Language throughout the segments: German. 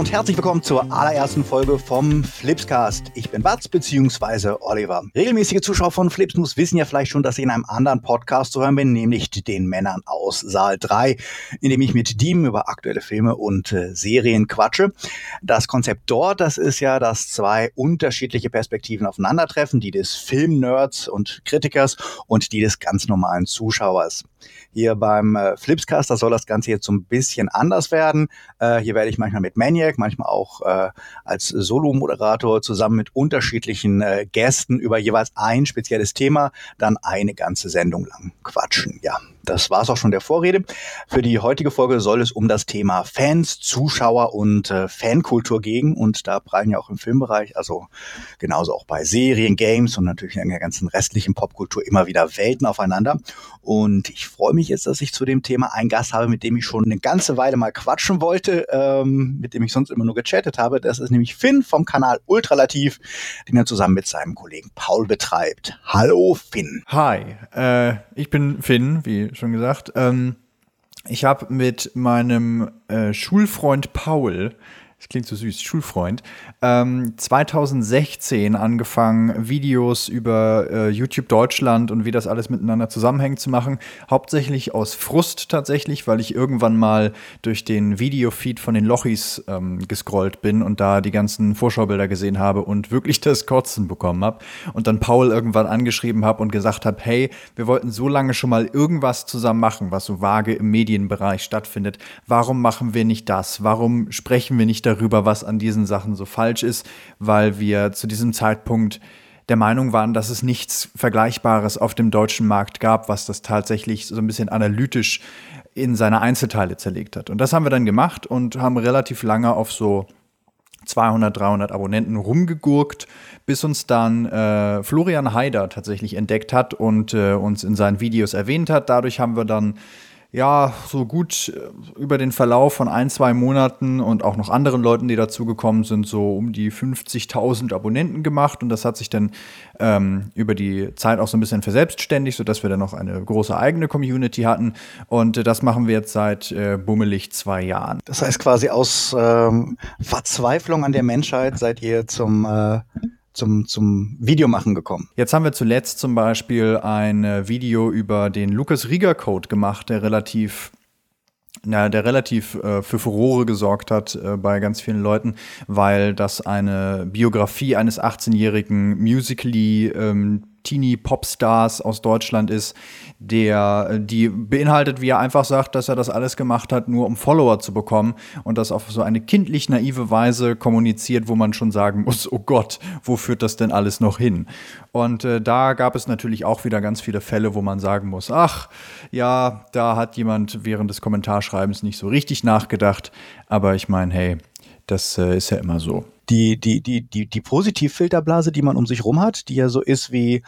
und herzlich willkommen zur allerersten Folge vom Flipscast. Ich bin Batz bzw. Oliver. Regelmäßige Zuschauer von Flips News wissen ja vielleicht schon, dass ich in einem anderen Podcast zu hören bin, nämlich den Männern aus Saal 3, in dem ich mit Diemen über aktuelle Filme und äh, Serien quatsche. Das Konzept dort, das ist ja, dass zwei unterschiedliche Perspektiven aufeinandertreffen, die des Filmnerds und Kritikers und die des ganz normalen Zuschauers. Hier beim äh, Flipscast, da soll das Ganze jetzt so ein bisschen anders werden. Äh, hier werde ich manchmal mit Maniac, manchmal auch äh, als Solo-Moderator zusammen mit unterschiedlichen äh, Gästen über jeweils ein spezielles Thema dann eine ganze Sendung lang quatschen. Ja, das war es auch schon der Vorrede. Für die heutige Folge soll es um das Thema Fans, Zuschauer und äh, Fankultur gehen. Und da prallen ja auch im Filmbereich, also genauso auch bei Serien, Games und natürlich in der ganzen restlichen Popkultur immer wieder Welten aufeinander. Und ich freue mich jetzt, dass ich zu dem Thema einen Gast habe, mit dem ich schon eine ganze Weile mal quatschen wollte, ähm, mit dem ich sonst immer nur gechattet habe. Das ist nämlich Finn vom Kanal Ultralativ, den er zusammen mit seinem Kollegen Paul betreibt. Hallo Finn. Hi, äh, ich bin Finn, wie schon gesagt. Ähm, ich habe mit meinem äh, Schulfreund Paul das klingt so süß, Schulfreund, ähm, 2016 angefangen, Videos über äh, YouTube Deutschland und wie das alles miteinander zusammenhängt zu machen. Hauptsächlich aus Frust tatsächlich, weil ich irgendwann mal durch den Videofeed von den Lochis ähm, gescrollt bin und da die ganzen Vorschaubilder gesehen habe und wirklich das Kotzen bekommen habe. Und dann Paul irgendwann angeschrieben habe und gesagt habe, hey, wir wollten so lange schon mal irgendwas zusammen machen, was so vage im Medienbereich stattfindet. Warum machen wir nicht das? Warum sprechen wir nicht darüber? Darüber, was an diesen Sachen so falsch ist, weil wir zu diesem Zeitpunkt der Meinung waren, dass es nichts Vergleichbares auf dem deutschen Markt gab, was das tatsächlich so ein bisschen analytisch in seine Einzelteile zerlegt hat. Und das haben wir dann gemacht und haben relativ lange auf so 200, 300 Abonnenten rumgegurkt, bis uns dann äh, Florian Haider tatsächlich entdeckt hat und äh, uns in seinen Videos erwähnt hat. Dadurch haben wir dann ja, so gut äh, über den Verlauf von ein, zwei Monaten und auch noch anderen Leuten, die dazugekommen sind, so um die 50.000 Abonnenten gemacht. Und das hat sich dann ähm, über die Zeit auch so ein bisschen verselbstständigt, sodass wir dann noch eine große eigene Community hatten. Und äh, das machen wir jetzt seit äh, bummelig zwei Jahren. Das heißt quasi aus ähm, Verzweiflung an der Menschheit seid ihr zum äh zum, zum Videomachen gekommen? Jetzt haben wir zuletzt zum Beispiel ein äh, Video über den Lucas Rieger Code gemacht, der relativ ja, der relativ äh, für Furore gesorgt hat äh, bei ganz vielen Leuten, weil das eine Biografie eines 18-jährigen Musically ähm, Teenie-Popstars aus Deutschland ist, der die beinhaltet, wie er einfach sagt, dass er das alles gemacht hat, nur um Follower zu bekommen und das auf so eine kindlich naive Weise kommuniziert, wo man schon sagen muss, oh Gott, wo führt das denn alles noch hin? Und äh, da gab es natürlich auch wieder ganz viele Fälle, wo man sagen muss, ach, ja, da hat jemand während des Kommentarschreibens nicht so richtig nachgedacht, aber ich meine, hey, das äh, ist ja immer so die, die, die, die, die Positivfilterblase, die man um sich rum hat, die ja so ist wie,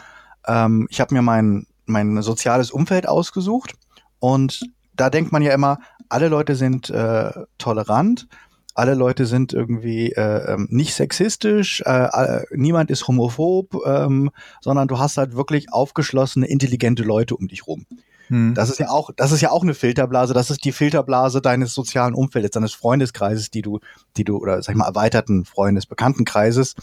ähm, ich habe mir mein, mein soziales Umfeld ausgesucht und da denkt man ja immer, alle Leute sind äh, tolerant, alle Leute sind irgendwie äh, ähm, nicht sexistisch, äh, niemand ist homophob, ähm, sondern du hast halt wirklich aufgeschlossene, intelligente Leute um dich rum. Hm. Das ist ja auch, das ist ja auch eine Filterblase. Das ist die Filterblase deines sozialen Umfeldes, deines Freundeskreises, die du, die du, oder sag ich mal, erweiterten Freundes, Bekanntenkreises.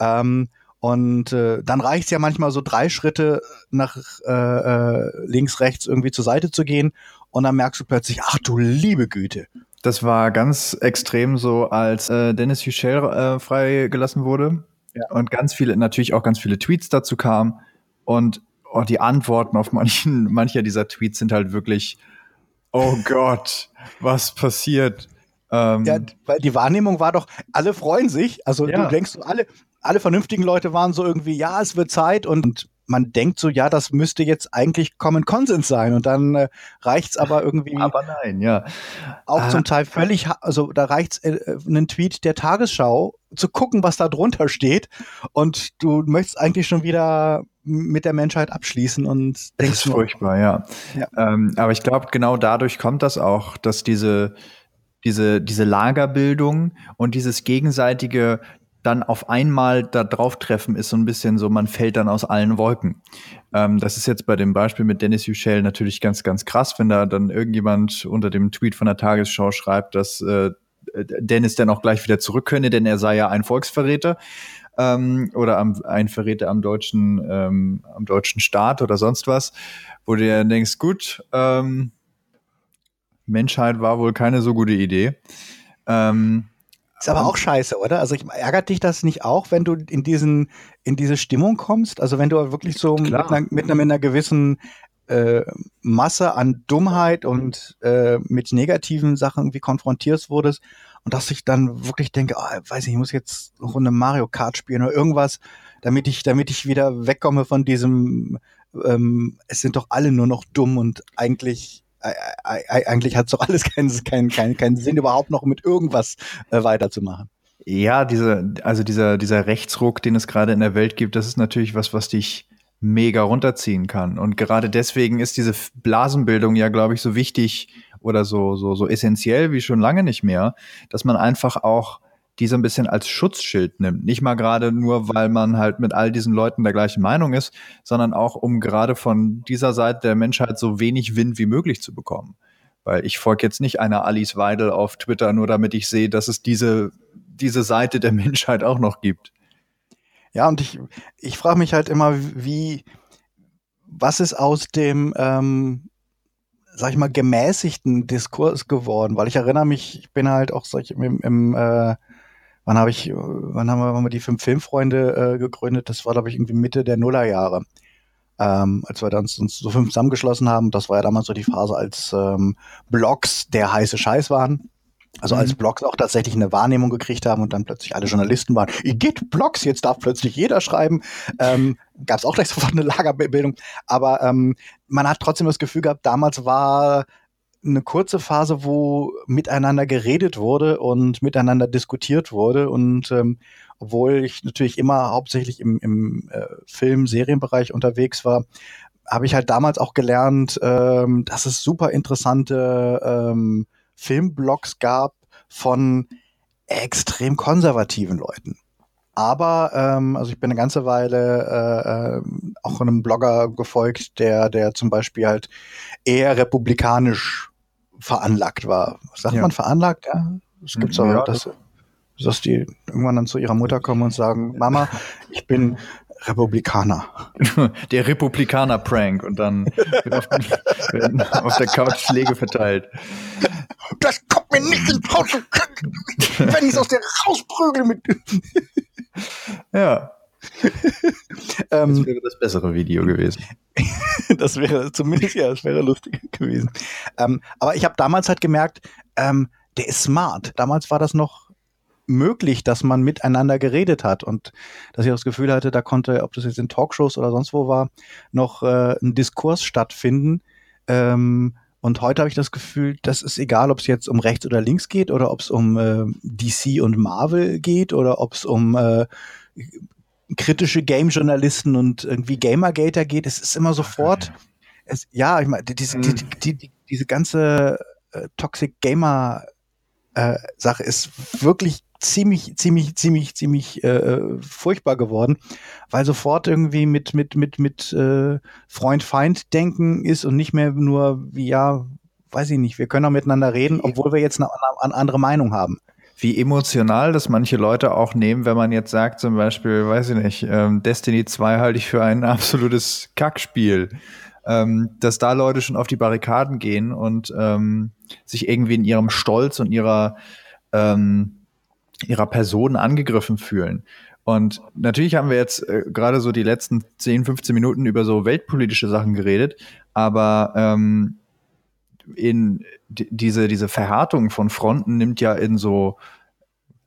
Ähm, und äh, dann reicht es ja manchmal so drei Schritte nach äh, äh, links, rechts irgendwie zur Seite zu gehen. Und dann merkst du plötzlich, ach du liebe Güte. Das war ganz extrem so, als äh, Dennis Yücel äh, freigelassen wurde. Ja. Und ganz viele, natürlich auch ganz viele Tweets dazu kamen. Und oh, die Antworten auf manchen, mancher dieser Tweets sind halt wirklich, oh Gott, was passiert? Ähm, ja, weil die Wahrnehmung war doch, alle freuen sich. Also ja. du denkst, alle, alle vernünftigen Leute waren so irgendwie, ja, es wird Zeit und man denkt so, ja, das müsste jetzt eigentlich Common Consent sein und dann äh, reicht's aber irgendwie. aber nein, ja. Auch ah. zum Teil völlig, also da reicht's äh, äh, einen Tweet der Tagesschau zu gucken, was da drunter steht und du möchtest eigentlich schon wieder mit der Menschheit abschließen und denkst das ist furchtbar, ja. ja. Ähm, aber ich glaube, genau dadurch kommt das auch, dass diese diese diese Lagerbildung und dieses gegenseitige dann auf einmal da drauf treffen ist so ein bisschen so, man fällt dann aus allen Wolken. Ähm, das ist jetzt bei dem Beispiel mit Dennis Yücel natürlich ganz, ganz krass, wenn da dann irgendjemand unter dem Tweet von der Tagesschau schreibt, dass äh, Dennis dann auch gleich wieder zurück könne, denn er sei ja ein Volksverräter ähm, oder am, ein Verräter am deutschen, ähm, am deutschen Staat oder sonst was, wo du ja denkst, gut, ähm, Menschheit war wohl keine so gute Idee. Ähm, ist aber auch scheiße, oder? Also ich, ärgert dich das nicht auch, wenn du in diesen in diese Stimmung kommst? Also wenn du wirklich so mit einer, mit einer, mit einer gewissen äh, Masse an Dummheit und äh, mit negativen Sachen irgendwie konfrontiert wurdest und dass ich dann wirklich denke, oh, weiß nicht, ich muss jetzt eine Runde Mario Kart spielen oder irgendwas, damit ich, damit ich wieder wegkomme von diesem, ähm, es sind doch alle nur noch dumm und eigentlich eigentlich hat es doch alles keinen, keinen, keinen, keinen Sinn, überhaupt noch mit irgendwas äh, weiterzumachen. Ja, diese, also dieser, dieser Rechtsruck, den es gerade in der Welt gibt, das ist natürlich was, was dich mega runterziehen kann. Und gerade deswegen ist diese Blasenbildung ja, glaube ich, so wichtig oder so, so, so essentiell wie schon lange nicht mehr, dass man einfach auch die so ein bisschen als Schutzschild nimmt. Nicht mal gerade nur, weil man halt mit all diesen Leuten der gleichen Meinung ist, sondern auch, um gerade von dieser Seite der Menschheit so wenig Wind wie möglich zu bekommen. Weil ich folge jetzt nicht einer Alice Weidel auf Twitter, nur damit ich sehe, dass es diese, diese Seite der Menschheit auch noch gibt. Ja, und ich, ich frage mich halt immer, wie, was ist aus dem, ähm, sag ich mal, gemäßigten Diskurs geworden? Weil ich erinnere mich, ich bin halt auch solch im, im äh, wann habe ich, wann haben wir, haben wir die fünf Filmfreunde äh, gegründet? Das war, glaube ich, irgendwie Mitte der Nullerjahre. Ähm, als wir dann uns so fünf zusammengeschlossen haben, das war ja damals so die Phase, als ähm, Blogs der heiße Scheiß waren. Also als mhm. Blogs auch tatsächlich eine Wahrnehmung gekriegt haben und dann plötzlich alle Journalisten waren, geht Blogs, jetzt darf plötzlich jeder schreiben. Ähm, Gab es auch gleich sofort eine Lagerbildung. Aber ähm, man hat trotzdem das Gefühl gehabt, damals war eine kurze Phase, wo miteinander geredet wurde und miteinander diskutiert wurde. Und ähm, obwohl ich natürlich immer hauptsächlich im, im äh, Film-, Serienbereich unterwegs war, habe ich halt damals auch gelernt, ähm, dass es super interessante ähm, Filmblogs gab von extrem konservativen Leuten. Aber ähm, also ich bin eine ganze Weile äh, äh, auch einem Blogger gefolgt, der, der zum Beispiel halt eher republikanisch veranlagt war. Was sagt ja. man veranlagt? Ja, es gibt so, ja, dass, dass die irgendwann dann zu ihrer Mutter kommen und sagen, Mama, ich bin Republikaner. Der Republikaner-Prank und dann auf, auf, der Couch Schläge verteilt. Das kommt mir nicht ins Haus, wenn ich es aus der rausprügel mit. ja. Ähm, das wäre das bessere Video gewesen. das wäre zumindest, ja, das wäre lustig gewesen. Ähm, aber ich habe damals halt gemerkt, ähm, der ist smart. Damals war das noch möglich, dass man miteinander geredet hat und dass ich das Gefühl hatte, da konnte, ob das jetzt in Talkshows oder sonst wo war, noch äh, ein Diskurs stattfinden. Ähm, und heute habe ich das Gefühl, das ist egal, ob es jetzt um rechts oder links geht oder ob es um äh, DC und Marvel geht oder ob es um äh, kritische Game-Journalisten und irgendwie Gamergater geht. Es ist immer sofort, okay. es, ja, ich meine, diese, die, mhm. die, die, diese ganze äh, Toxic Gamer äh, Sache ist wirklich ziemlich, ziemlich, ziemlich, ziemlich äh, furchtbar geworden, weil sofort irgendwie mit, mit, mit, mit äh, Freund-Feind-Denken ist und nicht mehr nur, wie ja, weiß ich nicht, wir können auch miteinander reden, obwohl wir jetzt eine, eine andere Meinung haben wie emotional das manche Leute auch nehmen, wenn man jetzt sagt, zum Beispiel, weiß ich nicht, ähm, Destiny 2 halte ich für ein absolutes Kackspiel. Ähm, dass da Leute schon auf die Barrikaden gehen und ähm, sich irgendwie in ihrem Stolz und ihrer ähm, ihrer Person angegriffen fühlen. Und natürlich haben wir jetzt äh, gerade so die letzten 10, 15 Minuten über so weltpolitische Sachen geredet, aber ähm, in diese, diese Verhärtung von Fronten nimmt ja in so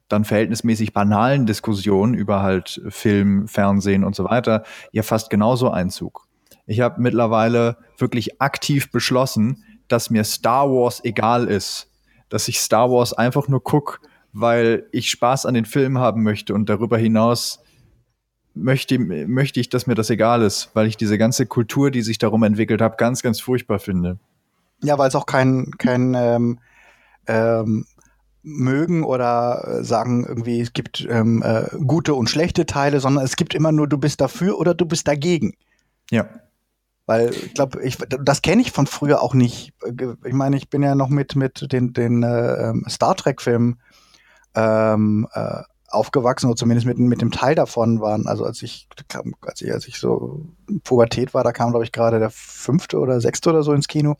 dann verhältnismäßig banalen Diskussionen über halt Film, Fernsehen und so weiter ja fast genauso Einzug. Ich habe mittlerweile wirklich aktiv beschlossen, dass mir Star Wars egal ist, dass ich Star Wars einfach nur gucke, weil ich Spaß an den Film haben möchte und darüber hinaus möchte, möchte ich, dass mir das egal ist, weil ich diese ganze Kultur, die sich darum entwickelt hat, ganz, ganz furchtbar finde. Ja, weil es auch kein, kein ähm, ähm, mögen oder äh, sagen irgendwie, es gibt ähm, äh, gute und schlechte Teile, sondern es gibt immer nur, du bist dafür oder du bist dagegen. Ja. Weil ich glaube, ich, das kenne ich von früher auch nicht. Ich meine, ich bin ja noch mit, mit den, den äh, Star Trek-Filmen ähm, äh, aufgewachsen, oder zumindest mit, mit dem Teil davon waren. Also als ich, als ich, als ich so Pubertät war, da kam, glaube ich, gerade der fünfte oder sechste oder so ins Kino.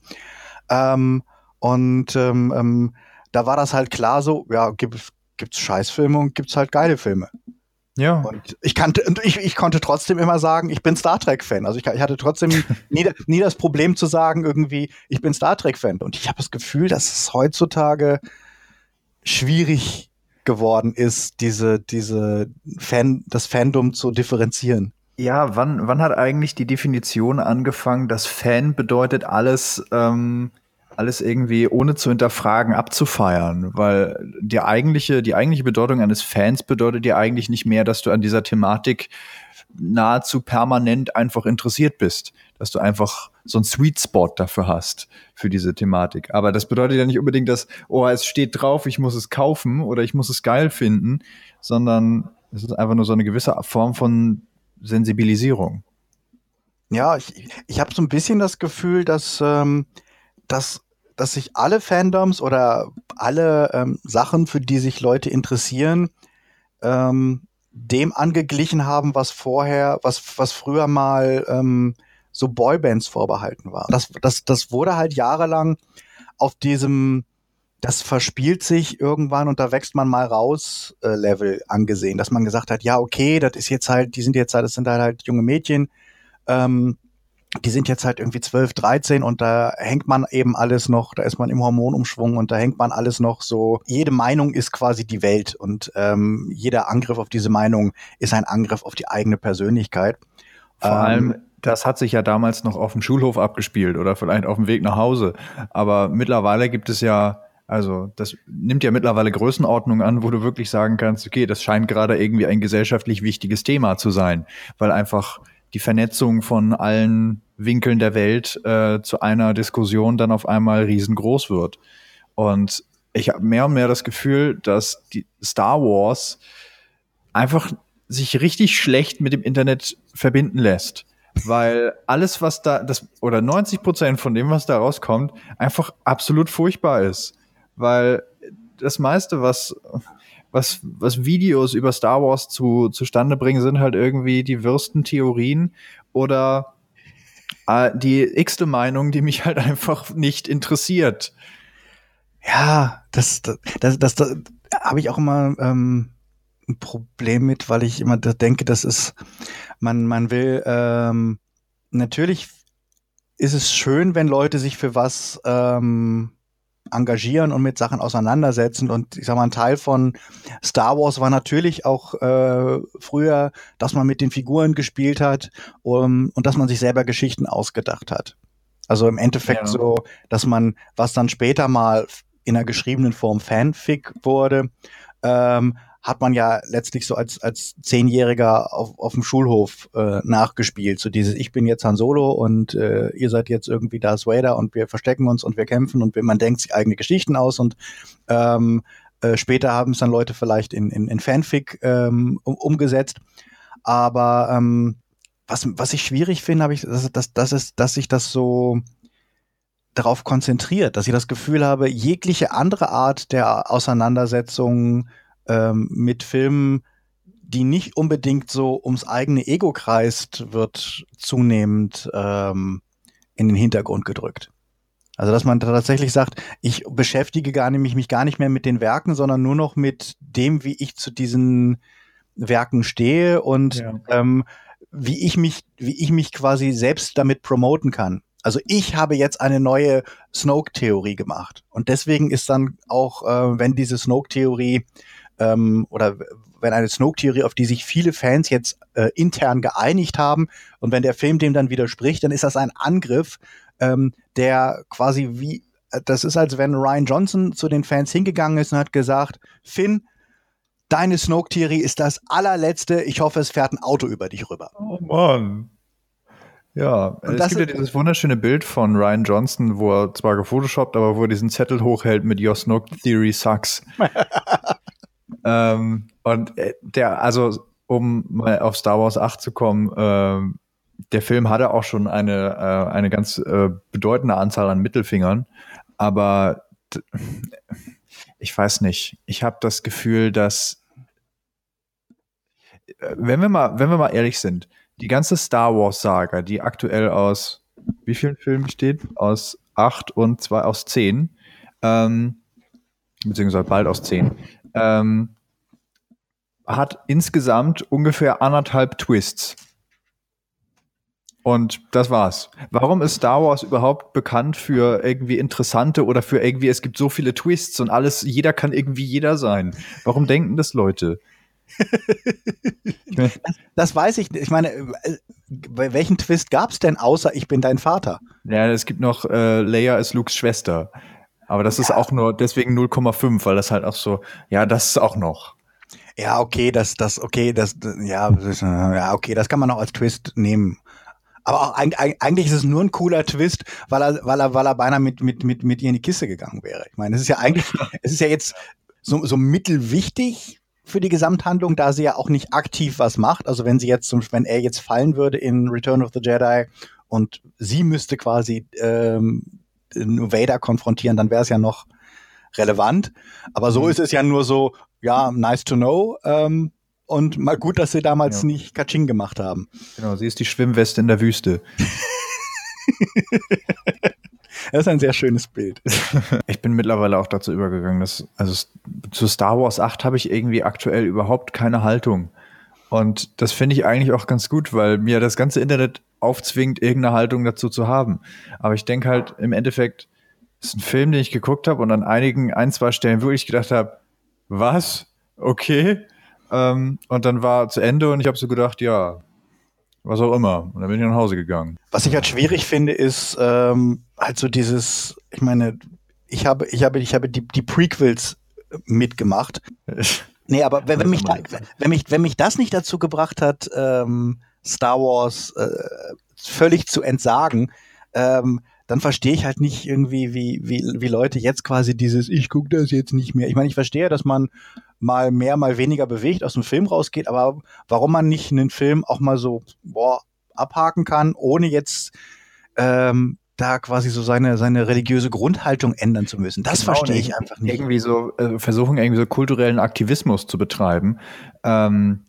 Ähm, und ähm, ähm, da war das halt klar so, ja, gibt gibt's Scheißfilme und gibt's halt geile Filme. Ja. Und ich kannte, ich, ich konnte trotzdem immer sagen, ich bin Star Trek-Fan. Also ich, ich, hatte trotzdem nie, nie das Problem zu sagen, irgendwie, ich bin Star Trek-Fan. Und ich habe das Gefühl, dass es heutzutage schwierig geworden ist, diese, diese Fan, das Fandom zu differenzieren. Ja, wann, wann hat eigentlich die Definition angefangen, dass Fan bedeutet alles, ähm, alles irgendwie ohne zu hinterfragen abzufeiern, weil die eigentliche, die eigentliche Bedeutung eines Fans bedeutet ja eigentlich nicht mehr, dass du an dieser Thematik nahezu permanent einfach interessiert bist, dass du einfach so einen Sweet Spot dafür hast für diese Thematik. Aber das bedeutet ja nicht unbedingt, dass oh, es steht drauf, ich muss es kaufen oder ich muss es geil finden, sondern es ist einfach nur so eine gewisse Form von Sensibilisierung. Ja, ich, ich habe so ein bisschen das Gefühl, dass ähm, dass dass sich alle Fandoms oder alle ähm, Sachen, für die sich Leute interessieren, ähm, dem angeglichen haben, was vorher, was, was früher mal ähm, so Boybands vorbehalten war. Das, das, das wurde halt jahrelang auf diesem, das verspielt sich irgendwann und da wächst man mal raus äh, Level angesehen, dass man gesagt hat, ja, okay, das ist jetzt halt, die sind jetzt halt, das sind halt, halt junge Mädchen, ähm, die sind jetzt halt irgendwie 12, 13 und da hängt man eben alles noch, da ist man im Hormonumschwung und da hängt man alles noch so, jede Meinung ist quasi die Welt und ähm, jeder Angriff auf diese Meinung ist ein Angriff auf die eigene Persönlichkeit. Vor ähm, allem, das hat sich ja damals noch auf dem Schulhof abgespielt oder vielleicht auf dem Weg nach Hause. Aber mittlerweile gibt es ja, also das nimmt ja mittlerweile Größenordnung an, wo du wirklich sagen kannst, okay, das scheint gerade irgendwie ein gesellschaftlich wichtiges Thema zu sein, weil einfach die Vernetzung von allen Winkeln der Welt äh, zu einer Diskussion dann auf einmal riesengroß wird. Und ich habe mehr und mehr das Gefühl, dass die Star Wars einfach sich richtig schlecht mit dem Internet verbinden lässt. Weil alles, was da, das, oder 90 Prozent von dem, was da rauskommt, einfach absolut furchtbar ist. Weil das meiste, was, was, was Videos über Star Wars zu, zustande bringen, sind halt irgendwie die wirsten Theorien oder äh, die x-te Meinung, die mich halt einfach nicht interessiert. Ja, das, das, das, das, das habe ich auch immer ähm, ein Problem mit, weil ich immer denke, das ist, man, man will, ähm, natürlich ist es schön, wenn Leute sich für was ähm, engagieren und mit Sachen auseinandersetzen. Und ich sag mal, ein Teil von Star Wars war natürlich auch äh, früher, dass man mit den Figuren gespielt hat um, und dass man sich selber Geschichten ausgedacht hat. Also im Endeffekt ja. so, dass man, was dann später mal in einer geschriebenen Form Fanfic wurde, ähm, hat man ja letztlich so als, als Zehnjähriger auf, auf dem Schulhof äh, nachgespielt. So dieses, ich bin jetzt Han Solo und äh, ihr seid jetzt irgendwie Darth Vader und wir verstecken uns und wir kämpfen und man denkt sich eigene Geschichten aus und ähm, äh, später haben es dann Leute vielleicht in, in, in Fanfic ähm, um, umgesetzt. Aber ähm, was, was ich schwierig finde, habe ich, dass, dass, dass, ist, dass sich das so darauf konzentriert, dass ich das Gefühl habe, jegliche andere Art der Auseinandersetzung ähm, mit Filmen, die nicht unbedingt so ums eigene Ego kreist, wird zunehmend ähm, in den Hintergrund gedrückt. Also dass man tatsächlich sagt, ich beschäftige gar nicht, mich gar nicht mehr mit den Werken, sondern nur noch mit dem, wie ich zu diesen Werken stehe und ja. ähm, wie ich mich, wie ich mich quasi selbst damit promoten kann. Also ich habe jetzt eine neue Snoke-Theorie gemacht. Und deswegen ist dann auch, äh, wenn diese Snoke-Theorie ähm, oder wenn eine Snoke-Theorie, auf die sich viele Fans jetzt äh, intern geeinigt haben und wenn der Film dem dann widerspricht, dann ist das ein Angriff, ähm, der quasi wie, äh, das ist als wenn Ryan Johnson zu den Fans hingegangen ist und hat gesagt, Finn, deine Snoke-Theorie ist das allerletzte, ich hoffe, es fährt ein Auto über dich rüber. Oh Mann. Ja, und es gibt ja dieses wunderschöne Bild von Ryan Johnson, wo er zwar gefotoshoppt, aber wo er diesen Zettel hochhält mit Your Snoke Theory sucks. Ähm, und äh, der, also um mal auf Star Wars 8 zu kommen, ähm, der Film hatte auch schon eine, äh, eine ganz äh, bedeutende Anzahl an Mittelfingern, aber ich weiß nicht. Ich habe das Gefühl, dass äh, wenn wir mal, wenn wir mal ehrlich sind, die ganze Star Wars Saga, die aktuell aus wie vielen Filmen besteht? Aus acht und zwei aus zehn, ähm, beziehungsweise bald aus zehn, ähm, hat insgesamt ungefähr anderthalb Twists. Und das war's. Warum ist Star Wars überhaupt bekannt für irgendwie interessante oder für irgendwie, es gibt so viele Twists und alles, jeder kann irgendwie jeder sein? Warum denken das Leute? das, das, weiß ich nicht. Ich meine, äh, welchen Twist gab es denn außer ich bin dein Vater? Ja, es gibt noch äh, Leia ist Lukes Schwester. Aber das ja. ist auch nur deswegen 0,5, weil das halt auch so, ja, das ist auch noch. Ja, okay, das, das, okay, das, ja, ja, okay, das kann man auch als Twist nehmen. Aber auch, eigentlich ist es nur ein cooler Twist, weil er, weil er, weil er beinahe mit, mit, mit, mit ihr in die Kiste gegangen wäre. Ich meine, es ist ja eigentlich, es ist ja jetzt so, so mittelwichtig für die Gesamthandlung, da sie ja auch nicht aktiv was macht. Also wenn sie jetzt zum wenn er jetzt fallen würde in Return of the Jedi und sie müsste quasi ähm, Vader konfrontieren, dann wäre es ja noch relevant. Aber so mhm. ist es ja nur so, ja, nice to know. Ähm, und mal gut, dass sie damals ja. nicht Kaching gemacht haben. Genau, sie ist die Schwimmweste in der Wüste. das ist ein sehr schönes Bild. Ich bin mittlerweile auch dazu übergegangen, dass, also zu Star Wars 8 habe ich irgendwie aktuell überhaupt keine Haltung. Und das finde ich eigentlich auch ganz gut, weil mir das ganze Internet aufzwingt, irgendeine Haltung dazu zu haben. Aber ich denke halt im Endeffekt, ist ein Film, den ich geguckt habe und an einigen, ein, zwei Stellen wirklich gedacht habe, was? Okay. Ähm, und dann war zu Ende und ich habe so gedacht, ja, was auch immer. Und dann bin ich nach Hause gegangen. Was ich halt schwierig finde, ist ähm, halt so dieses, ich meine, ich habe, ich habe, ich habe die, die Prequels mitgemacht. Nee, aber wenn, wenn mich, da, wenn, mich, wenn mich das nicht dazu gebracht hat, ähm, Star Wars äh, völlig zu entsagen, ähm, dann verstehe ich halt nicht irgendwie, wie, wie, wie Leute jetzt quasi dieses, ich gucke das jetzt nicht mehr. Ich meine, ich verstehe, dass man mal mehr, mal weniger bewegt aus dem Film rausgeht, aber warum man nicht einen Film auch mal so boah, abhaken kann, ohne jetzt ähm, da quasi so seine, seine religiöse Grundhaltung ändern zu müssen. Das genau, verstehe ich einfach nicht. Irgendwie so, äh, versuchen irgendwie so kulturellen Aktivismus zu betreiben. Ähm,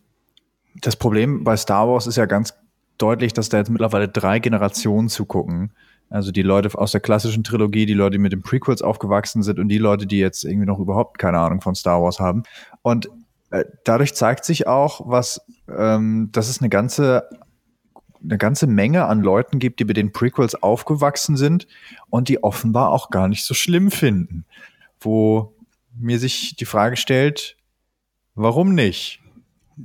das Problem bei Star Wars ist ja ganz deutlich, dass da jetzt mittlerweile drei Generationen zugucken. Also die Leute aus der klassischen Trilogie, die Leute, die mit den Prequels aufgewachsen sind und die Leute, die jetzt irgendwie noch überhaupt keine Ahnung von Star Wars haben. Und äh, dadurch zeigt sich auch, was, ähm, dass es eine ganze, eine ganze Menge an Leuten gibt, die mit den Prequels aufgewachsen sind und die offenbar auch gar nicht so schlimm finden. Wo mir sich die Frage stellt, warum nicht?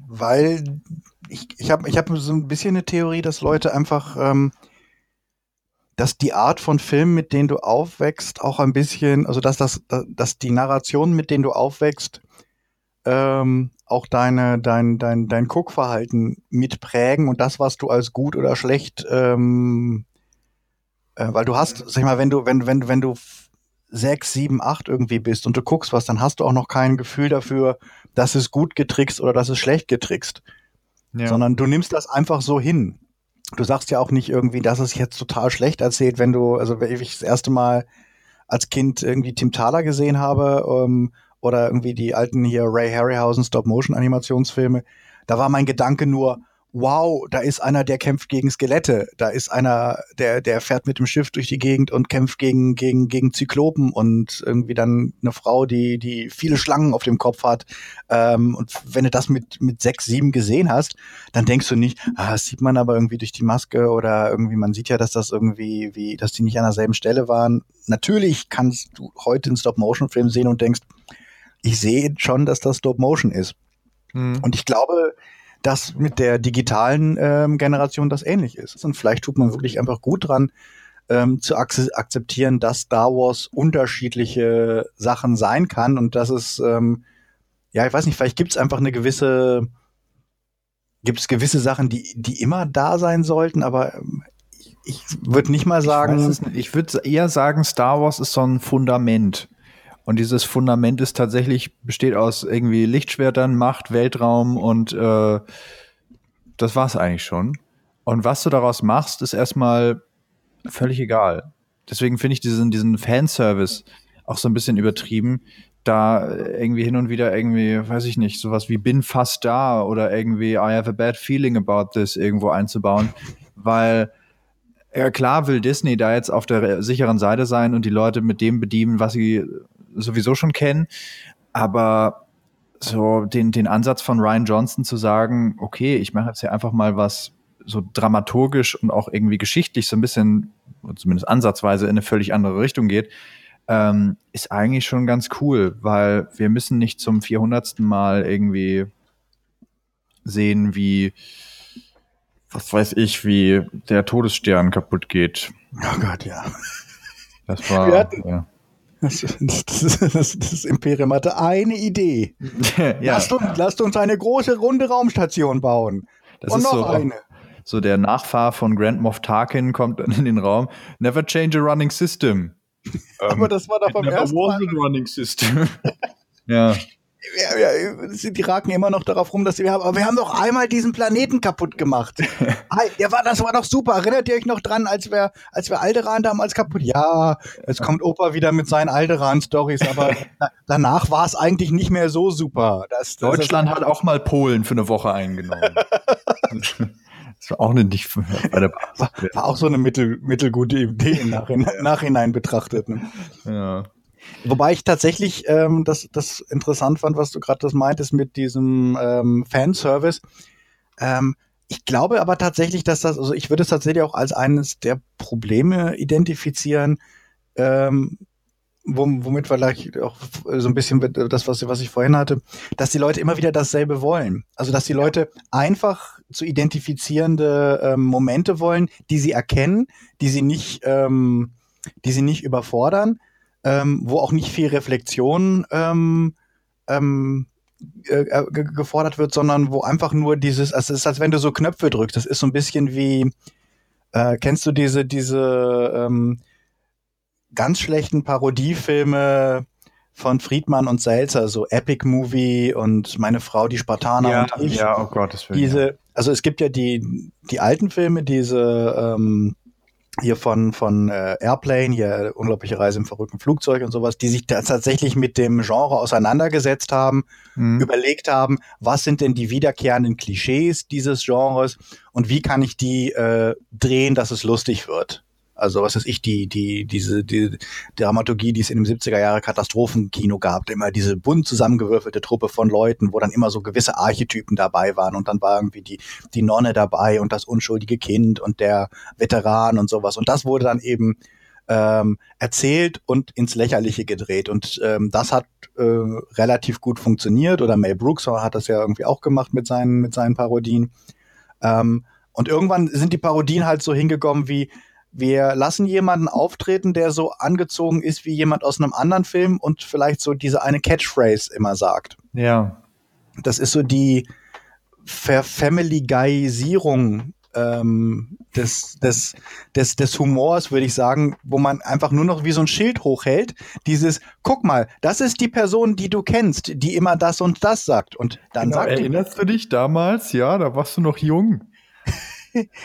Weil ich, ich habe ich hab so ein bisschen eine Theorie, dass Leute einfach ähm, dass die Art von Filmen, mit denen du aufwächst, auch ein bisschen, also dass das, dass die Narrationen, mit denen du aufwächst, ähm, auch deine, dein, dein, dein Guckverhalten mitprägen und das, was du als gut oder schlecht, ähm, äh, weil du hast, sag ich mal, wenn du, wenn, wenn, wenn du sechs, sieben, acht irgendwie bist und du guckst was, dann hast du auch noch kein Gefühl dafür, dass es gut getrickst oder dass es schlecht getrickst. Ja. Sondern du nimmst das einfach so hin du sagst ja auch nicht irgendwie, dass es jetzt total schlecht erzählt, wenn du, also wenn ich das erste Mal als Kind irgendwie Tim Thaler gesehen habe ähm, oder irgendwie die alten hier Ray Harryhausen Stop-Motion-Animationsfilme, da war mein Gedanke nur, wow, da ist einer, der kämpft gegen Skelette, da ist einer, der, der fährt mit dem Schiff durch die Gegend und kämpft gegen, gegen, gegen Zyklopen und irgendwie dann eine Frau, die, die viele Schlangen auf dem Kopf hat. Ähm, und wenn du das mit, mit sechs, sieben gesehen hast, dann denkst du nicht, ah, das sieht man aber irgendwie durch die Maske oder irgendwie, man sieht ja, dass das irgendwie, wie, dass die nicht an derselben Stelle waren. Natürlich kannst du heute einen Stop-Motion-Film sehen und denkst, ich sehe schon, dass das Stop-Motion ist. Mhm. Und ich glaube, dass mit der digitalen ähm, Generation das ähnlich ist. Und vielleicht tut man wirklich einfach gut dran, ähm, zu ak akzeptieren, dass Star Wars unterschiedliche Sachen sein kann und dass es, ähm, ja, ich weiß nicht, vielleicht gibt es einfach eine gewisse, gibt es gewisse Sachen, die, die immer da sein sollten, aber ähm, ich, ich würde nicht mal sagen. Ich, ich würde eher sagen, Star Wars ist so ein Fundament. Und dieses Fundament ist tatsächlich, besteht aus irgendwie Lichtschwertern, Macht, Weltraum und äh, das war's eigentlich schon. Und was du daraus machst, ist erstmal völlig egal. Deswegen finde ich diesen, diesen Fanservice auch so ein bisschen übertrieben, da irgendwie hin und wieder irgendwie, weiß ich nicht, sowas wie bin fast da oder irgendwie I have a bad feeling about this irgendwo einzubauen, weil ja, klar will Disney da jetzt auf der sicheren Seite sein und die Leute mit dem bedienen, was sie sowieso schon kennen, aber so den, den Ansatz von Ryan Johnson zu sagen, okay, ich mache jetzt hier einfach mal was so dramaturgisch und auch irgendwie geschichtlich so ein bisschen, zumindest ansatzweise in eine völlig andere Richtung geht, ähm, ist eigentlich schon ganz cool, weil wir müssen nicht zum 400. Mal irgendwie sehen, wie, was weiß ich, wie der Todesstern kaputt geht. Oh Gott, ja. Das war, Wir hatten- ja. Das, das, das, das Imperium hatte eine Idee. ja, Lasst, uns, lasst uns eine große runde Raumstation bauen. das Und ist noch so, eine. so der Nachfahr von Grand Moff Tarkin kommt dann in den Raum. Never change a running system. Aber das war doch beim ersten Mal. a running system. ja. Ja, ja, die raken immer noch darauf rum, dass wir haben. Aber wir haben doch einmal diesen Planeten kaputt gemacht. Der war, das war doch super. Erinnert ihr euch noch dran, als wir, als wir Alderan damals kaputt? Ja, jetzt kommt Opa wieder mit seinen Alderan-Stories, aber na, danach war es eigentlich nicht mehr so super. Das, das Deutschland hat auch mal Polen für eine Woche eingenommen. das war auch eine nicht war, war auch so eine mittel, mittelgute Idee im Nachhinein, Nachhinein betrachtet. Ne? ja. Wobei ich tatsächlich ähm, das, das interessant fand, was du gerade das meintest mit diesem ähm, Fanservice. Ähm, ich glaube aber tatsächlich, dass das, also ich würde es tatsächlich auch als eines der Probleme identifizieren, ähm, wom- womit vielleicht auch so ein bisschen mit- das, was, was ich vorhin hatte, dass die Leute immer wieder dasselbe wollen. Also dass die Leute einfach zu identifizierende ähm, Momente wollen, die sie erkennen, die sie nicht, ähm, die sie nicht überfordern, ähm, wo auch nicht viel Reflexion ähm, ähm, äh, äh, ge- gefordert wird, sondern wo einfach nur dieses, also es ist, als wenn du so Knöpfe drückst. Das ist so ein bisschen wie, äh, kennst du diese, diese ähm, ganz schlechten Parodiefilme von Friedmann und Selzer, so Epic Movie und meine Frau, die Spartaner ja, und ich. ja, oh Gott, das will Diese, also es gibt ja die, die alten Filme, diese ähm, hier von, von äh, Airplane, hier unglaubliche Reise im verrückten Flugzeug und sowas, die sich da tatsächlich mit dem Genre auseinandergesetzt haben, Mhm. überlegt haben, was sind denn die wiederkehrenden Klischees dieses Genres und wie kann ich die äh, drehen, dass es lustig wird. Also was weiß ich, die, die, diese, die Dramaturgie, die es in dem 70er Jahre Katastrophenkino gab, immer diese bunt zusammengewürfelte Truppe von Leuten, wo dann immer so gewisse Archetypen dabei waren und dann war irgendwie die, die Nonne dabei und das unschuldige Kind und der Veteran und sowas. Und das wurde dann eben ähm, erzählt und ins Lächerliche gedreht. Und ähm, das hat äh, relativ gut funktioniert. Oder Mel Brooks hat das ja irgendwie auch gemacht mit seinen, mit seinen Parodien. Ähm, und irgendwann sind die Parodien halt so hingekommen wie, wir lassen jemanden auftreten, der so angezogen ist wie jemand aus einem anderen Film und vielleicht so diese eine Catchphrase immer sagt. Ja. Das ist so die Verfamily-Guyisierung ähm, des, des, des, des Humors, würde ich sagen, wo man einfach nur noch wie so ein Schild hochhält. Dieses, guck mal, das ist die Person, die du kennst, die immer das und das sagt. Und dann Genau, sagt die erinnerst du dich damals? Ja, da warst du noch jung.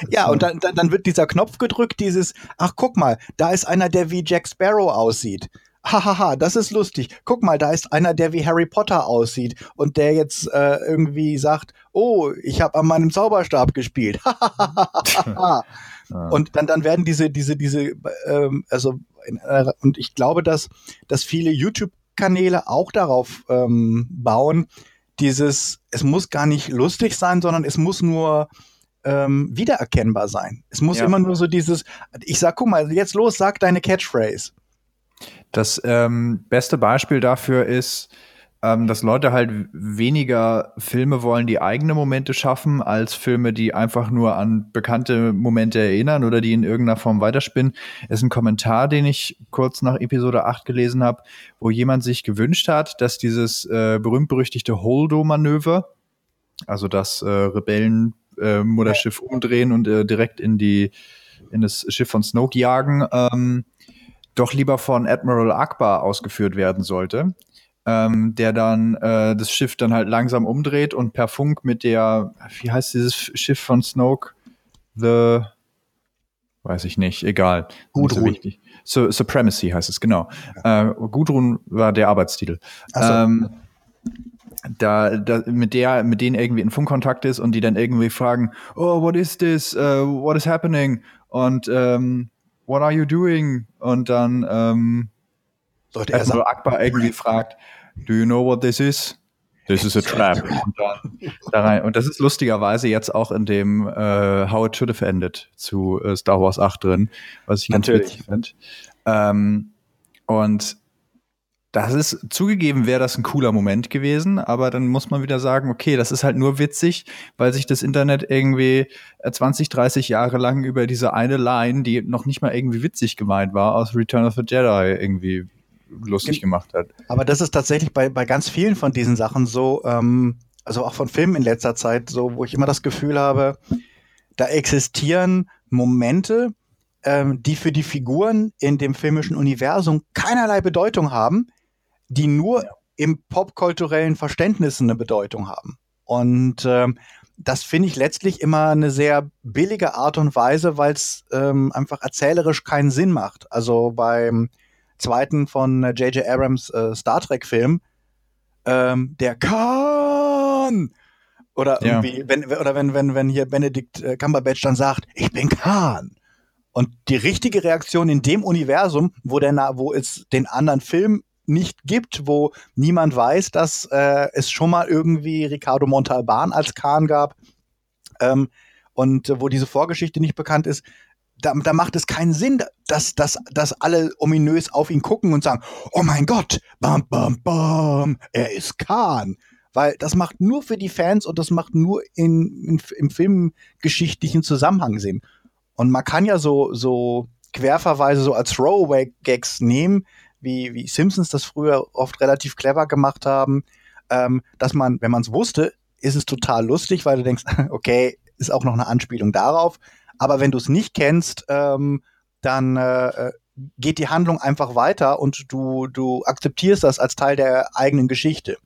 Ja, und dann, dann, dann wird dieser Knopf gedrückt, dieses, ach guck mal, da ist einer, der wie Jack Sparrow aussieht. Hahaha, das ist lustig. Guck mal, da ist einer, der wie Harry Potter aussieht und der jetzt äh, irgendwie sagt, oh, ich habe an meinem Zauberstab gespielt. Und dann, dann werden diese, diese, diese, ähm, also, einer- und ich glaube, dass, dass viele YouTube-Kanäle auch darauf ähm, bauen, dieses, es muss gar nicht lustig sein, sondern es muss nur ähm, wiedererkennbar sein. Es muss Ja. immer nur so dieses, ich sag, guck mal, jetzt los, sag deine Catchphrase. Das ähm, beste Beispiel dafür ist, ähm, dass Leute halt weniger Filme wollen, die eigene Momente schaffen, als Filme, die einfach nur an bekannte Momente erinnern oder die in irgendeiner Form weiterspinnen. Es ist ein Kommentar, den ich kurz nach Episode 8 gelesen habe, wo jemand sich gewünscht hat, dass dieses äh, berühmt-berüchtigte Holdo-Manöver, also das äh, Rebellen-Mutterschiff umdrehen und äh, direkt in die in das Schiff von Snoke jagen, ähm, doch lieber von Admiral Akbar ausgeführt werden sollte, ähm, der dann äh, das Schiff dann halt langsam umdreht und per Funk mit der, wie heißt dieses Schiff von Snoke? the, weiß ich nicht, egal. Gudrun. So, Supremacy heißt es, genau. Äh, Gudrun war der Arbeitstitel. So. Ähm, da, da, mit der, mit denen irgendwie in Funkkontakt ist und die dann irgendwie fragen, oh, what is this? Uh, what is happening? Und um, ähm, what are you doing? Und dann ähm, Admiral Akbar irgendwie fragt, do you know what this is? This is a trap. Und, dann, da rein. und das ist lustigerweise jetzt auch in dem äh, How It Should Have Ended zu äh, Star Wars 8 drin, was ich ganz Natürlich. witzig finde. Ähm, und das ist zugegeben, wäre das ein cooler Moment gewesen, aber dann muss man wieder sagen, okay, das ist halt nur witzig, weil sich das Internet irgendwie 20, äh, 30 Jahre lang über diese eine Line, die noch nicht mal irgendwie witzig gemeint war, aus Return of the Jedi irgendwie lustig gemacht hat. Aber das ist tatsächlich bei, bei ganz vielen von diesen Sachen so, ähm, also auch von Filmen in letzter Zeit so, wo ich immer das Gefühl habe, da existieren Momente, ähm, die für die Figuren in dem filmischen Universum keinerlei Bedeutung haben, die nur ja. im popkulturellen Verständnis eine Bedeutung haben. Und ähm, das finde ich letztlich immer eine sehr billige Art und Weise, weil es ähm, einfach erzählerisch keinen Sinn macht. Also beim zweiten von J.J. Abrams äh, Star Trek-Film, ähm, der Khan oder irgendwie, ja. wenn, oder wenn, wenn, wenn hier Benedict äh, Cumberbatch dann sagt, ich bin Khan. Und die richtige Reaktion in dem Universum, wo der, wo es den anderen Film nicht gibt, wo niemand weiß, dass äh, es schon mal irgendwie Ricardo Montalban als Khan gab ähm, und äh, wo diese Vorgeschichte nicht bekannt ist, da, da macht es keinen Sinn, dass, dass, dass alle ominös auf ihn gucken und sagen, oh mein Gott, bam, bam, bam, er ist Khan. Weil das macht nur für die Fans und das macht nur in, in, im filmgeschichtlichen Zusammenhang Sinn. Und man kann ja so, so Querverweise so als Throwaway-Gags nehmen, wie, wie Simpsons das früher oft relativ clever gemacht haben, ähm, dass man, wenn man es wusste, ist es total lustig, weil du denkst, okay, ist auch noch eine Anspielung darauf. Aber wenn du es nicht kennst, ähm, dann äh, äh, geht die Handlung einfach weiter und du, du akzeptierst das als Teil der eigenen Geschichte.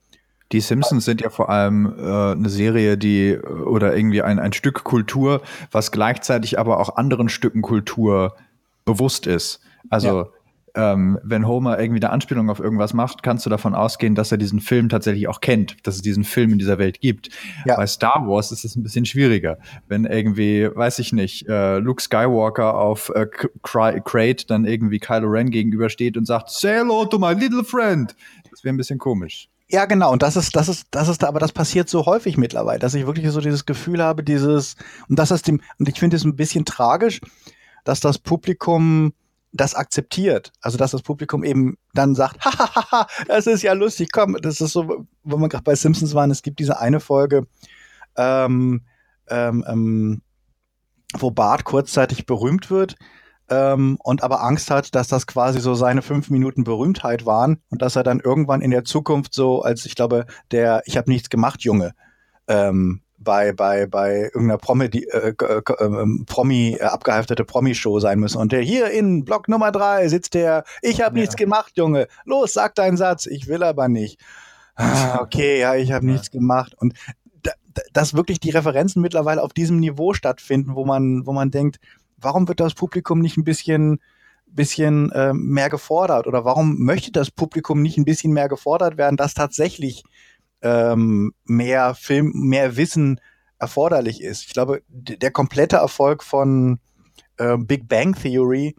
Die Simpsons sind ja vor allem äh, eine Serie, die oder irgendwie ein, ein Stück Kultur, was gleichzeitig aber auch anderen Stücken Kultur bewusst ist. Also ja ähm, wenn Homer irgendwie eine Anspielung auf irgendwas macht, kannst du davon ausgehen, dass er diesen Film tatsächlich auch kennt, dass es diesen Film in dieser Welt gibt. Ja. Bei Star Wars ist es ein bisschen schwieriger. Wenn irgendwie, weiß ich nicht, äh, Luke Skywalker auf äh, Crate dann irgendwie Kylo Ren gegenübersteht und sagt, Say hello to my little friend. Das wäre ein bisschen komisch. Ja, genau. Und das ist, das ist, das ist, aber das passiert so häufig mittlerweile, dass ich wirklich so dieses Gefühl habe, dieses, und das ist dem, und ich finde es ein bisschen tragisch, dass das Publikum das akzeptiert. Also dass das Publikum eben dann sagt, hahaha, das ist ja lustig, komm, das ist so, wo wir gerade bei Simpsons waren, es gibt diese eine Folge, ähm, ähm, ähm, wo Bart kurzzeitig berühmt wird ähm, und aber Angst hat, dass das quasi so seine fünf Minuten Berühmtheit waren und dass er dann irgendwann in der Zukunft so als, ich glaube, der Ich habe nichts gemacht, Junge, ähm, bei, bei, bei irgendeiner Promi, äh, äh, ähm, Promi, äh, abgehaftete Promi-Show sein müssen. Und der hier in Block Nummer drei sitzt der, ich habe ja. nichts gemacht, Junge. Los, sag deinen Satz, ich will aber nicht. Ah, okay, ja, ich habe ja. nichts gemacht. Und da, dass wirklich die Referenzen mittlerweile auf diesem Niveau stattfinden, wo man, wo man denkt, warum wird das Publikum nicht ein bisschen bisschen äh, mehr gefordert oder warum möchte das Publikum nicht ein bisschen mehr gefordert werden, dass tatsächlich ähm, mehr Film, mehr Wissen erforderlich ist. Ich glaube, der komplette Erfolg von äh, Big Bang Theory.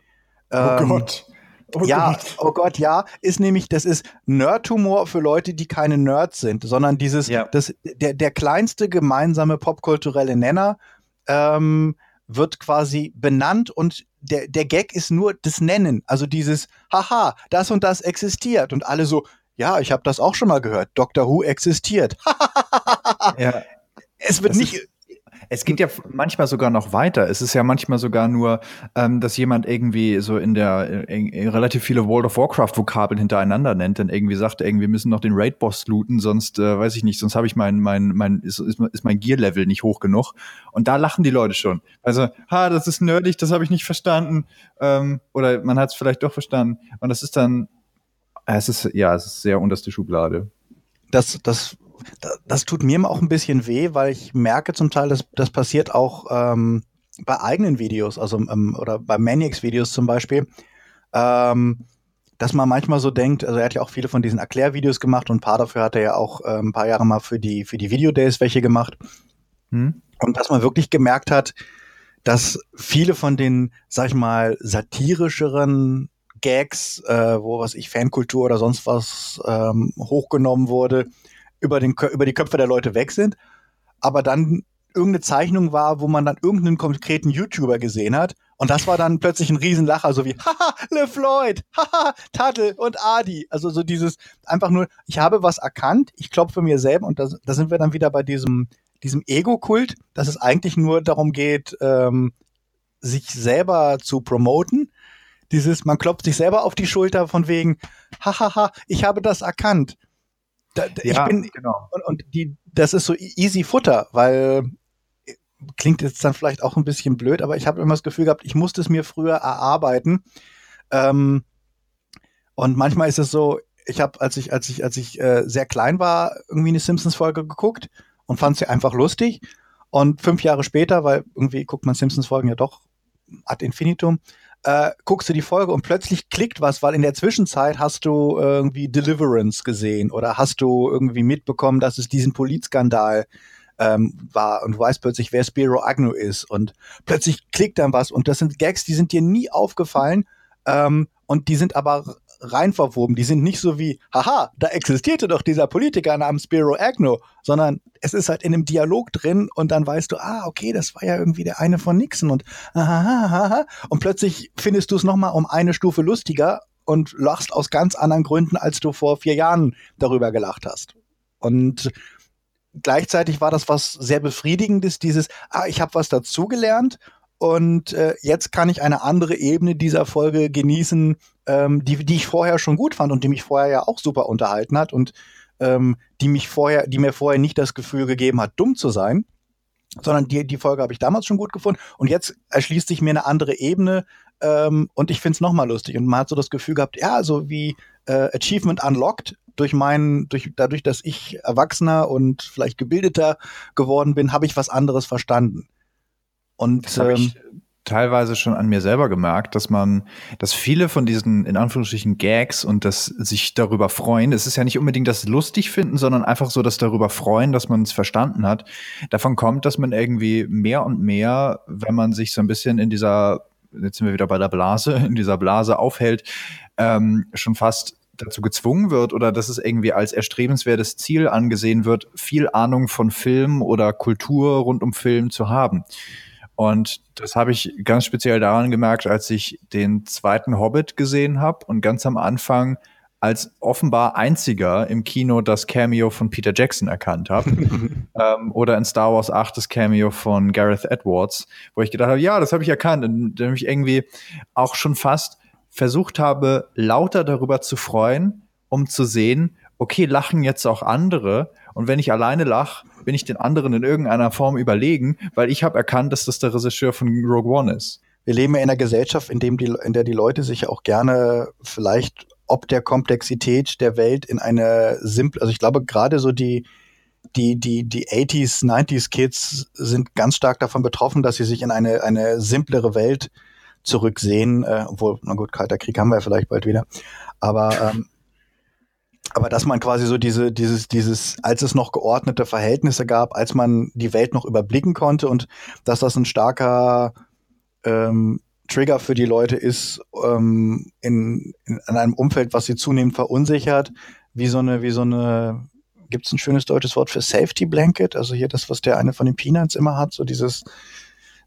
Oh ähm, oh Gott. Oh ja, Gott. oh Gott, ja, ist nämlich, das ist Nerd-Humor für Leute, die keine Nerds sind, sondern dieses, ja. das, der, der kleinste gemeinsame popkulturelle Nenner ähm, wird quasi benannt und der, der Gag ist nur das Nennen. Also dieses, haha, das und das existiert. Und alle so, ja, ich habe das auch schon mal gehört. Doctor Who existiert. ja. Es wird das nicht. Es geht ja manchmal sogar noch weiter. Es ist ja manchmal sogar nur, ähm, dass jemand irgendwie so in der in, in relativ viele World of Warcraft Vokabeln hintereinander nennt, dann irgendwie sagt, irgendwie wir müssen noch den Raid Boss looten, sonst äh, weiß ich nicht, sonst habe ich mein mein mein ist, ist, mein Gear Level nicht hoch genug. Und da lachen die Leute schon. Also, ha, das ist nerdig, das habe ich nicht verstanden. Ähm, oder man hat es vielleicht doch verstanden. Und das ist dann es ist, ja, es ist sehr unterste Schublade. Das, das, das tut mir auch ein bisschen weh, weil ich merke zum Teil, dass das passiert auch ähm, bei eigenen Videos, also ähm, oder bei Maniacs-Videos zum Beispiel, ähm, dass man manchmal so denkt, also er hat ja auch viele von diesen Erklärvideos gemacht und ein paar dafür hat er ja auch äh, ein paar Jahre mal für die, für die Videodays welche gemacht. Hm. Und dass man wirklich gemerkt hat, dass viele von den, sag ich mal, satirischeren Gags, äh, wo was ich Fankultur oder sonst was ähm, hochgenommen wurde, über, den, über die Köpfe der Leute weg sind. Aber dann irgendeine Zeichnung war, wo man dann irgendeinen konkreten YouTuber gesehen hat. Und das war dann plötzlich ein Riesenlacher, so wie, haha, LeFloid, haha, Tuttle und Adi. Also so dieses, einfach nur, ich habe was erkannt, ich klopfe mir selber und da, da sind wir dann wieder bei diesem, diesem Ego-Kult, dass es eigentlich nur darum geht, ähm, sich selber zu promoten. Dieses, man klopft sich selber auf die Schulter von wegen, hahaha, ich habe das erkannt. Da, ja, ich bin, genau. Und, und die, das ist so e-, easy Futter, weil klingt jetzt dann vielleicht auch ein bisschen blöd, aber ich habe immer das Gefühl gehabt, ich musste es mir früher erarbeiten. Ähm, und manchmal ist es so, ich habe, als ich, als ich, als ich äh, sehr klein war, irgendwie eine Simpsons-Folge geguckt und fand sie einfach lustig. Und fünf Jahre später, weil irgendwie guckt man Simpsons-Folgen ja doch ad infinitum, äh, guckst du die Folge und plötzlich klickt was, weil in der Zwischenzeit hast du irgendwie Deliverance gesehen oder hast du irgendwie mitbekommen, dass es diesen Polizskandal ähm, war und du weißt plötzlich, wer Spiro Agnew ist und plötzlich klickt dann was und das sind Gags, die sind dir nie aufgefallen ähm, und die sind aber rein verwoben. Die sind nicht so wie, haha, da existierte doch dieser Politiker namens Spiro Agnew, sondern es ist halt in einem Dialog drin und dann weißt du, ah, okay, das war ja irgendwie der eine von Nixon und aha, und plötzlich findest du es nochmal um eine Stufe lustiger und lachst aus ganz anderen Gründen, als du vor vier Jahren darüber gelacht hast. Und gleichzeitig war das was sehr befriedigendes, dieses, ah, ich habe was dazugelernt und äh, jetzt kann ich eine andere Ebene dieser Folge genießen, ähm, die, die ich vorher schon gut fand und die mich vorher ja auch super unterhalten hat und ähm, die mich vorher, die mir vorher nicht das Gefühl gegeben hat, dumm zu sein, sondern die, die Folge habe ich damals schon gut gefunden und jetzt erschließt sich mir eine andere Ebene ähm, und ich finde es nochmal lustig und man hat so das Gefühl gehabt, ja, so wie äh, Achievement Unlocked durch meinen, durch, dadurch, dass ich erwachsener und vielleicht gebildeter geworden bin, habe ich was anderes verstanden. Und das habe ähm, ich teilweise schon an mir selber gemerkt, dass man, dass viele von diesen in Anführungsstrichen Gags und das sich darüber freuen, es ist ja nicht unbedingt das lustig finden, sondern einfach so das darüber freuen, dass man es verstanden hat. Davon kommt, dass man irgendwie mehr und mehr, wenn man sich so ein bisschen in dieser, jetzt sind wir wieder bei der Blase, in dieser Blase aufhält, ähm, schon fast dazu gezwungen wird oder dass es irgendwie als erstrebenswertes Ziel angesehen wird, viel Ahnung von Film oder Kultur rund um Film zu haben. Und das habe ich ganz speziell daran gemerkt, als ich den zweiten Hobbit gesehen habe und ganz am Anfang als offenbar einziger im Kino das Cameo von Peter Jackson erkannt habe. ähm, oder in Star Wars 8 das Cameo von Gareth Edwards, wo ich gedacht habe, ja, das habe ich erkannt. Und dann mich irgendwie auch schon fast versucht habe, lauter darüber zu freuen, um zu sehen, okay, lachen jetzt auch andere. Und wenn ich alleine lache, bin ich den anderen in irgendeiner Form überlegen, weil ich habe erkannt, dass das der Regisseur von Rogue One ist. Wir leben ja in einer Gesellschaft, in, dem die, in der die Leute sich auch gerne vielleicht ob der Komplexität der Welt in eine simple, also ich glaube gerade so die, die, die, die 80s, 90s Kids sind ganz stark davon betroffen, dass sie sich in eine, eine simplere Welt zurücksehen, äh, obwohl, na gut, Kalter Krieg haben wir ja vielleicht bald wieder. Aber ähm, aber dass man quasi so diese, dieses, dieses, als es noch geordnete Verhältnisse gab, als man die Welt noch überblicken konnte und dass das ein starker ähm, Trigger für die Leute ist, ähm, in, in, in einem Umfeld, was sie zunehmend verunsichert, wie so eine, wie so eine, gibt es ein schönes deutsches Wort für Safety Blanket? Also hier das, was der eine von den Peanuts immer hat, so dieses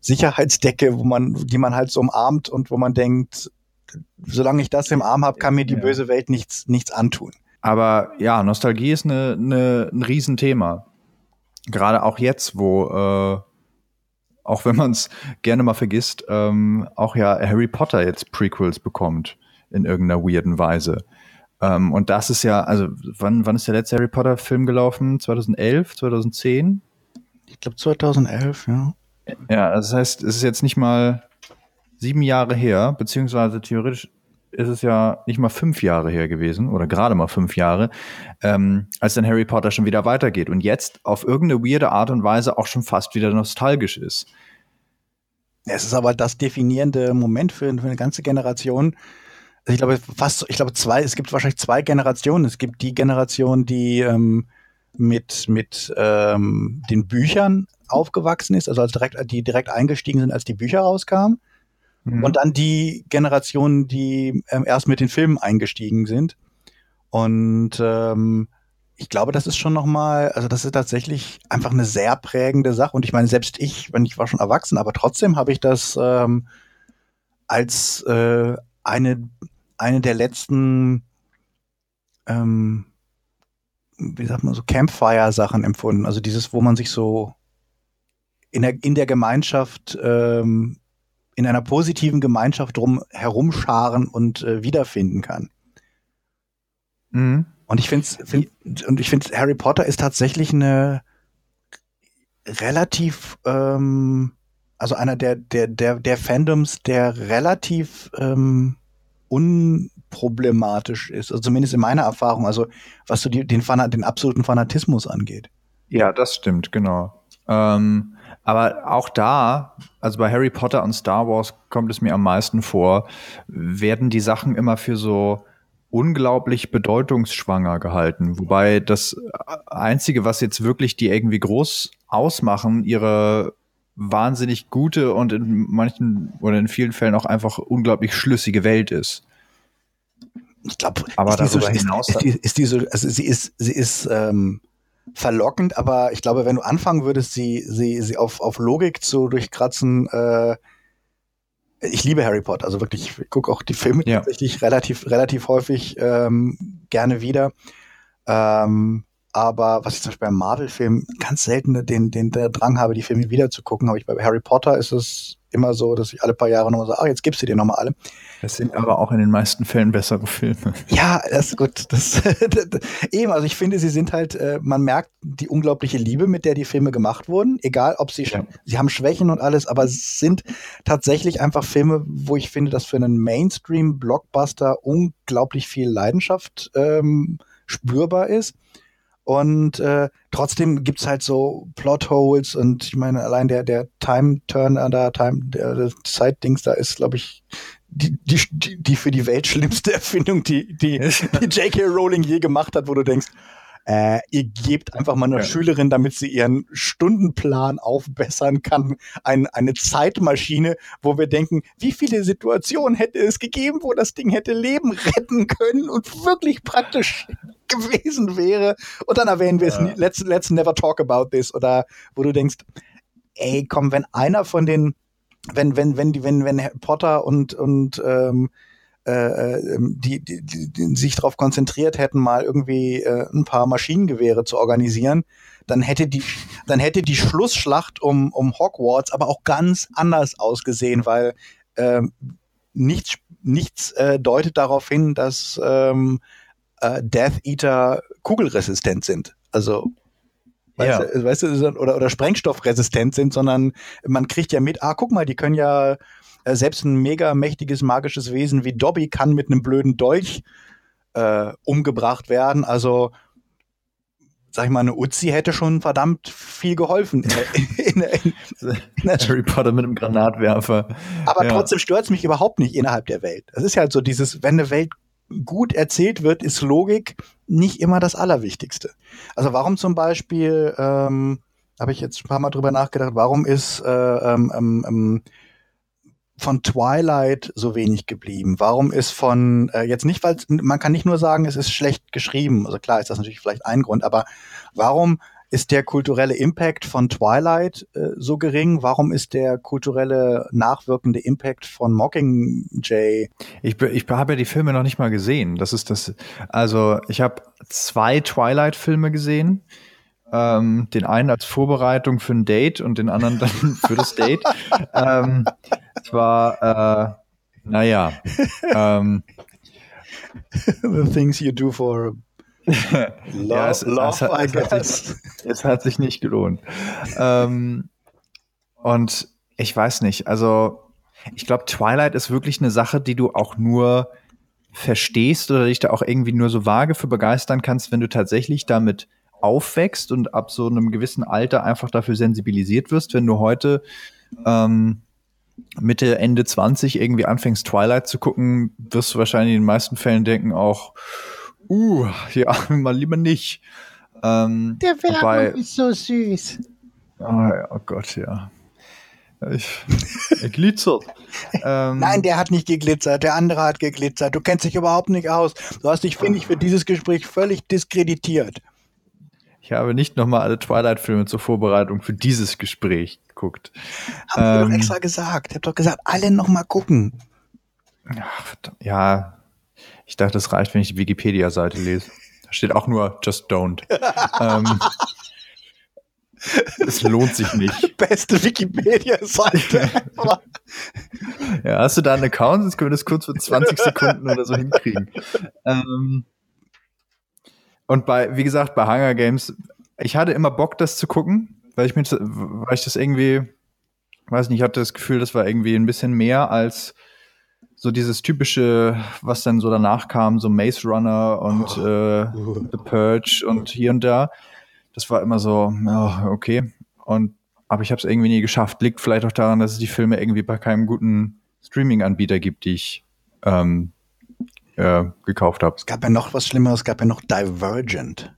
Sicherheitsdecke, wo man, die man halt so umarmt und wo man denkt, solange ich das im Arm habe, kann mir die ja. böse Welt nichts, nichts antun. Aber ja, Nostalgie ist eine, eine, ein Riesenthema. Gerade auch jetzt, wo, äh, auch wenn man es gerne mal vergisst, ähm, auch ja Harry Potter jetzt Prequels bekommt in irgendeiner weirden Weise. Ähm, und das ist ja, also wann, wann ist der letzte Harry Potter Film gelaufen? 2011, 2010? Ich glaube 2011, ja. Ja, das heißt, es ist jetzt nicht mal sieben Jahre her, beziehungsweise theoretisch ist es ja nicht mal fünf Jahre her gewesen oder gerade mal fünf Jahre, ähm, als dann Harry Potter schon wieder weitergeht und jetzt auf irgendeine weirde Art und Weise auch schon fast wieder nostalgisch ist. Es ist aber das definierende Moment für, für eine ganze Generation. Also ich glaube, fast, ich glaube, zwei, es gibt wahrscheinlich zwei Generationen. Es gibt die Generation, die ähm, mit, mit ähm, den Büchern aufgewachsen ist, also als direkt, die direkt eingestiegen sind, als die Bücher rauskamen. Mhm. Und dann die Generation, die ähm, erst mit den Filmen eingestiegen sind. Und ähm, ich glaube, das ist schon noch mal, also das ist tatsächlich einfach eine sehr prägende Sache. Und ich meine, selbst ich, wenn ich war schon erwachsen, aber trotzdem habe ich das ähm, als äh, eine eine der letzten, ähm, wie sagt man so, Campfire-Sachen empfunden. Also dieses, wo man sich so in der, in der Gemeinschaft, ähm, in einer positiven Gemeinschaft drum herumscharen und äh, wiederfinden kann. Mhm. Und ich finde, find, und ich finde, Harry Potter ist tatsächlich eine relativ, ähm, also einer der, der, der, der Fandoms, der relativ ähm, unproblematisch ist. Also zumindest in meiner Erfahrung, also was so die, den, Fan den absoluten Fanatismus angeht. Ja, das stimmt, genau. Ähm, aber auch da, also bei Harry Potter und Star Wars kommt es mir am meisten vor, werden die Sachen immer für so unglaublich bedeutungsschwanger gehalten. Wobei das Einzige, was jetzt wirklich die irgendwie groß ausmachen, ihre wahnsinnig gute und in manchen oder in vielen Fällen auch einfach unglaublich schlüssige Welt ist. Ich glaube, aber darüber so, hinaus ist, ist, ist die so, also sie ist, sie ist ähm, verlockend, aber ich glaube, wenn du anfangen würdest, sie, sie, sie auf, auf Logik zu durchkratzen, äh, ich liebe Harry Potter, also wirklich, ich gucke auch die Filme ja. tatsächlich relativ, relativ häufig ähm, gerne wieder. Ähm, aber was ich zum Beispiel beim Marvel-Film ganz selten den, den, den Drang habe, die Filme wieder zu gucken, habe ich bei Harry Potter ist es immer so, dass ich alle paar Jahre nochmal sage, ach, jetzt gibst du dir nochmal alle. Das sind aber auch in den meisten Fällen bessere Filme. Ja, das ist gut. Das, eben, also ich finde, sie sind halt, äh, man merkt die unglaubliche Liebe, mit der die Filme gemacht wurden. Egal, ob sie, ja. sie haben Schwächen und alles, aber es sind tatsächlich einfach Filme, wo ich finde, dass für einen Mainstream-Blockbuster unglaublich viel Leidenschaft ähm, spürbar ist. Und äh, trotzdem gibt's halt so Plotholes und ich meine, allein der, der Time-Turner da, Time, der, der Zeitdings da ist, glaube ich, die, die, die für die Welt schlimmste Erfindung, die, die, die J.K. Rowling je gemacht hat, wo du denkst, äh, ihr gebt einfach mal einer ja. Schülerin, damit sie ihren Stundenplan aufbessern kann, ein, eine Zeitmaschine, wo wir denken, wie viele Situationen hätte es gegeben, wo das Ding hätte Leben retten können und wirklich praktisch gewesen wäre. Und dann erwähnen wir ja. es, let's, let's never talk about this. Oder wo du denkst, ey, komm, wenn einer von den, wenn, wenn, wenn die, wenn, wenn Potter und, und ähm, äh, ähm, die, die, die sich darauf konzentriert hätten, mal irgendwie äh, ein paar Maschinengewehre zu organisieren, dann hätte die, dann hätte die Schlussschlacht um, um Hogwarts aber auch ganz anders ausgesehen, weil äh, nichts, nichts äh, deutet darauf hin, dass ähm, äh, Death Eater kugelresistent sind. Also Weißt, ja. du, weißt du, oder, oder sprengstoffresistent sind, sondern man kriegt ja mit, ah, guck mal, die können ja äh, selbst ein mega mächtiges magisches Wesen wie Dobby kann mit einem blöden Dolch äh, umgebracht werden. Also sag ich mal, eine Uzi hätte schon verdammt viel geholfen. In, in, in, Harry Potter mit einem Granatwerfer. Aber ja. trotzdem stört es mich überhaupt nicht innerhalb der Welt. Das ist halt so dieses, wenn eine Welt gut erzählt wird, ist Logik nicht immer das Allerwichtigste. Also warum zum Beispiel, ähm, habe ich jetzt ein paar Mal drüber nachgedacht, warum ist äh, ähm, ähm, ähm von Twilight so wenig geblieben? Warum ist von äh, jetzt nicht, weil man kann nicht nur sagen, es ist schlecht geschrieben. Also klar ist das natürlich vielleicht ein Grund, aber warum ist der kulturelle Impact von Twilight äh, so gering? Warum ist der kulturelle nachwirkende Impact von Mockingjay? Ich, ich habe ja die Filme noch nicht mal gesehen. Das ist das. Also ich habe zwei Twilight-Filme gesehen. Ähm, den einen als Vorbereitung für ein Date und den anderen dann für das Date. ähm, es war, äh, naja. ähm, The things you do for love, ja, es, love es, hat, es, hat sich, es, hat, sich, nicht gelohnt. ähm, und ich weiß nicht, also ich glaube, Twilight ist wirklich eine Sache, die du auch nur verstehst oder dich da auch irgendwie nur so vage für begeistern kannst, wenn du tatsächlich damit aufwächst und ab so einem gewissen Alter einfach dafür sensibilisiert wirst, wenn du heute ähm, Mitte, Ende 20 irgendwie anfängst, Twilight zu gucken, wirst du wahrscheinlich in den meisten Fällen denken auch, uh, ja, mal lieber nicht. Ähm, Der Werbung ist so süß. Oh, oh Gott, ja. Ich, er glitzert. ähm, Nein, der hat nicht geglitzert, der andere hat geglitzert. Du kennst dich überhaupt nicht aus. Du hast dich, finde ich, für dieses Gespräch völlig diskreditiert. Ich habe nicht nochmal alle Twilight-Filme zur Vorbereitung für dieses Gespräch geguckt. Hab ähm, ich doch extra gesagt. Ich habe doch gesagt, alle nochmal gucken. Ach, ja, ich dachte, es reicht, wenn ich die Wikipedia-Seite lese. Da steht auch nur Just Don't. ähm, es lohnt sich nicht. Beste Wikipedia-Seite. ja, hast du da einen Account? Sonst können wir das kurz für 20 Sekunden oder so hinkriegen. Ähm, und bei, wie gesagt, bei Hunger Games, ich hatte immer Bock, das zu gucken, weil ich mir, weil ich das irgendwie, weiß nicht, ich hatte das Gefühl, das war irgendwie ein bisschen mehr als so dieses typische, was dann so danach kam, so Maze Runner und oh. äh, The Purge und hier und da. Das war immer so, oh, okay. Und aber ich habe es irgendwie nie geschafft. Liegt vielleicht auch daran, dass es die Filme irgendwie bei keinem guten Streaming-Anbieter gibt, die ich ähm, äh, gekauft habe. Es gab ja noch was Schlimmeres, es gab ja noch Divergent.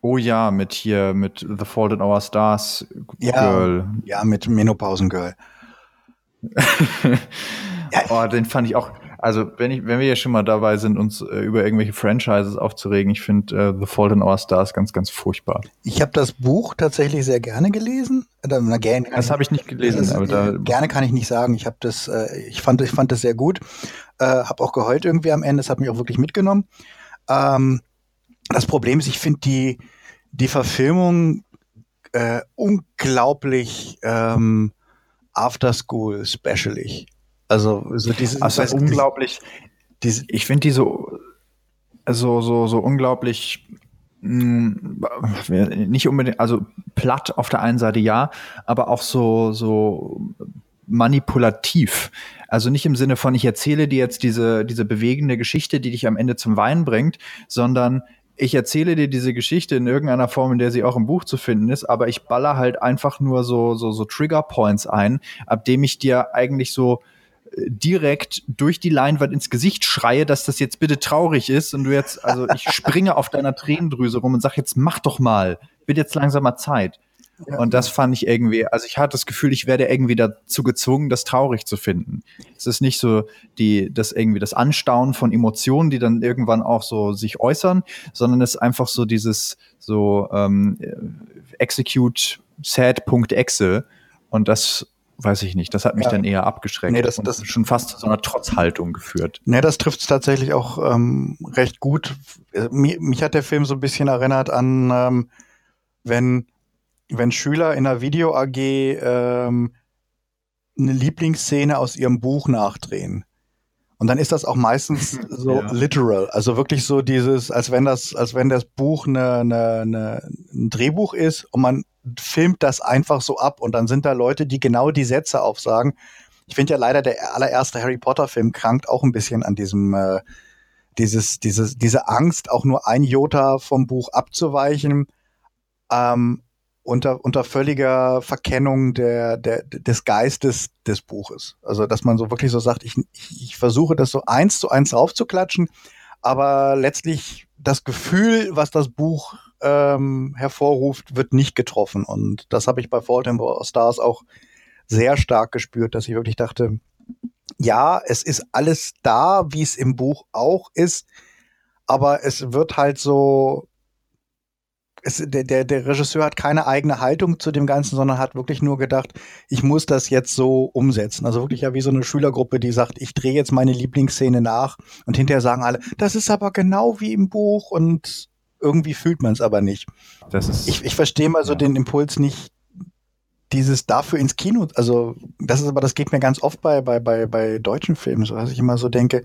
Oh ja, mit hier, mit The Fault in Our Stars ja, Girl. Ja, mit Menopausen Girl. ja, oh, den fand ich auch. Also, wenn, ich, wenn wir ja schon mal dabei sind, uns äh, über irgendwelche Franchises aufzuregen, ich finde äh, The Fault in Our Stars ganz, ganz furchtbar. Ich habe das Buch tatsächlich sehr gerne gelesen. Na, gerne, das habe ich nicht gelesen. Das, aber da gerne kann ich nicht sagen. Ich habe das, äh, ich fand, ich fand das sehr gut. Äh, habe auch geheult irgendwie am Ende. Das hat mich auch wirklich mitgenommen. Ähm, das Problem ist, ich finde die, die Verfilmung äh, unglaublich ähm, After School specialig. Also so dieses also weißt, unglaublich. Diese, ich finde die so, so, so, so unglaublich hm, nicht unbedingt, also platt auf der einen Seite ja, aber auch so, so manipulativ. Also nicht im Sinne von, ich erzähle dir jetzt diese, diese bewegende Geschichte, die dich am Ende zum Weinen bringt, sondern ich erzähle dir diese Geschichte in irgendeiner Form, in der sie auch im Buch zu finden ist, aber ich baller halt einfach nur so, so, so Trigger Points ein, ab dem ich dir eigentlich so direkt durch die Leinwand ins Gesicht schreie, dass das jetzt bitte traurig ist und du jetzt, also ich springe auf deiner Tränendrüse rum und sag jetzt mach doch mal, wird jetzt langsam mal Zeit. Ja. Und das fand ich irgendwie, also ich hatte das Gefühl, ich werde irgendwie dazu gezwungen, das traurig zu finden. Es ist nicht so die, das irgendwie das Anstauen von Emotionen, die dann irgendwann auch so sich äußern, sondern es ist einfach so dieses so ähm, execute sad.exe und das weiß ich nicht. Das hat mich ja. dann eher abgeschreckt nee, das, das schon fast zu so einer Trotzhaltung geführt. Nee, das trifft es tatsächlich auch ähm, recht gut. Äh, mich, mich, hat der Film so ein bisschen erinnert an, ähm, wenn, wenn Schüler in einer Video AG ähm, eine Lieblingsszene aus ihrem Buch nachdrehen. Und dann ist das auch meistens so ja. literal, also wirklich so dieses, als wenn das, als wenn das Buch eine, eine, eine, ein Drehbuch ist und man filmt das einfach so ab und dann sind da Leute, die genau die Sätze aufsagen. Ich finde ja leider der allererste Harry Potter Film krankt auch ein bisschen an diesem äh, dieses dieses diese Angst auch nur ein Jota vom Buch abzuweichen ähm, unter unter völliger Verkennung der, der des Geistes des Buches. Also dass man so wirklich so sagt, ich, ich, versuche das so eins zu eins raufzuklatschen, aber letztlich das Gefühl, was das Buch ähm, hervorruft, wird nicht getroffen. Und das habe ich bei Fault in Stars auch sehr stark gespürt, dass ich wirklich dachte, ja, es ist alles da, wie es im Buch auch ist, aber es wird halt so, es, der, der, der Regisseur hat keine eigene Haltung zu dem Ganzen, sondern hat wirklich nur gedacht, ich muss das jetzt so umsetzen. Also wirklich ja wie so eine Schülergruppe, die sagt, ich drehe jetzt meine Lieblingsszene nach und hinterher sagen alle, das ist aber genau wie im Buch und irgendwie fühlt man es aber nicht. Das ist, ich, ich verstehe mal so ja. den Impuls nicht, dieses dafür ins Kino, also das ist aber, das geht mir ganz oft bei, bei, bei, bei deutschen Filmen, so dass ich immer so denke,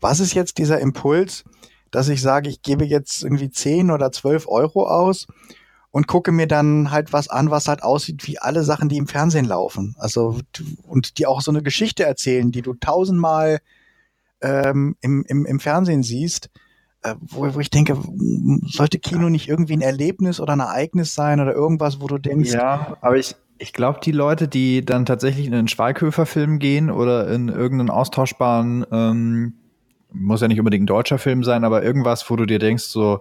was ist jetzt dieser Impuls, dass ich sage, ich gebe jetzt irgendwie 10 oder 12 Euro aus und gucke mir dann halt was an, was halt aussieht wie alle Sachen, die im Fernsehen laufen. Also, und die auch so eine Geschichte erzählen, die du tausendmal ähm, im, im, im Fernsehen siehst wo, wo ich denke, sollte Kino nicht irgendwie ein Erlebnis oder ein Ereignis sein oder irgendwas, wo du denkst. Ja, aber ich, Ich glaube, die Leute, die dann tatsächlich in einen Schweighöfer-Film gehen oder in irgendeinen austauschbaren, ähm, muss ja nicht unbedingt ein deutscher Film sein, aber irgendwas, wo du dir denkst, so,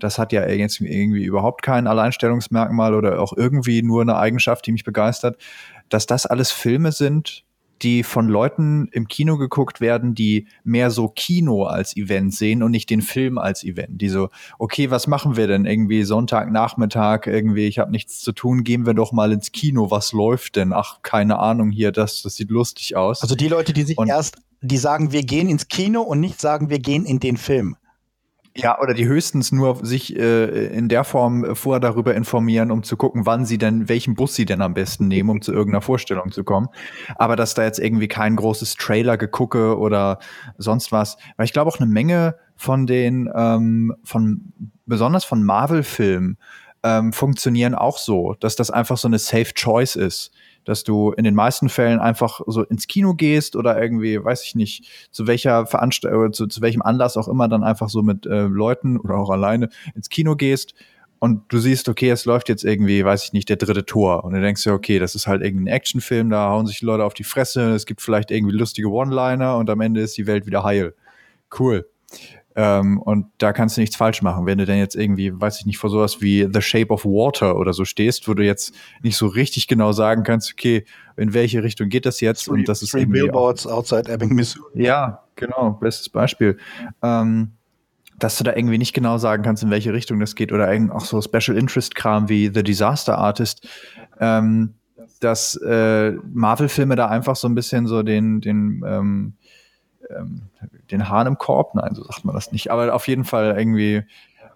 das hat ja jetzt irgendwie überhaupt kein Alleinstellungsmerkmal oder auch irgendwie nur eine Eigenschaft, die mich begeistert, dass das alles Filme sind, die von Leuten im Kino geguckt werden, die mehr so Kino als Event sehen und nicht den Film als Event. Die so, okay, was machen wir denn irgendwie Sonntagnachmittag irgendwie, ich habe nichts zu tun, gehen wir doch mal ins Kino, was läuft denn? Ach, keine Ahnung hier, das, das sieht lustig aus. Also die Leute, die sich und erst, die sagen, wir gehen ins Kino und nicht sagen, wir gehen in den Film. Ja, oder die höchstens nur sich äh, in der Form vorher darüber informieren, um zu gucken, wann sie denn, welchen Bus sie denn am besten nehmen, um zu irgendeiner Vorstellung zu kommen. Aber dass da jetzt irgendwie kein großes Trailer gegucke oder sonst was. Weil ich glaube auch eine Menge von den, ähm, von, besonders von Marvel-Filmen, ähm, funktionieren auch so, dass das einfach so eine Safe Choice ist dass du in den meisten Fällen einfach so ins Kino gehst oder irgendwie, weiß ich nicht, zu welcher Veranstaltung, zu, zu welchem Anlass auch immer dann einfach so mit äh, Leuten oder auch alleine ins Kino gehst und du siehst, okay, es läuft jetzt irgendwie, weiß ich nicht, der dritte Tor. Und du denkst dir, okay, das ist halt irgendein Actionfilm, da hauen sich Leute auf die Fresse, es gibt vielleicht irgendwie lustige One-Liner und am Ende ist die Welt wieder heil. Cool. Ähm, und da kannst du nichts falsch machen. Wenn du denn jetzt irgendwie, weiß ich nicht, vor sowas wie The Shape of Water oder so stehst, wo du jetzt nicht so richtig genau sagen kannst, okay, in welche Richtung geht das jetzt? Three, und das ist irgendwie Billboards auch, outside Ebbing, Missouri. Ja, genau, bestes Beispiel. Ähm, dass du da irgendwie nicht genau sagen kannst, in welche Richtung das geht oder auch so Special Interest Kram wie The Disaster Artist, ähm, dass äh, Marvel-Filme da einfach so ein bisschen so den, den ähm, ähm, den Hahn im Korb, nein, so sagt man das nicht, aber auf jeden Fall irgendwie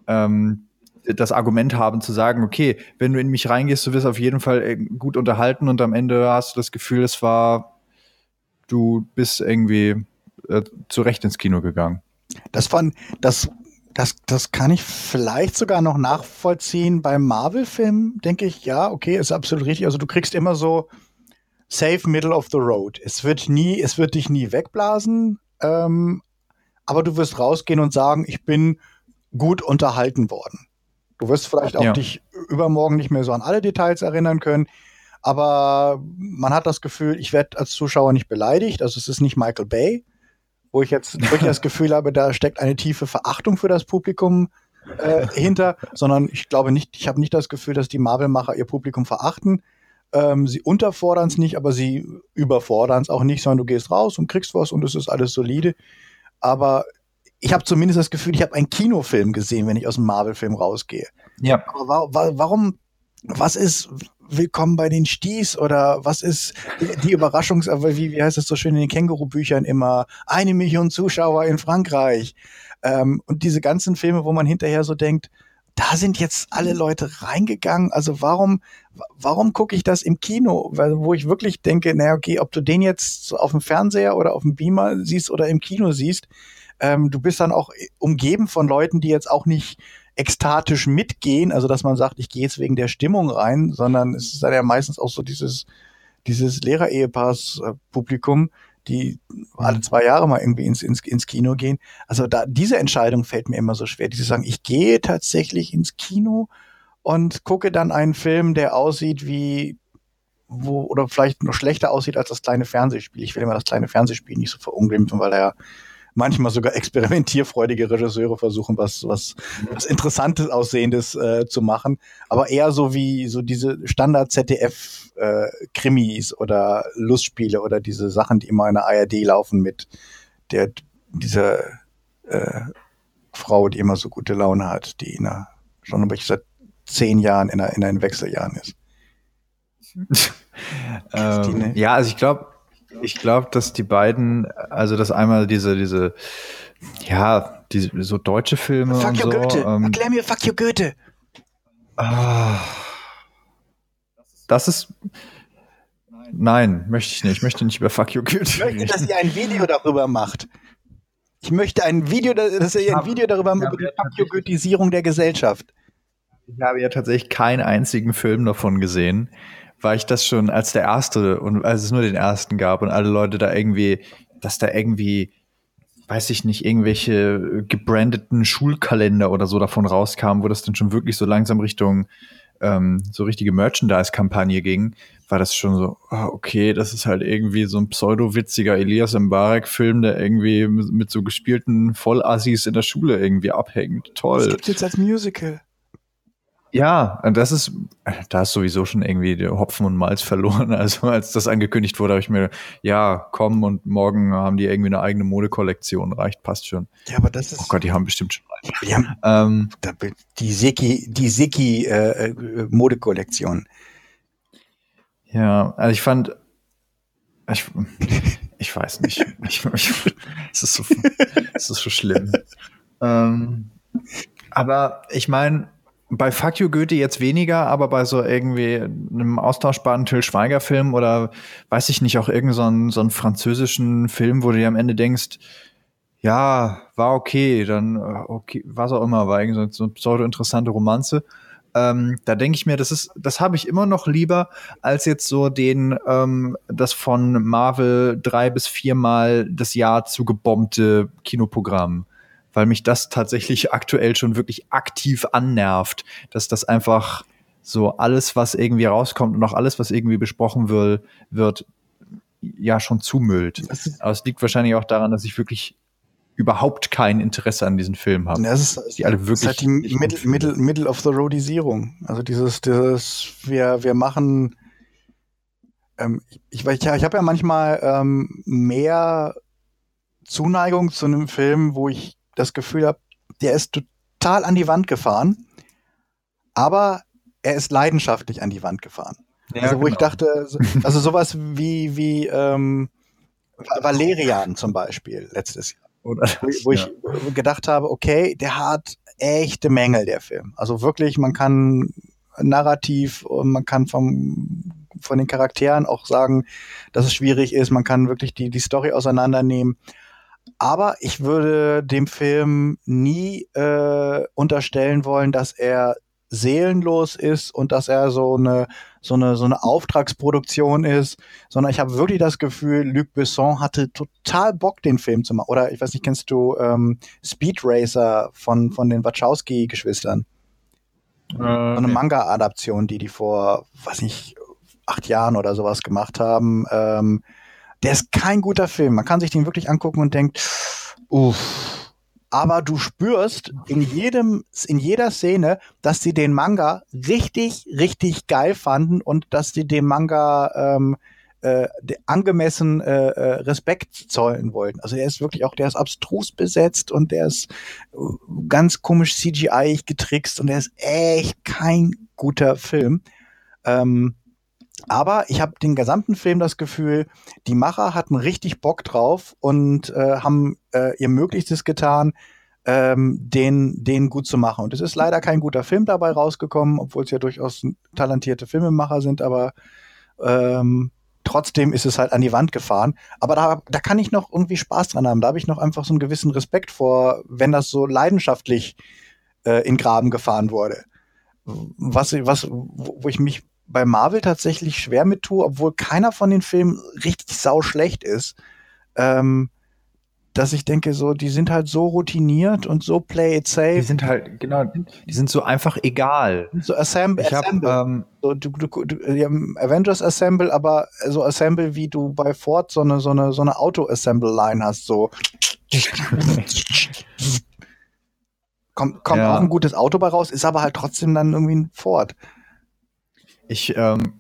ähm, das Argument haben zu sagen, okay, wenn du in mich reingehst, du wirst auf jeden Fall äh, gut unterhalten und am Ende hast du das Gefühl, es war, du bist irgendwie äh, zurecht ins Kino gegangen. Das fand, das, das, das kann ich vielleicht sogar noch nachvollziehen. Beim Marvel-Film denke ich, ja, okay, ist absolut richtig. Also du kriegst immer so safe middle of the road. Es wird nie, es wird dich nie wegblasen. Ähm, aber du wirst rausgehen und sagen, ich bin gut unterhalten worden. Du wirst vielleicht auch ja. dich übermorgen nicht mehr so an alle Details erinnern können, aber man hat das Gefühl, ich werde als Zuschauer nicht beleidigt. Also es ist nicht Michael Bay, wo ich jetzt wirklich das Gefühl habe, da steckt eine tiefe Verachtung für das Publikum äh, hinter, sondern ich glaube nicht, ich habe nicht das Gefühl, dass die Marvel-Macher ihr Publikum verachten. Ähm, sie unterfordern es nicht, aber sie überfordern es auch nicht, sondern du gehst raus und kriegst was und es ist alles solide. Aber ich habe zumindest das Gefühl, ich habe einen Kinofilm gesehen, wenn ich aus dem Marvel-Film rausgehe. Ja. Aber wa wa warum, was ist Willkommen bei den Sties oder was ist die Überraschungs, aber wie, wie heißt das so schön in den Känguru-Büchern immer, eine Million Zuschauer in Frankreich. Ähm, und diese ganzen Filme, wo man hinterher so denkt, da sind jetzt alle Leute reingegangen. Also warum, warum gucke ich das im Kino? Weil, wo ich wirklich denke, naja, okay, ob du den jetzt auf dem Fernseher oder auf dem Beamer siehst oder im Kino siehst, ähm, du bist dann auch umgeben von Leuten, die jetzt auch nicht ekstatisch mitgehen, also dass man sagt, ich gehe jetzt wegen der Stimmung rein, sondern es ist dann ja meistens auch so dieses, dieses Lehrer-Ehepaars-Publikum, die alle mhm. zwei Jahre mal irgendwie ins, ins, ins Kino gehen. Also da, diese Entscheidung fällt mir immer so schwer, die zu sagen, ich gehe tatsächlich ins Kino und gucke dann einen Film, der aussieht wie wo, oder vielleicht noch schlechter aussieht als das kleine Fernsehspiel. Ich will immer das kleine Fernsehspiel nicht so verunglimpfen, weil er ja manchmal sogar experimentierfreudige Regisseure versuchen, was, was, was Interessantes Aussehendes äh, zu machen. Aber eher so wie so diese Standard-ZDF-Krimis äh, oder Lustspiele oder diese Sachen, die immer in der ARD laufen mit der, dieser äh, Frau, die immer so gute Laune hat, die in einer, schon seit zehn Jahren in, einer, in einen Wechseljahren ist. ähm, ja, also ich glaube, ich glaube, dass die beiden, also dass einmal diese, diese, ja, diese so deutsche Filme. Fuck und you so, Goethe. Ähm, Erklär mir Fuck you Goethe. Ah, das ist. Nein, möchte ich nicht. Ich möchte nicht über Fuck you Goethe. Ich möchte, dass ihr ein Video darüber macht. Ich möchte ein Video, dass ihr ein Video darüber macht, über die Fuck you Goethisierung der Gesellschaft. Ich habe ja tatsächlich keinen einzigen Film davon gesehen war ich das schon als der erste und als es nur den ersten gab und alle Leute da irgendwie, dass da irgendwie, weiß ich nicht, irgendwelche gebrandeten Schulkalender oder so davon rauskamen, wo das dann schon wirklich so langsam Richtung ähm, so richtige Merchandise-Kampagne ging, war das schon so, oh, okay, das ist halt irgendwie so ein pseudo-witziger Elias Mbarek-Film, der irgendwie mit, so gespielten Vollassis in der Schule irgendwie abhängt. Toll. Das gibt's jetzt als Musical. Ja, das ist, da ist sowieso schon irgendwie der Hopfen und Malz verloren. Also als das angekündigt wurde, habe ich mir, ja, komm und morgen haben die irgendwie eine eigene Modekollektion, reicht, passt schon. Ja, aber das ist. Oh Gott, die haben bestimmt schon. Die haben ähm, die Seki, die Seki äh, äh, Modekollektion. Ja, also ich fand, ich, ich weiß nicht, ich, ich, es ist so, es ist so schlimm. ähm, aber ich meine bei Fuck You Goethe jetzt weniger, aber bei so irgendwie einem austauschbaren Till Schweiger Film oder weiß ich nicht, auch irgendeinen so, so einen französischen Film, wo du dir am Ende denkst, ja, war okay, dann okay, was auch immer, war irgendwie so, eine pseudo-interessante Romanze. Ähm, da denke ich mir, das ist, das habe ich immer noch lieber als jetzt so den, ähm, das von Marvel drei bis viermal das Jahr zugebombte Kinoprogramm weil mich das tatsächlich aktuell schon wirklich aktiv annervt, dass das einfach so alles, was irgendwie rauskommt und auch alles, was irgendwie besprochen will, wird ja schon zumüllt. Aber es liegt wahrscheinlich auch daran, dass ich wirklich überhaupt kein Interesse an diesen Filmen habe. Das ist, die alle wirklich ist halt die Middle, Middle, Middle of the Roadisierung. Also dieses, dieses, wir, wir machen, ähm, ich, ich, ich habe ja manchmal ähm, mehr Zuneigung zu einem Film, wo ich das Gefühl habe, der ist total an die Wand gefahren, aber er ist leidenschaftlich an die Wand gefahren. Ja, also wo genau. ich dachte, also sowas wie, wie ähm, Valerian zum Beispiel letztes Jahr. Das, wo, ich ja. gedacht habe, okay, der hat echte Mängel, der Film. Also wirklich, man kann narrativ und man kann vom, von den Charakteren auch sagen, dass es schwierig ist. Man kann wirklich die, die Story auseinandernehmen. Aber ich würde dem Film nie äh, unterstellen wollen, dass er seelenlos ist und dass er so eine so eine so eine Auftragsproduktion ist, sondern ich habe wirklich das Gefühl, Luc Besson hatte total Bock, den Film zu machen. Oder ich weiß nicht, kennst du ähm, Speed Racer von von den Wachowski-Geschwistern? Äh, so eine nee. Manga-Adaption, die die vor, weiß nicht, acht Jahren oder sowas gemacht haben. Ähm, der ist kein guter Film. Man kann sich den wirklich angucken und denkt, uff. Aber du spürst in jedem, in jeder Szene, dass sie den Manga richtig, richtig geil fanden und dass sie dem Manga ähm, äh, angemessen äh, äh, Respekt zollen wollten. Also er ist wirklich auch, der ist abstrus besetzt und der ist äh, ganz komisch CGI getrickst und der ist echt kein guter Film. Ähm, aber ich habe den gesamten Film das Gefühl, die Macher hatten richtig Bock drauf und äh, haben äh, ihr Möglichstes getan, ähm, den, den gut zu machen. Und es ist leider kein guter Film dabei rausgekommen, obwohl es ja durchaus talentierte Filmemacher sind, aber ähm, trotzdem ist es halt an die Wand gefahren. Aber da, da kann ich noch irgendwie Spaß dran haben. Da habe ich noch einfach so einen gewissen Respekt vor, wenn das so leidenschaftlich äh, in Graben gefahren wurde. Was, was, wo ich mich bei Marvel tatsächlich schwer mit tue, obwohl keiner von den Filmen richtig sau schlecht ist. Ähm, dass ich denke, so, die sind halt so routiniert und so play it safe. Die sind halt, genau, die sind so einfach egal. So Assemble, ich Assemble. Hab, ähm, so, du, du, du, Avengers Assemble, aber so Assemble, wie du bei Ford so eine, so eine, so eine Auto-Assemble-Line hast, so. kommt kommt ja. auch ein gutes Auto bei raus, ist aber halt trotzdem dann irgendwie ein Ford. Ich, ähm,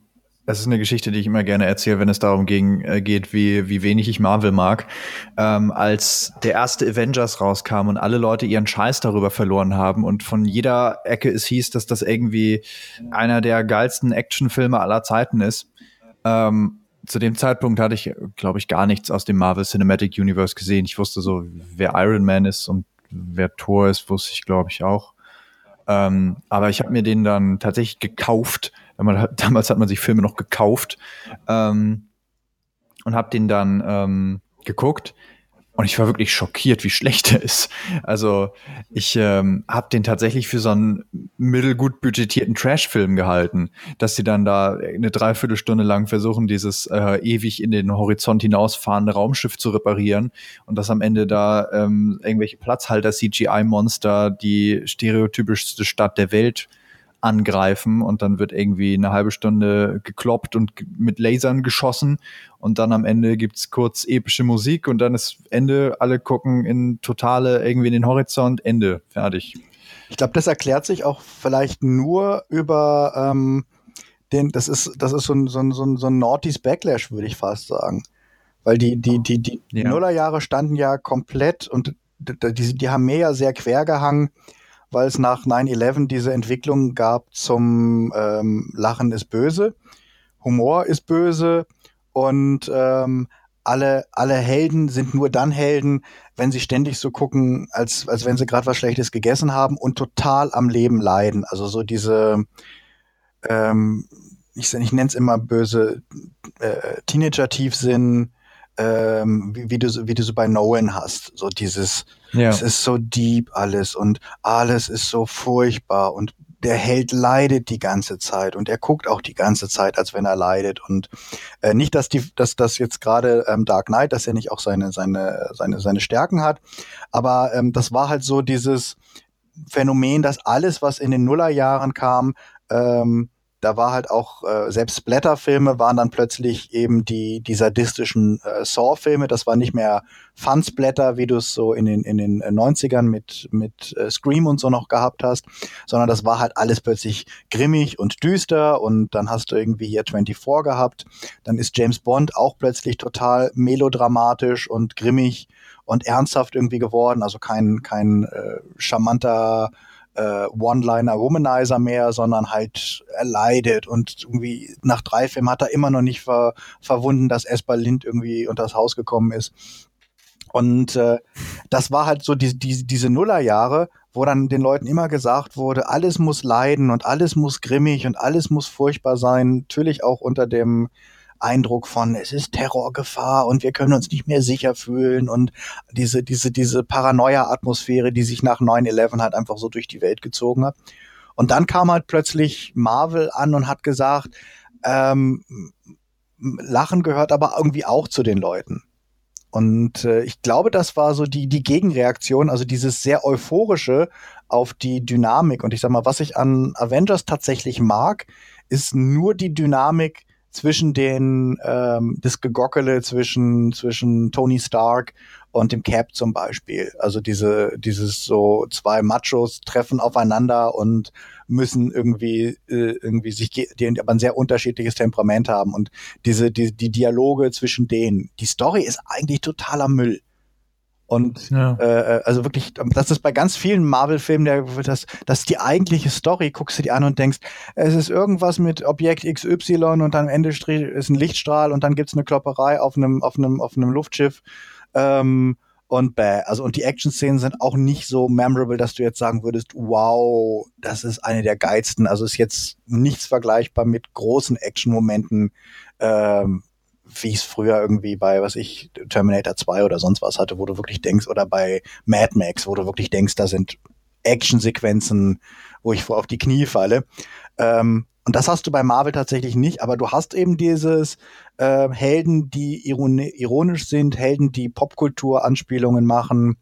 das ist eine Geschichte, die ich immer gerne erzähle, wenn es darum ging, äh, geht, wie, wie wenig ich Marvel mag. Ähm, als der erste Avengers rauskam und alle Leute ihren Scheiß darüber verloren haben und von jeder Ecke es hieß, dass das irgendwie einer der geilsten Actionfilme aller Zeiten ist. Ähm, zu dem Zeitpunkt hatte ich, glaube ich, gar nichts aus dem Marvel Cinematic Universe gesehen. Ich wusste so, wer Iron Man ist und wer Thor ist, wusste ich, glaube ich, auch. Ähm, aber ich habe mir den dann tatsächlich gekauft. Damals hat man sich Filme noch gekauft ähm, und habe den dann ähm, geguckt. Und ich war wirklich schockiert, wie schlecht er ist. Also ich ähm, habe den tatsächlich für so einen mittelgut budgetierten Trash-Film gehalten, dass sie dann da eine Dreiviertelstunde lang versuchen, dieses äh, ewig in den Horizont hinausfahrende Raumschiff zu reparieren und dass am Ende da ähm, irgendwelche Platzhalter-CGI-Monster die stereotypischste Stadt der Welt angreifen und dann wird irgendwie eine halbe Stunde gekloppt und mit Lasern geschossen und dann am Ende gibt's kurz epische Musik und dann ist Ende, alle gucken in totale irgendwie in den Horizont, Ende, fertig. Ich glaube, das erklärt sich auch vielleicht nur über ähm, den, das ist, das ist so ein, so ein, so ein, so ein Naughty's Backlash, würde ich fast sagen. Weil die, die, die, die ja. Nullerjahre standen ja komplett und die, die haben mir ja sehr quer gehangen, weil es nach 9-11 diese Entwicklung gab zum ähm, Lachen ist böse, Humor ist böse und ähm, alle, alle Helden sind nur dann Helden, wenn sie ständig so gucken, als, als wenn sie gerade was Schlechtes gegessen haben und total am Leben leiden. Also so diese, ähm, ich, ich nenne es immer böse, äh, Teenager-Tiefsinn, ähm, wie, wie, du, wie du so bei Nolan hast. So dieses, ja. es ist so deep alles und alles ist so furchtbar und der Held leidet die ganze Zeit und er guckt auch die ganze Zeit, als wenn er leidet. Und äh, nicht, dass die, dass das jetzt gerade ähm, Dark Knight, dass er nicht auch seine, seine, seine, seine Stärken hat, aber ähm, das war halt so dieses Phänomen, dass alles, was in den Nullerjahren kam, ähm, da war halt auch, äh, selbst Splatter-Filme waren dann plötzlich eben die, die sadistischen äh, Saw-Filme. Das war nicht mehr Fun-Splatter, wie du es so in den, in den 90ern äh, mit, mit äh, Scream und so noch gehabt hast, sondern das war halt alles plötzlich grimmig und düster und dann hast du irgendwie hier 24 gehabt. Dann ist James Bond auch plötzlich total melodramatisch und grimmig und ernsthaft irgendwie geworden. Also kein, kein äh, charmanter äh, One-Liner Womanizer mehr, sondern halt er leidet und irgendwie nach drei Filmen hat er immer noch nicht ver verwunden, dass Esper Lind irgendwie unter das Haus gekommen ist. Und äh, das war halt so die, die, diese Nullerjahre, wo dann den Leuten immer gesagt wurde, alles muss leiden und alles muss grimmig und alles muss furchtbar sein. Natürlich auch unter dem Eindruck von, es ist Terrorgefahr und wir können uns nicht mehr sicher fühlen und diese, diese, diese Paranoia-Atmosphäre, die sich nach 9-11 halt einfach so durch die Welt gezogen hat. Und dann kam halt plötzlich Marvel an und hat gesagt, ähm, Lachen gehört aber irgendwie auch zu den Leuten. Und äh, ich glaube, das war so die, die Gegenreaktion, also dieses sehr euphorische auf die Dynamik. Und ich sag mal, was ich an Avengers tatsächlich mag, ist nur die Dynamik zwischen den, ähm, das Gegockele zwischen, zwischen Tony Stark und dem Cap zum Beispiel. Also diese, dieses so zwei Machos treffen aufeinander und müssen irgendwie, äh, irgendwie sich, die aber ein sehr unterschiedliches Temperament haben und diese, die, die Dialoge zwischen denen. Die Story ist eigentlich totaler Müll. Und ja. äh, also wirklich, das ist bei ganz vielen Marvel-Filmen, das, das ist die eigentliche Story, guckst du die an und denkst, es ist irgendwas mit Objekt XY und dann am Ende ist ein Lichtstrahl und dann gibt's eine Klopperei auf einem, auf einem, auf einem Luftschiff. Ähm, und bäh. Also, und die Action-Szenen sind auch nicht so memorable, dass du jetzt sagen würdest, wow, das ist eine der geilsten. Also ist jetzt nichts vergleichbar mit großen Action-Momenten, ähm, wie es früher irgendwie bei, was ich, Terminator 2 oder sonst was hatte, wo du wirklich denkst, oder bei Mad Max, wo du wirklich denkst, da sind Actionsequenzen, wo ich vor auf die Knie falle. Ähm, und das hast du bei Marvel tatsächlich nicht, aber du hast eben dieses äh, Helden, die ironisch sind, Helden, die Popkultur-Anspielungen machen.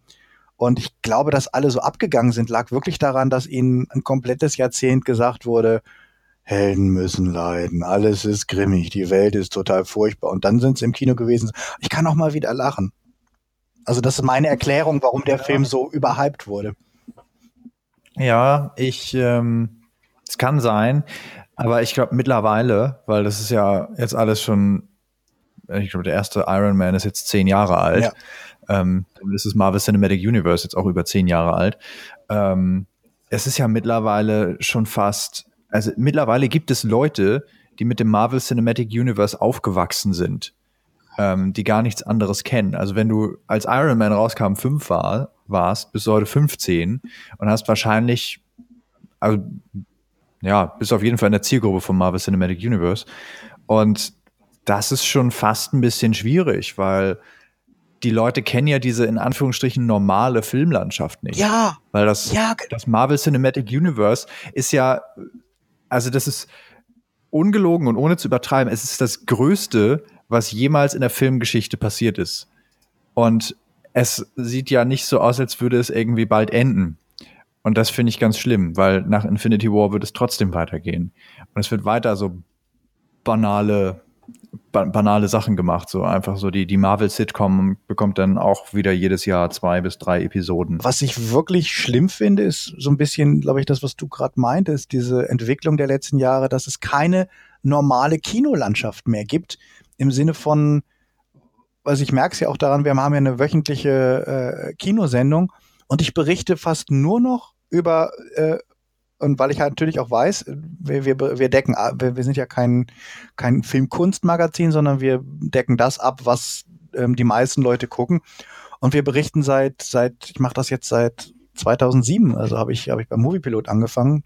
Und ich glaube, dass alle so abgegangen sind, lag wirklich daran, dass ihnen ein komplettes Jahrzehnt gesagt wurde, Helden müssen leiden, alles ist grimmig, die Welt ist total furchtbar. Und dann sind sie im Kino gewesen, ich kann auch mal wieder lachen. Also das ist meine Erklärung, warum der Film so überhyped wurde. Ja, ich, ähm, es kann sein, aber ich glaube mittlerweile, weil das ist ja jetzt alles schon, ich glaube, der erste Iron Man ist jetzt zehn Jahre alt. Ja. Ähm, dann ist das Marvel Cinematic Universe jetzt auch über zehn Jahre alt. Ähm, es ist ja mittlerweile schon fast also mittlerweile gibt es Leute, die mit dem Marvel Cinematic Universe aufgewachsen sind, ähm, die gar nichts anderes kennen. Also wenn du als Iron Man rauskam, fünf war, warst, bis heute 15 und hast wahrscheinlich, also ja, bist auf jeden Fall in der Zielgruppe vom Marvel Cinematic Universe. Und das ist schon fast ein bisschen schwierig, weil die Leute kennen ja diese in Anführungsstrichen normale Filmlandschaft nicht. Ja. Weil das, ja. das Marvel Cinematic Universe ist ja also das ist ungelogen und ohne zu übertreiben, es ist das Größte, was jemals in der Filmgeschichte passiert ist. Und es sieht ja nicht so aus, als würde es irgendwie bald enden. Und das finde ich ganz schlimm, weil nach Infinity War wird es trotzdem weitergehen. Und es wird weiter so banale, ba banale Sachen gemacht. So einfach so die, die Marvel-Sitcom bekommt dann auch wieder jedes Jahr zwei bis drei Episoden. Was ich wirklich schlimm finde, ist so ein bisschen, glaube ich, das, was du gerade meintest, diese Entwicklung der letzten Jahre, dass es keine normale Kinolandschaft mehr gibt. Im Sinne von, also ich merke es ja auch daran, wir haben ja eine wöchentliche äh, Kinosendung und ich berichte fast nur noch über, äh, und weil ich halt natürlich auch weiß, wir, wir, wir decken, wir, wir sind ja kein, kein Filmkunstmagazin, sondern wir decken das ab, was ähm, die meisten Leute gucken. Und wir berichten seit, seit, ich mache das jetzt seit 2007, also habe ich, hab ich beim Moviepilot angefangen.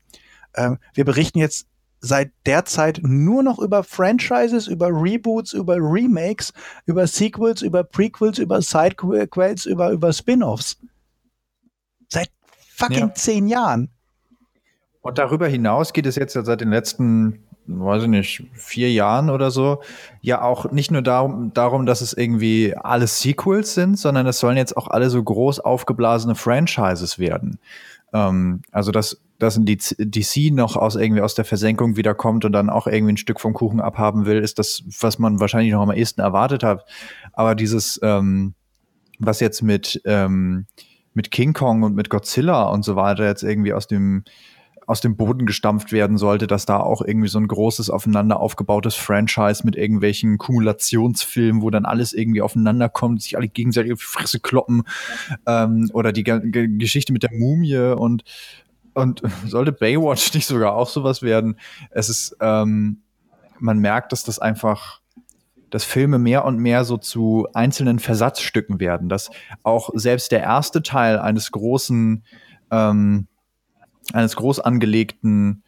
Ähm, wir berichten jetzt seit der Zeit nur noch über Franchises, über Reboots, über Remakes, über Sequels, über Prequels, über Sidequels, über, über Spin-offs. Seit fucking ja. zehn Jahren. Und darüber hinaus geht es jetzt ja seit den letzten, weiß ich nicht, vier Jahren oder so, ja auch nicht nur darum, darum, dass es irgendwie alle Sequels sind, sondern es sollen jetzt auch alle so groß aufgeblasene Franchises werden. Ähm, also dass dass ein DC noch aus irgendwie aus der Versenkung wiederkommt und dann auch irgendwie ein Stück vom Kuchen abhaben will, ist das, was man wahrscheinlich noch am ehesten erwartet hat. Aber dieses, ähm, was jetzt mit, ähm, mit King Kong und mit Godzilla und so weiter jetzt irgendwie aus dem aus dem Boden gestampft werden sollte, dass da auch irgendwie so ein großes aufeinander aufgebautes Franchise mit irgendwelchen Kumulationsfilmen, wo dann alles irgendwie aufeinander kommt, sich alle gegenseitig auf die Fresse kloppen ähm, oder die G Geschichte mit der Mumie und und sollte Baywatch nicht sogar auch sowas werden? Es ist, ähm, man merkt, dass das einfach, dass Filme mehr und mehr so zu einzelnen Versatzstücken werden, dass auch selbst der erste Teil eines großen, ähm, eines groß angelegten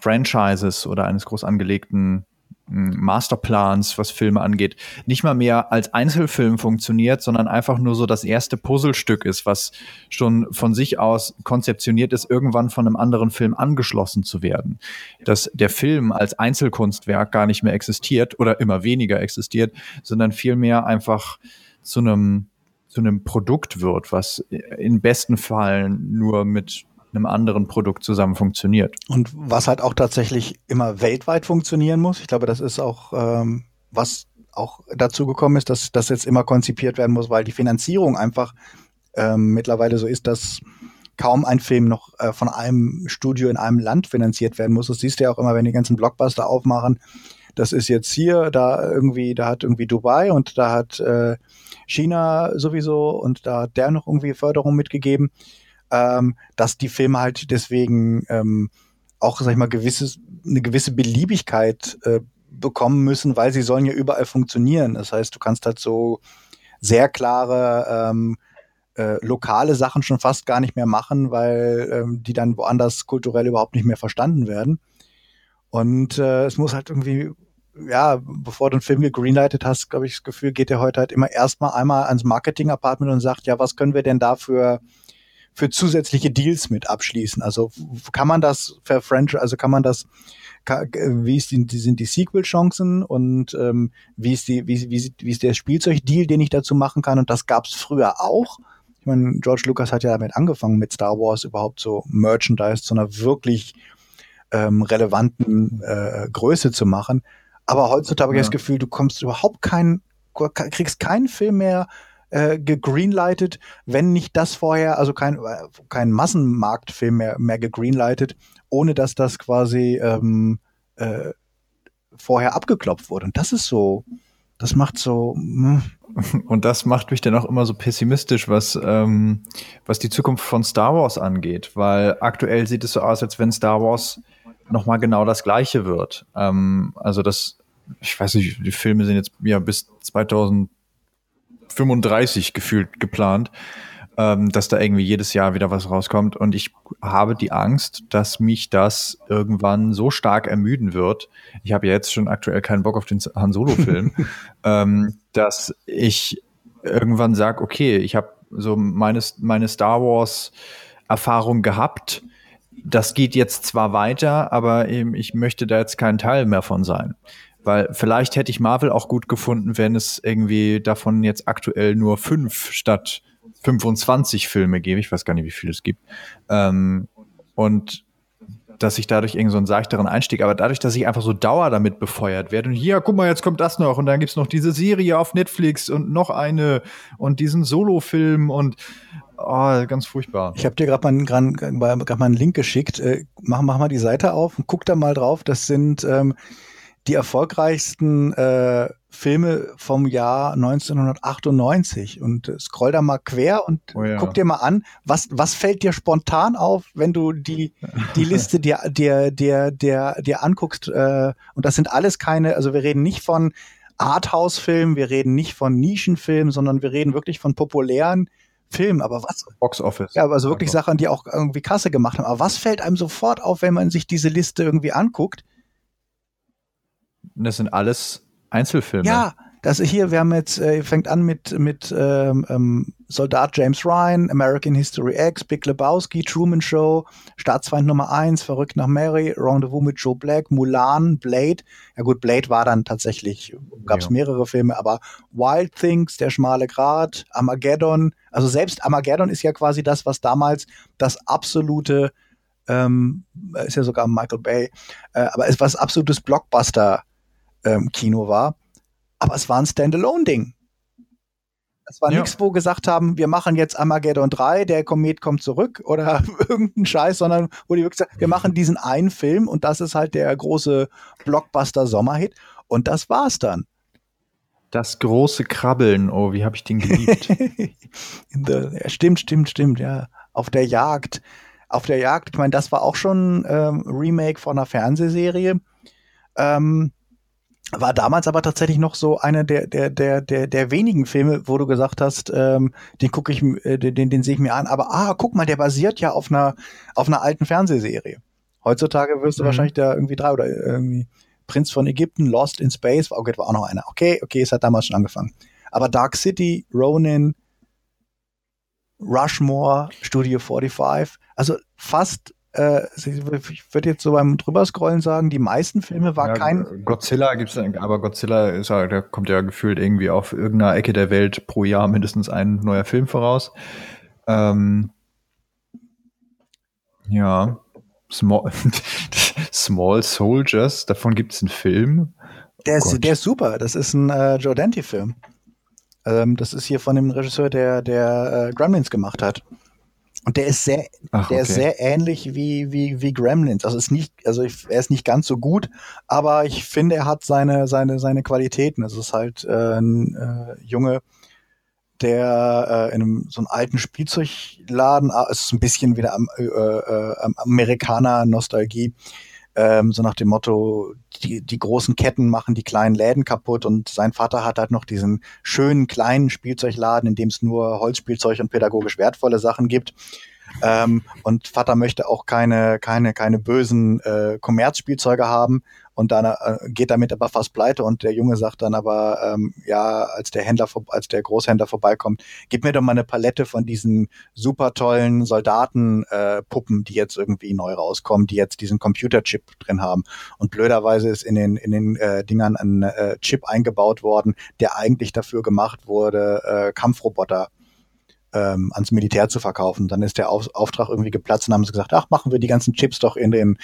Franchises oder eines groß angelegten Masterplans, was Filme angeht, nicht mal mehr als Einzelfilm funktioniert, sondern einfach nur so das erste Puzzlestück ist, was schon von sich aus konzeptioniert ist, irgendwann von einem anderen Film angeschlossen zu werden. Dass der Film als Einzelkunstwerk gar nicht mehr existiert oder immer weniger existiert, sondern vielmehr einfach zu einem zu einem Produkt wird, was in besten Fällen nur mit einem anderen Produkt zusammen funktioniert. Und was halt auch tatsächlich immer weltweit funktionieren muss. Ich glaube, das ist auch, ähm, was auch dazu gekommen ist, dass das jetzt immer konzipiert werden muss, weil die Finanzierung einfach ähm, mittlerweile so ist, dass kaum ein Film noch äh, von einem Studio in einem Land finanziert werden muss. Das siehst du ja auch immer, wenn die ganzen Blockbuster aufmachen. Das ist jetzt hier, da irgendwie, da hat irgendwie Dubai und da hat äh, China sowieso und da hat der noch irgendwie Förderung mitgegeben ähm, dass die Filme halt deswegen ähm, auch, sag ich mal, gewisses, eine gewisse Beliebigkeit äh, bekommen müssen, weil sie sollen ja überall funktionieren. Das heißt, du kannst halt so sehr klare ähm, äh, lokale Sachen schon fast gar nicht mehr machen, weil ähm, die dann woanders kulturell überhaupt nicht mehr verstanden werden. Und äh, es muss halt irgendwie, ja, bevor du einen Film gegreenlightet hast, glaube ich, das Gefühl, geht der heute halt immer erstmal einmal ans Marketing-Apartment und sagt, ja, was können wir denn dafür für zusätzliche Deals mit abschließen. Also kann man das für French, also kann man das, wie, ist die, sind die Sequel-Chancen und ähm, wie, ist die, wie, wie, wie ist der Spielzeugdeal, den ich dazu machen kann? Und das gab es früher auch. Ich meine, George Lucas hat ja damit angefangen, mit Star Wars überhaupt so Merchandise zu einer wirklich ähm, relevanten äh, Größe zu machen. Aber heutzutage habe ich das Gefühl, du kommst überhaupt keinen, kriegst keinen Film mehr äh, gegreenlightet, wenn nicht das vorher, also kein, kein Massenmarktfilm mehr, mehr gegreenlightet, ohne dass das quasi ähm, äh, vorher abgeklopft wurde. Und das ist so, das macht so. Mh. Hm. Und das macht mich dann auch immer so pessimistisch, was, ähm, was die Zukunft von Star Wars angeht, weil aktuell sieht es so aus, als wenn Star Wars nochmal genau das Gleiche wird. Ähm, also das, ich weiß nicht, die Filme sind jetzt ja bis 2000 35 gefühlt geplant, ähm, dass da irgendwie jedes Jahr wieder was rauskommt. Und ich habe die Angst, dass mich das irgendwann so stark ermüden wird. Ich habe ja jetzt schon aktuell keinen Bock auf den Han Solo-Film, ähm, dass ich irgendwann sage, okay, ich habe so meine, meine Star Wars-Erfahrung gehabt. Das geht jetzt zwar weiter, aber eben ich möchte da jetzt kein Teil mehr von sein. Weil vielleicht hätte ich Marvel auch gut gefunden, wenn es irgendwie davon jetzt aktuell nur fünf statt 25 Filme gebe. Ich weiß gar nicht, wie viele es gibt. Ähm, und dass ich dadurch irgendwie so einen seichteren Einstieg, aber dadurch, dass ich einfach so Dauer damit befeuert werde und hier, guck mal, jetzt kommt das noch und dann gibt's noch diese Serie auf Netflix und noch eine und diesen Solo-Film und oh, ganz furchtbar. Ich habe dir gerade mal, grad mal einen Link geschickt. Äh, mach, mach mal die Seite auf und guck da mal drauf. Das sind ähm, die erfolgreichsten äh, Filme vom Jahr 1998 und äh, scroll da mal quer und oh ja. guck dir mal an, was, was fällt dir spontan auf, wenn du die, die Liste dir, dir, dir, dir, dir anguckst. Äh, und das sind alles keine, also wir reden nicht von Arthouse-Filmen, wir reden nicht von Nischenfilmen, sondern wir reden wirklich von populären Filmen. Aber was? Box Office. Ja, also wirklich Sachen, die auch irgendwie Kasse gemacht haben. Aber was fällt einem sofort auf, wenn man sich diese Liste irgendwie anguckt? Das sind alles Einzelfilme. Ja, das hier, wir haben jetzt, äh, fängt an mit, mit ähm, ähm, Soldat James Ryan, American History X, Big Lebowski, Truman Show, Staatsfeind Nummer 1, Verrückt nach Mary, Rendezvous mit Joe Black, Mulan, Blade. Ja gut, Blade war dann tatsächlich, gab es ja. mehrere Filme, aber Wild Things, Der schmale Grat, Armageddon. Also selbst Armageddon ist ja quasi das, was damals das absolute ähm, ist ja sogar Michael Bay, äh, aber es was absolutes Blockbuster ähm, Kino war. Aber es war ein Standalone-Ding. Es war ja. nichts, wo gesagt haben, wir machen jetzt Armageddon 3, der Komet kommt zurück oder irgendein Scheiß, sondern wo die wirklich sagen, wir machen diesen einen Film und das ist halt der große Blockbuster-Sommerhit. Und das war's dann. Das große Krabbeln, oh, wie habe ich den geliebt. the, ja, stimmt, stimmt, stimmt, ja. Auf der Jagd. Auf der Jagd, ich meine, das war auch schon ähm, Remake von einer Fernsehserie. Ähm, war damals aber tatsächlich noch so eine der der der der der wenigen Filme, wo du gesagt hast, ähm, den gucke ich, äh, den den sehe ich mir an. Aber ah, guck mal, der basiert ja auf einer auf einer alten Fernsehserie. Heutzutage wirst du mhm. wahrscheinlich da irgendwie drei oder irgendwie Prinz von Ägypten, Lost in Space, okay, war auch noch einer. Okay, okay, es hat damals schon angefangen. Aber Dark City, Ronin, Rushmore, Studio 45, also fast äh, ich würde jetzt so beim drüberscrollen sagen, die meisten Filme war ja, kein. Godzilla gibt's, aber Godzilla ist ja, da kommt ja gefühlt irgendwie auf irgendeiner Ecke der Welt pro Jahr mindestens ein neuer Film voraus. Ähm, ja, Small, Small Soldiers, davon gibt es einen Film. Der, oh ist, der ist super, das ist ein äh, Joe Dante-Film. Ähm, das ist hier von dem Regisseur, der, der äh, Gremlins gemacht hat. Und der ist sehr, Ach, der okay. ist sehr ähnlich wie, wie, wie Gremlins. Also ist nicht, also ich, er ist nicht ganz so gut, aber ich finde, er hat seine, seine, seine Qualitäten. Es ist halt äh, ein äh, Junge, der äh, in einem so einem alten Spielzeugladen, es ist ein bisschen wieder am, äh, äh, Amerikaner-Nostalgie, ähm, so nach dem Motto, die, die großen Ketten machen die kleinen Läden kaputt und sein Vater hat halt noch diesen schönen kleinen Spielzeugladen, in dem es nur Holzspielzeug und pädagogisch wertvolle Sachen gibt. Ähm, und Vater möchte auch keine, keine, keine bösen äh, Kommerzspielzeuge haben und dann äh, geht damit aber fast pleite und der Junge sagt dann aber, ähm, ja, als der Händler, als der Großhändler vorbeikommt, gib mir doch mal eine Palette von diesen super tollen Soldatenpuppen, äh, die jetzt irgendwie neu rauskommen, die jetzt diesen Computerchip drin haben. Und blöderweise ist in den, in den äh, Dingern ein äh, Chip eingebaut worden, der eigentlich dafür gemacht wurde, äh, Kampfroboter ähm, ans Militär zu verkaufen. Dann ist der Auf Auftrag irgendwie geplatzt und haben sie gesagt, ach, machen wir die ganzen Chips doch in den,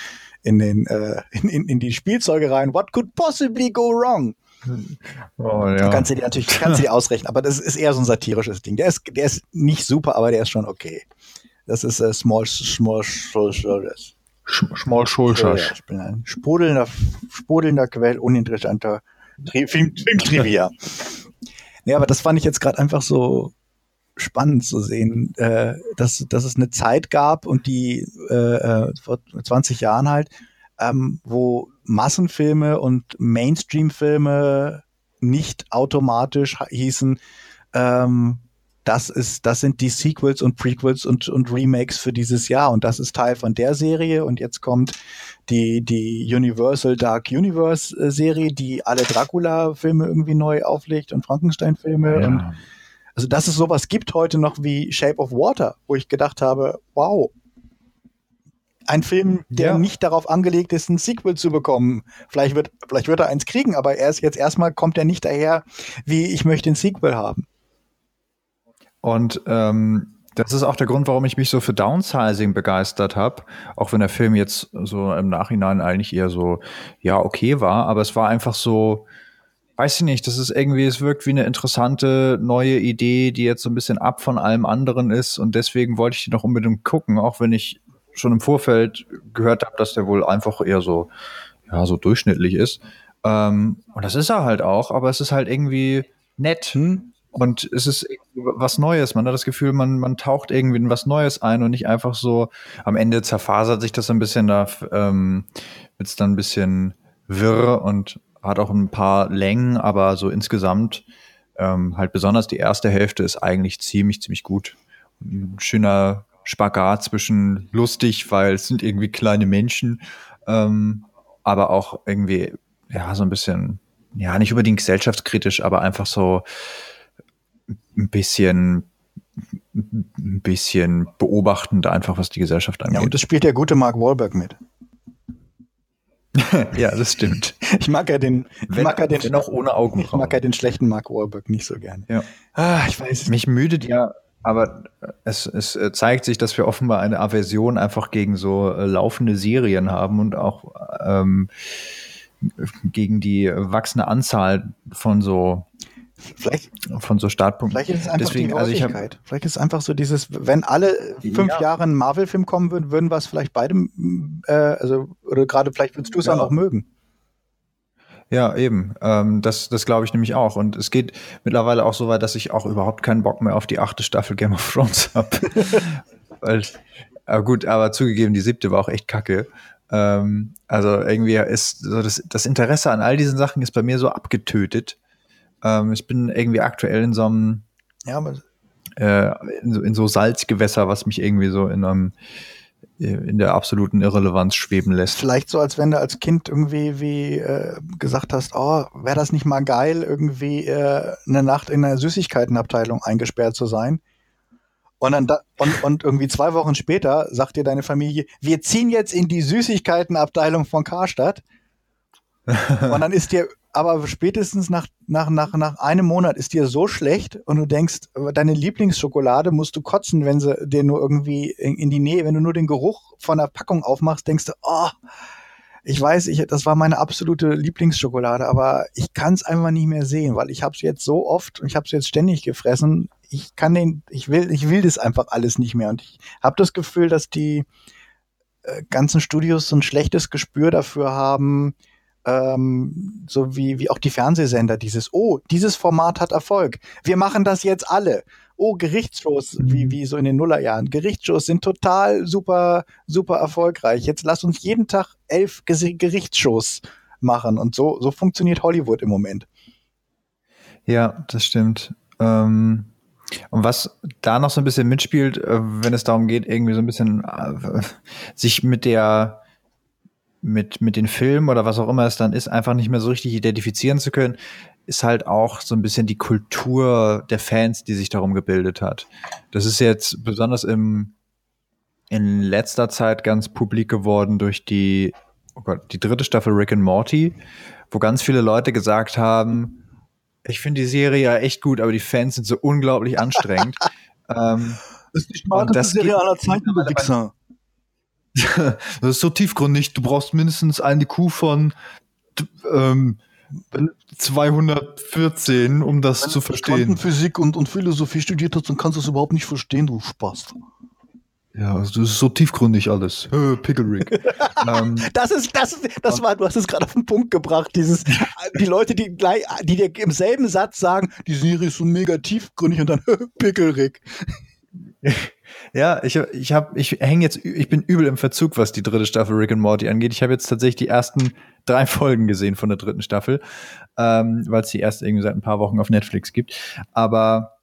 in den, äh, in, in, in die Spielzeuge rein. What could possibly go wrong? Oh, ja. Du kannst dir natürlich kannst dir die ausrechnen, aber das ist eher so ein satirisches Ding. Der ist, der ist nicht super, aber der ist schon okay. Das ist äh, Small Small Shoulders. Small Shoulders. Ich bin ein sprudelnder, sprudelnder Quell uninteressanter Film, Filmtrivia. nee, aber das fand ich jetzt gerade einfach so spannend zu sehen, äh, dass, dass es eine Zeit gab und die äh, äh vor 20 Jahren halt, ähm, wo Massenfilme und Mainstream-Filme nicht automatisch hießen, ähm, das ist, das sind die Sequels und Prequels und, und Remakes für dieses Jahr. Und das ist Teil von der Serie. Und jetzt kommt die, die Universal Dark Universe äh, Serie, die alle Dracula-Filme irgendwie neu auflegt und Frankenstein-Filme. Ja. und also, dass es sowas gibt heute noch wie Shape of Water, wo ich gedacht habe, wow, ein Film, der ja. nicht darauf angelegt ist, ein Sequel zu bekommen. Vielleicht wird, vielleicht wird er eins kriegen, aber er ist jetzt erstmal kommt er nicht daher, wie ich möchte ein Sequel haben. Und ähm, das ist auch der Grund, warum ich mich so für Downsizing begeistert habe. Auch wenn der Film jetzt so im Nachhinein eigentlich eher so, ja, okay war. Aber es war einfach so, weiß ich nicht, das ist irgendwie, es wirkt wie eine interessante neue Idee, die jetzt so ein bisschen ab von allem anderen ist. Und deswegen wollte ich die noch unbedingt gucken, auch wenn ich schon im Vorfeld gehört habe, dass der wohl einfach eher so, ja, so durchschnittlich ist. Ähm, und das ist er halt auch, aber es ist halt irgendwie nett. Hm? Und es ist was Neues. Man hat das Gefühl, man, man taucht irgendwie in was Neues ein und nicht einfach so, am Ende zerfasert sich das ein bisschen, da ähm, wird es dann ein bisschen wirr und hat auch ein paar Längen, aber so insgesamt ähm, halt besonders die erste Hälfte ist eigentlich ziemlich, ziemlich gut. Ein schöner Spagat zwischen lustig, weil es sind irgendwie kleine Menschen, ähm, aber auch irgendwie, ja, so ein bisschen, ja, nicht unbedingt gesellschaftskritisch, aber einfach so ein bisschen ein bisschen beobachtend einfach, was die Gesellschaft angeht. Ja, und das spielt der gute Mark Wahlberg mit. ja, das stimmt. Ich mag ja den, wenn, ich mag ja den, auch ohne Augenbrauen. Ich mag ja den schlechten Mark Wahlberg nicht so gerne. Ja. Ah, ich weiß. Mich müdet ja aber es, es zeigt sich, dass wir offenbar eine Aversion einfach gegen so äh, laufende Serien haben und auch ähm, gegen die wachsende Anzahl von so Vielleicht, von so Startpunkten. Vielleicht ist es einfach Deswegen, die also ich hab, Vielleicht ist es einfach so dieses, wenn alle fünf ja. Jahre ein Marvel-Film kommen würden, würden wir es vielleicht beide, äh, also, oder gerade vielleicht würdest du es ja. dann auch mögen. Ja, eben. Ähm, das das glaube ich nämlich auch. Und es geht mittlerweile auch so weit, dass ich auch überhaupt keinen Bock mehr auf die achte Staffel Game of Thrones habe. Weil, aber gut, aber zugegeben, die siebte war auch echt kacke. Ähm, also irgendwie ist so das, das Interesse an all diesen Sachen ist bei mir so abgetötet. Ähm, ich bin irgendwie aktuell in so einem ja, äh, in, so, in so Salzgewässer, was mich irgendwie so in einem in der absoluten Irrelevanz schweben lässt. Vielleicht so, als wenn du als Kind irgendwie wie äh, gesagt hast, oh, wäre das nicht mal geil, irgendwie äh, eine Nacht in einer Süßigkeitenabteilung eingesperrt zu sein. Und dann da, und, und irgendwie zwei Wochen später sagt dir deine Familie, wir ziehen jetzt in die Süßigkeitenabteilung von Karstadt. und dann ist dir aber spätestens nach, nach, nach, nach einem Monat ist dir so schlecht und du denkst, deine Lieblingsschokolade musst du kotzen, wenn sie dir nur irgendwie in, in die Nähe, wenn du nur den Geruch von der Packung aufmachst, denkst du, oh, ich weiß, ich, das war meine absolute Lieblingsschokolade, aber ich kann es einfach nicht mehr sehen, weil ich habe es jetzt so oft und ich habe es jetzt ständig gefressen. Ich kann den, ich will, ich will das einfach alles nicht mehr und ich habe das Gefühl, dass die äh, ganzen Studios so ein schlechtes Gespür dafür haben, ähm, so wie, wie auch die Fernsehsender, dieses, oh, dieses Format hat Erfolg. Wir machen das jetzt alle. Oh, Gerichtsshows, mhm. wie, wie so in den Nullerjahren. Gerichtsshows sind total super, super erfolgreich. Jetzt lass uns jeden Tag elf Gerichtsshows machen. Und so, so funktioniert Hollywood im Moment. Ja, das stimmt. Ähm, und was da noch so ein bisschen mitspielt, äh, wenn es darum geht, irgendwie so ein bisschen äh, sich mit der mit, mit den Filmen oder was auch immer es dann ist, einfach nicht mehr so richtig identifizieren zu können, ist halt auch so ein bisschen die Kultur der Fans, die sich darum gebildet hat. Das ist jetzt besonders im, in letzter Zeit ganz publik geworden durch die, oh Gott, die dritte Staffel Rick and Morty, wo ganz viele Leute gesagt haben, ich finde die Serie ja echt gut, aber die Fans sind so unglaublich anstrengend. ähm, das ist die smarteste Serie aller Zeiten, du Wichser. das ist so tiefgründig. Du brauchst mindestens eine IQ von ähm, 214, um das Wenn zu verstehen. Wenn du Physik und, und Philosophie studiert hast, dann kannst du es überhaupt nicht verstehen, du Spaß. Ja, also das ist so tiefgründig alles. Äh, Pickle ähm, das ist, das, das war, du hast es gerade auf den Punkt gebracht. Dieses, die Leute, die gleich, die dir im selben Satz sagen, die Serie ist so mega tiefgründig und dann Pickle Ja, ich, ich habe, ich hänge jetzt, ich bin übel im Verzug, was die dritte Staffel Rick and Morty angeht. Ich habe jetzt tatsächlich die ersten drei Folgen gesehen von der dritten Staffel, ähm, weil es die erst irgendwie seit ein paar Wochen auf Netflix gibt. Aber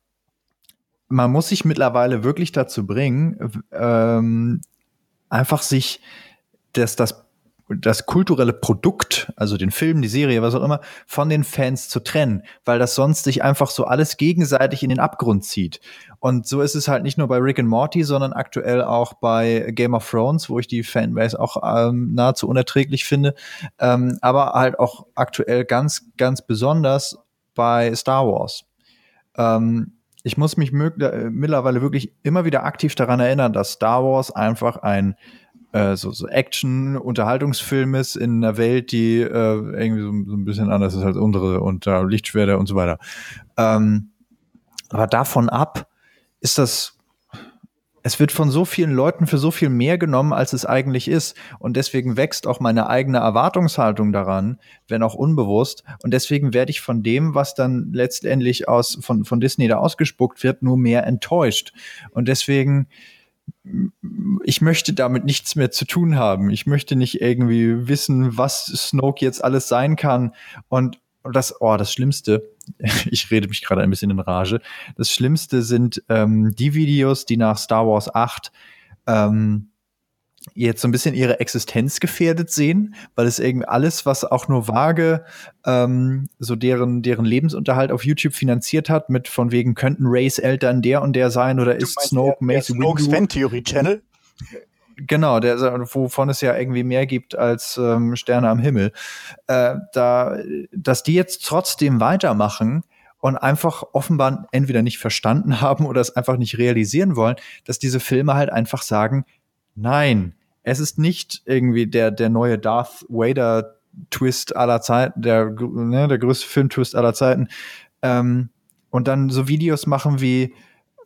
man muss sich mittlerweile wirklich dazu bringen, ähm, einfach sich das, das das kulturelle Produkt, also den Film, die Serie, was auch immer, von den Fans zu trennen, weil das sonst sich einfach so alles gegenseitig in den Abgrund zieht. Und so ist es halt nicht nur bei Rick and Morty, sondern aktuell auch bei Game of Thrones, wo ich die Fanbase auch ähm, nahezu unerträglich finde, ähm, aber halt auch aktuell ganz, ganz besonders bei Star Wars. Ähm, ich muss mich äh, mittlerweile wirklich immer wieder aktiv daran erinnern, dass Star Wars einfach ein äh, so, so Action-Unterhaltungsfilm ist in einer Welt, die äh, irgendwie so, so, ein bisschen anders ist als unsere und äh, Lichtschwerter und so weiter. Ähm, aber davon ab ist das es wird von so vielen Leuten für so viel mehr genommen, als es eigentlich ist. Und deswegen wächst auch meine eigene Erwartungshaltung daran, wenn auch unbewusst. Und deswegen werde ich von dem, was dann letztendlich aus, von, von Disney da ausgespuckt wird, nur mehr enttäuscht. Und deswegen, ich möchte damit nichts mehr zu tun haben. Ich möchte nicht irgendwie wissen, was Snoke jetzt alles sein kann. Und das, oh, das Schlimmste, ich rede mich gerade ein bisschen in Rage. Das Schlimmste sind ähm, die Videos, die nach Star Wars 8 ähm, jetzt so ein bisschen ihre Existenz gefährdet sehen, weil es irgendwie alles, was auch nur vage ähm, so deren, deren Lebensunterhalt auf YouTube finanziert hat, mit von wegen könnten Rays Eltern der und der sein oder du ist Snoke Mace Snokes Fan Theory Channel? Genau, der, wovon es ja irgendwie mehr gibt als ähm, Sterne am Himmel. Äh, da, dass die jetzt trotzdem weitermachen und einfach offenbar entweder nicht verstanden haben oder es einfach nicht realisieren wollen, dass diese Filme halt einfach sagen, nein, es ist nicht irgendwie der, der neue Darth Vader Twist aller Zeiten, der, ne, der größte Filmtwist aller Zeiten. Ähm, und dann so Videos machen wie,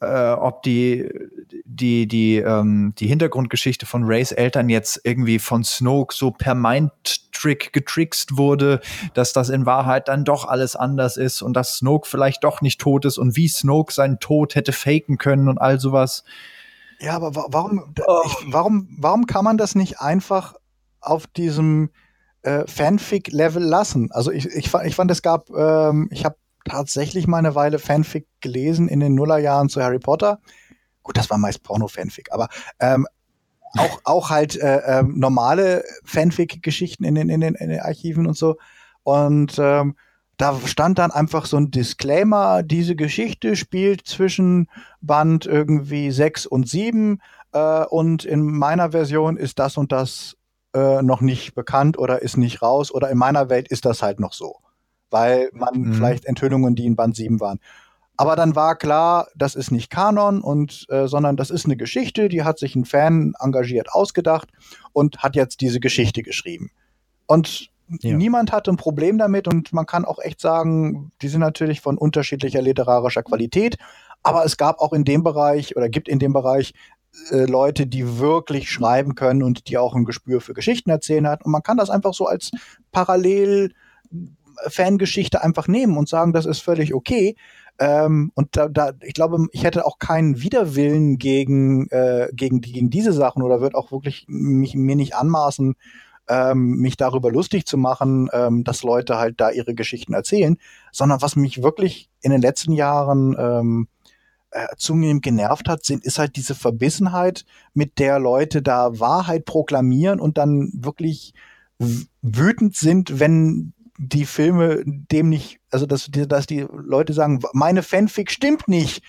äh, ob die, die, die, ähm, die Hintergrundgeschichte von Rays Eltern jetzt irgendwie von Snoke so per Mind-Trick getrickst wurde, dass das in Wahrheit dann doch alles anders ist und dass Snoke vielleicht doch nicht tot ist und wie Snoke seinen Tod hätte faken können und all sowas. Ja, aber warum, oh. ich, warum, warum kann man das nicht einfach auf diesem äh, Fanfic-Level lassen? Also ich, ich, ich fand, es gab, ähm, ich habe tatsächlich mal eine Weile Fanfic gelesen in den Nullerjahren zu Harry Potter. Gut, das war meist Porno-Fanfic, aber ähm, auch, auch halt äh, äh, normale Fanfic-Geschichten in den, in, den, in den Archiven und so. Und ähm, da stand dann einfach so ein Disclaimer, diese Geschichte spielt zwischen Band irgendwie sechs und sieben äh, und in meiner Version ist das und das äh, noch nicht bekannt oder ist nicht raus oder in meiner Welt ist das halt noch so weil man mhm. vielleicht Enthüllungen, die in Band 7 waren. Aber dann war klar, das ist nicht Kanon und äh, sondern das ist eine Geschichte, die hat sich ein Fan engagiert ausgedacht und hat jetzt diese Geschichte geschrieben. Und ja. niemand hatte ein Problem damit und man kann auch echt sagen, die sind natürlich von unterschiedlicher literarischer Qualität, aber es gab auch in dem Bereich oder gibt in dem Bereich äh, Leute, die wirklich schreiben können und die auch ein Gespür für Geschichten erzählen hat. Und man kann das einfach so als parallel Fangeschichte einfach nehmen und sagen, das ist völlig okay. Ähm, und da, da, ich glaube, ich hätte auch keinen Widerwillen gegen, äh, gegen, gegen diese Sachen oder würde auch wirklich mich, mir nicht anmaßen, ähm, mich darüber lustig zu machen, ähm, dass Leute halt da ihre Geschichten erzählen, sondern was mich wirklich in den letzten Jahren ähm, äh, zunehmend genervt hat, sind, ist halt diese Verbissenheit, mit der Leute da Wahrheit proklamieren und dann wirklich wütend sind, wenn die Filme dem nicht, also dass, dass die Leute sagen, meine Fanfic stimmt nicht.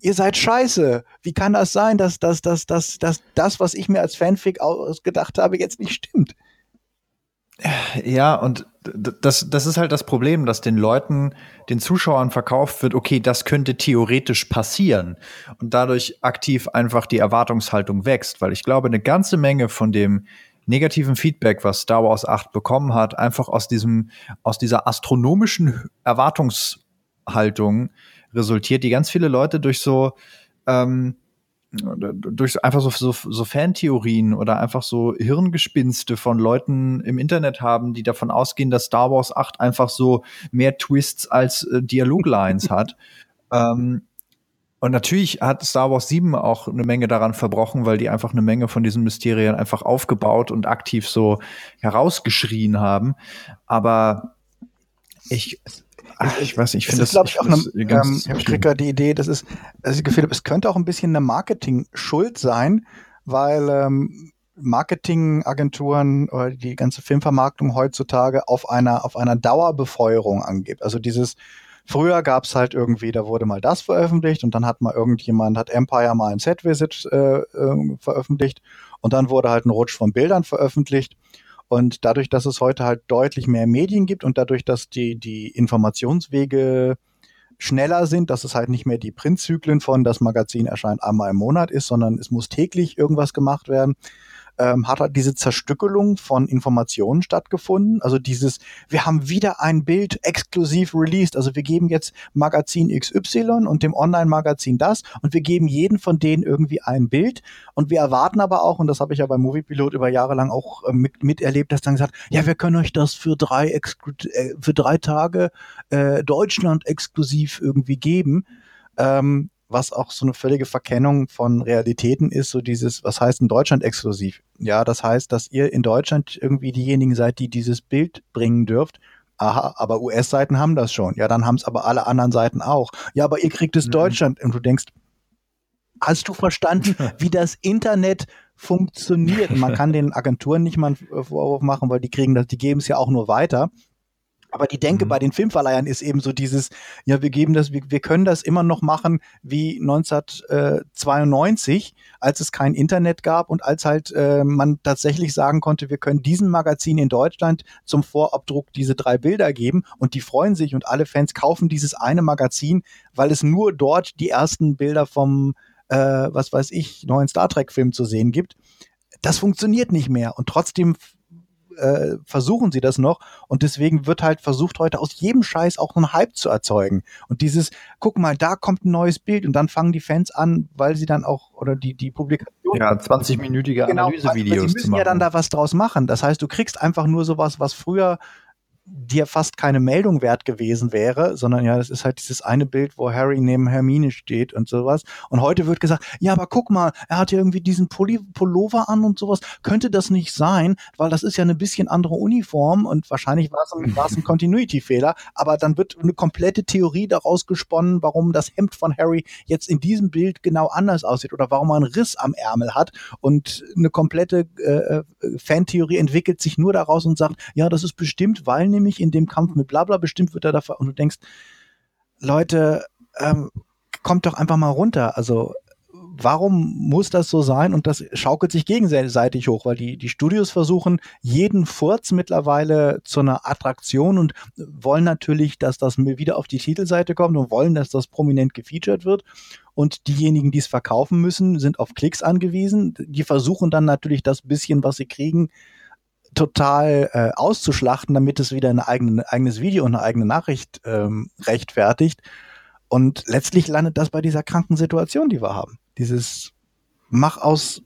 Ihr seid scheiße. Wie kann das sein, dass, dass, dass, dass, dass das, was ich mir als Fanfic ausgedacht habe, jetzt nicht stimmt? Ja, und das, das ist halt das Problem, dass den Leuten, den Zuschauern verkauft wird, okay, das könnte theoretisch passieren und dadurch aktiv einfach die Erwartungshaltung wächst, weil ich glaube, eine ganze Menge von dem negativen Feedback, was Star Wars 8 bekommen hat, einfach aus diesem, aus dieser astronomischen Erwartungshaltung resultiert, die ganz viele Leute durch so, ähm, durch einfach so, so, so Fantheorien oder einfach so Hirngespinste von Leuten im Internet haben, die davon ausgehen, dass Star Wars 8 einfach so mehr Twists als äh, Dialoglines hat. Ähm, und natürlich hat Star Wars 7 auch eine Menge daran verbrochen, weil die einfach eine Menge von diesen Mysterien einfach aufgebaut und aktiv so herausgeschrien haben. Aber ich, ach, ich weiß nicht, ich finde das, glaube ich, auch eine, ähm, ich kriege gerade die Idee, das ist, das Gefühl habe, es könnte auch ein bisschen eine Marketing-Schuld sein, weil ähm, Marketingagenturen oder die ganze Filmvermarktung heutzutage auf einer, auf einer Dauerbefeuerung angibt. Also dieses, Früher gab es halt irgendwie, da wurde mal das veröffentlicht und dann hat mal irgendjemand, hat Empire mal ein Set-Visit äh, äh, veröffentlicht und dann wurde halt ein Rutsch von Bildern veröffentlicht. Und dadurch, dass es heute halt deutlich mehr Medien gibt und dadurch, dass die, die Informationswege schneller sind, dass es halt nicht mehr die Printzyklen von das Magazin erscheint einmal im Monat ist, sondern es muss täglich irgendwas gemacht werden ähm, hat halt diese Zerstückelung von Informationen stattgefunden. Also dieses, wir haben wieder ein Bild exklusiv released. Also wir geben jetzt Magazin XY und dem Online-Magazin das und wir geben jeden von denen irgendwie ein Bild. Und wir erwarten aber auch, und das habe ich ja beim Moviepilot über Jahre lang auch äh, mit, miterlebt, dass dann gesagt, ja, wir können euch das für drei, äh, für drei Tage äh, Deutschland exklusiv irgendwie geben. Ähm, was auch so eine völlige Verkennung von Realitäten ist, so dieses, was heißt in Deutschland exklusiv? Ja, das heißt, dass ihr in Deutschland irgendwie diejenigen seid, die dieses Bild bringen dürft. Aha, aber US-Seiten haben das schon. Ja, dann haben es aber alle anderen Seiten auch. Ja, aber ihr kriegt es mhm. Deutschland. Und du denkst, hast du verstanden, wie das Internet funktioniert? Man kann den Agenturen nicht mal einen Vorwurf machen, weil die kriegen das, die geben es ja auch nur weiter. Aber die Denke mhm. bei den Filmverleihern ist eben so dieses, ja, wir geben das, wir, wir können das immer noch machen wie 1992, als es kein Internet gab und als halt äh, man tatsächlich sagen konnte, wir können diesem Magazin in Deutschland zum Vorabdruck diese drei Bilder geben und die freuen sich und alle Fans kaufen dieses eine Magazin, weil es nur dort die ersten Bilder vom, äh, was weiß ich, neuen Star Trek-Film zu sehen gibt. Das funktioniert nicht mehr und trotzdem äh, versuchen sie das noch. Und deswegen wird halt versucht heute aus jedem Scheiß auch einen Hype zu erzeugen. Und dieses guck mal da kommt ein neues Bild und dann fangen die Fans an weil sie dann auch oder die die Publikation ja 20-minütige genau, Analysevideos sie müssen ja dann da was draus machen. Das heißt du kriegst einfach nur sowas was früher dir fast keine Meldung wert gewesen wäre, sondern ja, das ist halt dieses eine Bild, wo Harry neben Hermine steht und sowas. Und heute wird gesagt, ja, aber guck mal, er hat ja irgendwie diesen Pulli Pullover an und sowas. Könnte das nicht sein, weil das ist ja eine bisschen andere Uniform und wahrscheinlich war es ein, ein Continuity-Fehler, aber dann wird eine komplette Theorie daraus gesponnen, warum das Hemd von Harry jetzt in diesem Bild genau anders aussieht oder warum er einen Riss am Ärmel hat und eine komplette äh, äh Fantheorie entwickelt sich nur daraus und sagt, ja, das ist bestimmt, weil nämlich in dem Kampf mit Blabla, bestimmt wird er dafür, und du denkst, Leute, ähm, kommt doch einfach mal runter. Also warum muss das so sein? Und das schaukelt sich gegenseitig hoch, weil die, die Studios versuchen, jeden Furz mittlerweile zu einer Attraktion und wollen natürlich, dass das wieder auf die Titelseite kommt und wollen, dass das prominent gefeatured wird. Und diejenigen, die es verkaufen müssen, sind auf Klicks angewiesen. Die versuchen dann natürlich das bisschen, was sie kriegen, total äh, auszuschlachten, damit es wieder ein eigene, eigenes Video und eine eigene Nachricht ähm, rechtfertigt. Und letztlich landet das bei dieser kranken Situation, die wir haben. Dieses mach aus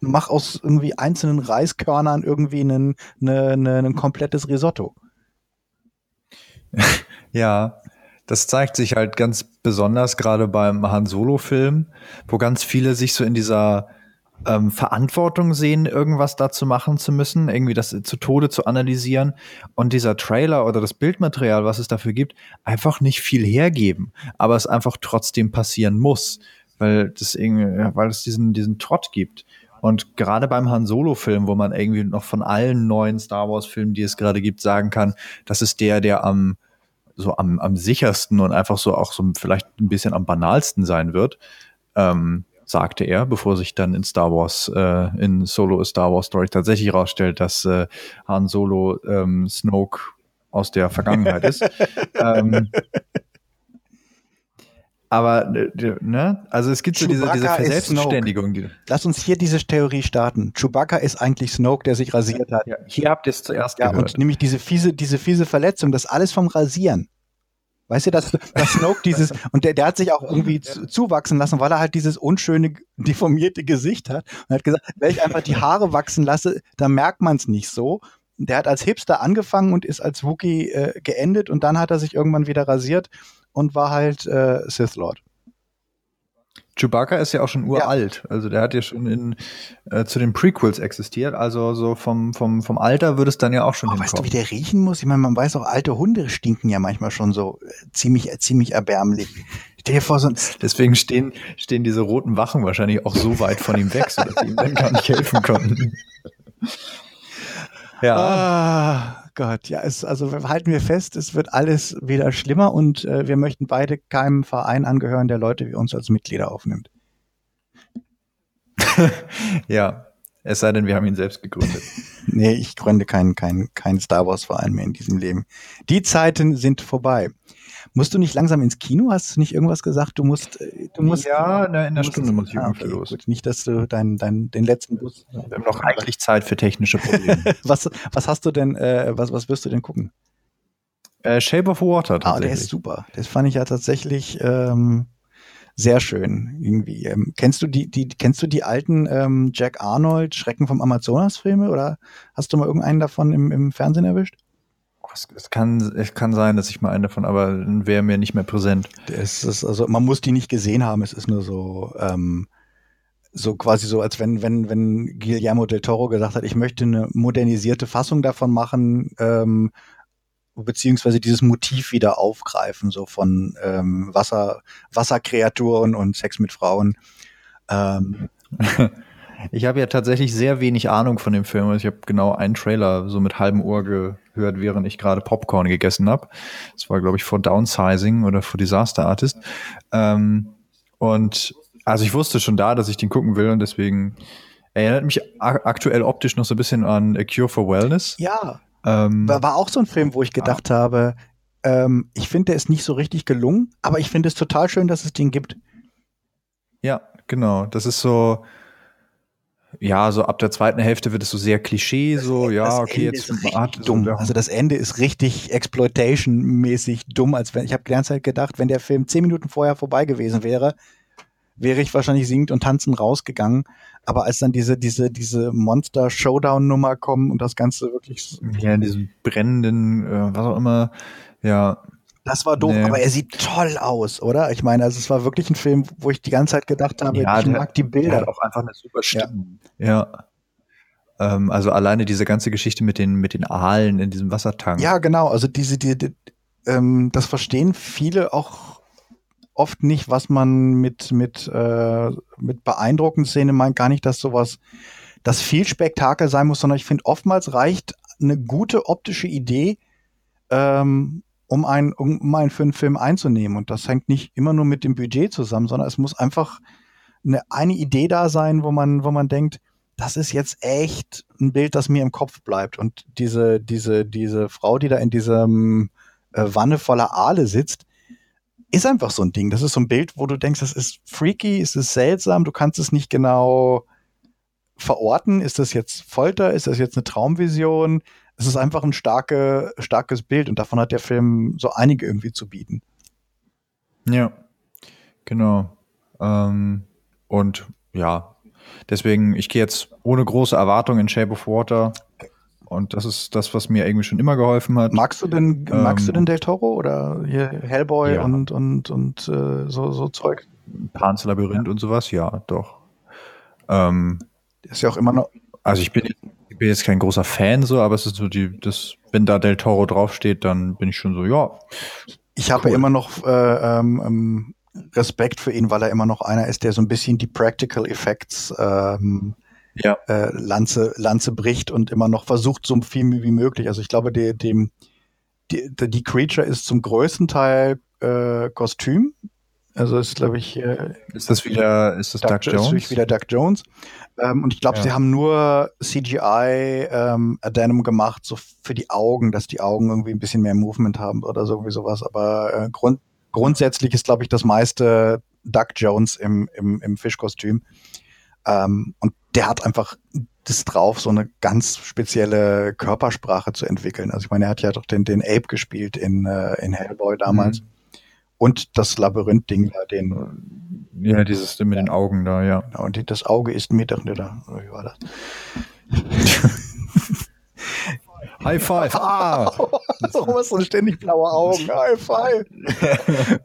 mach aus irgendwie einzelnen Reiskörnern irgendwie ein, eine, eine, ein komplettes Risotto. Ja, das zeigt sich halt ganz besonders gerade beim Han Solo Film, wo ganz viele sich so in dieser ähm, Verantwortung sehen, irgendwas dazu machen zu müssen, irgendwie das zu Tode zu analysieren und dieser Trailer oder das Bildmaterial, was es dafür gibt, einfach nicht viel hergeben, aber es einfach trotzdem passieren muss, weil das irgendwie, weil es diesen diesen Trott gibt. Und gerade beim Han Solo-Film, wo man irgendwie noch von allen neuen Star Wars-Filmen, die es gerade gibt, sagen kann, das ist der, der am so am, am sichersten und einfach so auch so vielleicht ein bisschen am banalsten sein wird. Ähm, sagte er, bevor sich dann in Star Wars, äh, in Solo A Star Wars Story tatsächlich herausstellt, dass äh, Han Solo ähm, Snoke aus der Vergangenheit ist. ähm, aber, äh, ne, also es gibt so diese, diese Verselbstständigung. Lass uns hier diese Theorie starten. Chewbacca ist eigentlich Snoke, der sich rasiert hat. Ja, hier habt ihr es zuerst ja, gehört. Und nämlich diese fiese, diese fiese Verletzung, das alles vom Rasieren. Weißt du, dass, dass Snoke dieses, und der, der hat sich auch irgendwie zu, zuwachsen lassen, weil er halt dieses unschöne, deformierte Gesicht hat. Und hat gesagt, wenn ich einfach die Haare wachsen lasse, dann merkt man es nicht so. Der hat als Hipster angefangen und ist als Wookie äh, geendet und dann hat er sich irgendwann wieder rasiert und war halt äh, Sith Lord. Chewbacca ist ja auch schon uralt. Ja. Also der hat ja schon in, äh, zu den Prequels existiert. Also so vom, vom, vom Alter würde es dann ja auch schon oh, hinkommen. Weißt du, wie der riechen muss? Ich meine, man weiß auch, alte Hunde stinken ja manchmal schon so äh, ziemlich, äh, ziemlich erbärmlich. Stell dir vor, so Deswegen stehen, stehen diese roten Wachen wahrscheinlich auch so weit von ihm weg, sodass sie ihm dann gar nicht helfen konnten. ja. Ah. Gott, ja, es, also halten wir fest, es wird alles wieder schlimmer und äh, wir möchten beide keinem Verein angehören, der Leute wie uns als Mitglieder aufnimmt. ja, Es sei denn, wir haben ihn selbst gegründet. nee, ich gründe keinen kein, kein Star Wars-Verein mehr in diesem Leben. Die Zeiten sind vorbei. Musst du nicht langsam ins Kino? Hast du nicht irgendwas gesagt? Du musst, äh, du musst. Ja, in einer Stunde muss ich ah, okay, los. Gut. Nicht, dass du dein, dein, den letzten Bus. Wir haben noch eigentlich Zeit für technische Probleme. was, was hast du denn, äh, was, was wirst du denn gucken? Äh, Shape of Water. Ah, der ist super. Das fand ich ja tatsächlich ähm, sehr schön irgendwie. Ähm, kennst du die, die, kennst du die alten ähm, Jack Arnold Schrecken vom Amazonas Filme oder hast du mal irgendeinen davon im, im Fernsehen erwischt? Es, es, kann, es kann sein, dass ich mal einen davon, aber wäre mir nicht mehr präsent. Es ist, also man muss die nicht gesehen haben, es ist nur so, ähm, so quasi so, als wenn, wenn, wenn Guillermo del Toro gesagt hat, ich möchte eine modernisierte Fassung davon machen, ähm, beziehungsweise dieses Motiv wieder aufgreifen, so von ähm, Wasser, Wasserkreaturen und Sex mit Frauen. Ähm. Ich habe ja tatsächlich sehr wenig Ahnung von dem Film. Ich habe genau einen Trailer so mit halbem Ohr gehört, während ich gerade Popcorn gegessen habe. Das war, glaube ich, vor Downsizing oder vor Disaster Artist. Ähm, und also ich wusste schon da, dass ich den gucken will und deswegen erinnert mich aktuell optisch noch so ein bisschen an A Cure for Wellness. Ja. Ähm, war, auch so ein Film, wo ich gedacht ah. habe, ähm, ich finde, der ist nicht so richtig gelungen, aber ich finde es total schön, dass es den gibt. Ja, genau. Das ist so, ja, so ab der zweiten Hälfte wird es so sehr Klischee, so, das ja, okay, Ende jetzt ist dumm. So, also das Ende ist richtig Exploitation-mäßig dumm, als wenn, ich habe die ganze Zeit gedacht, wenn der Film zehn Minuten vorher vorbei gewesen wäre, wäre ich wahrscheinlich singend und tanzend rausgegangen. Aber als dann diese, diese, diese Monster-Showdown-Nummer kommen und das Ganze wirklich. Ja, diesen brennenden, äh, was auch immer, ja. Das war doof, nee. aber er sieht toll aus, oder? Ich meine, also es war wirklich ein Film, wo ich die ganze Zeit gedacht habe, ja, ich der, mag die Bilder. Auch einfach eine super Stimme. Ja. ja. Ähm, also alleine diese ganze Geschichte mit den, mit den Aalen in diesem Wassertank. Ja, genau. Also diese, die, die ähm, das verstehen viele auch oft nicht, was man mit, mit, äh, mit beeindruckenden Szenen meint. Gar nicht, dass sowas, dass viel Spektakel sein muss, sondern ich finde, oftmals reicht eine gute optische Idee, ähm, um, einen, um einen für einen Film einzunehmen. Und das hängt nicht immer nur mit dem Budget zusammen, sondern es muss einfach eine, eine Idee da sein, wo man, wo man denkt, das ist jetzt echt ein Bild, das mir im Kopf bleibt. Und diese, diese, diese Frau, die da in diesem äh, Wanne voller Aale sitzt, ist einfach so ein Ding. Das ist so ein Bild, wo du denkst, das ist freaky, es ist seltsam, du kannst es nicht genau verorten. Ist das jetzt Folter? Ist das jetzt eine Traumvision? Es ist einfach ein starke, starkes Bild und davon hat der Film so einige irgendwie zu bieten. Ja, genau. Ähm, und ja, deswegen, ich gehe jetzt ohne große Erwartungen in Shape of Water. Und das ist das, was mir irgendwie schon immer geholfen hat. Magst du denn, ähm, magst du denn Del Toro oder hier Hellboy ja. und, und, und äh, so, so Zeug? Pans Labyrinth ja. und sowas, ja, doch. Ähm, ist ja auch immer noch. Also ich bin, bin jetzt kein großer Fan so, aber es ist so die, das, wenn da Del Toro draufsteht, dann bin ich schon so, ja. Ich habe cool. immer noch äh, ähm, ähm, Respekt für ihn, weil er immer noch einer ist, der so ein bisschen die Practical Effects ähm, ja. äh, Lanze, Lanze bricht und immer noch versucht, so viel wie möglich. Also ich glaube, die, die, die, die Creature ist zum größten Teil äh, Kostüm. Also ist, glaube ich. Äh, ist das wieder, ist das Doug, Doug Jones? Ist wieder Doug Jones. Ähm, und ich glaube, ja. sie haben nur CGI ähm, Adenum gemacht, so für die Augen, dass die Augen irgendwie ein bisschen mehr Movement haben oder so irgendwie sowas. Aber äh, grund, grundsätzlich ist, glaube ich, das meiste Doug Jones im, im, im Fischkostüm. Ähm, und der hat einfach das drauf, so eine ganz spezielle Körpersprache zu entwickeln. Also ich meine, er hat ja doch den, den Ape gespielt in, äh, in Hellboy damals. Mhm. Und das Labyrinth-Ding da, den. Ja, dieses Ding mit den Augen da, ja. Genau, und das Auge ist mit, da, wie war das? High five. Ah. Warum hast du ständig blaue Augen? High five.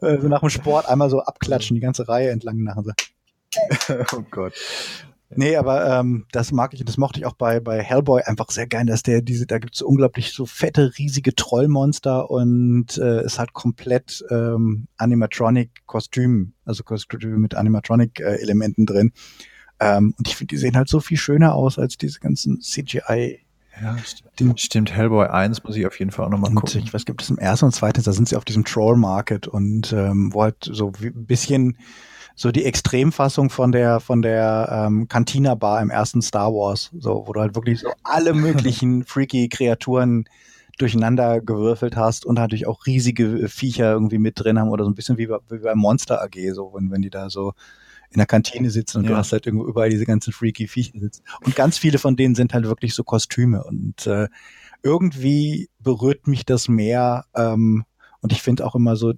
also nach dem Sport einmal so abklatschen, die ganze Reihe entlang nach. So. oh Gott. Nee, aber ähm, das mag ich, das mochte ich auch bei, bei Hellboy einfach sehr gern, dass der diese, da gibt's so unglaublich so fette, riesige Trollmonster und äh, es hat komplett ähm, Animatronic-Kostüm, also Kostüm mit Animatronic-Elementen drin. Ähm, und ich finde, die sehen halt so viel schöner aus als diese ganzen CGI Ja, stimmt. stimmt. Hellboy 1 muss ich auf jeden Fall auch nochmal gucken. Ich, was gibt es im ersten und zweiten? Da sind sie auf diesem Troll Market und ähm, wo halt so ein bisschen so die Extremfassung von der von der ähm, Cantina Bar im ersten Star Wars, so wo du halt wirklich so alle möglichen freaky Kreaturen durcheinander gewürfelt hast und natürlich auch riesige Viecher irgendwie mit drin haben oder so ein bisschen wie bei, wie bei Monster AG, so wenn, wenn die da so in der Kantine sitzen und ja. du hast halt irgendwo überall diese ganzen freaky Viecher sitzen. Und ganz viele von denen sind halt wirklich so Kostüme und äh, irgendwie berührt mich das mehr ähm, und ich finde auch immer so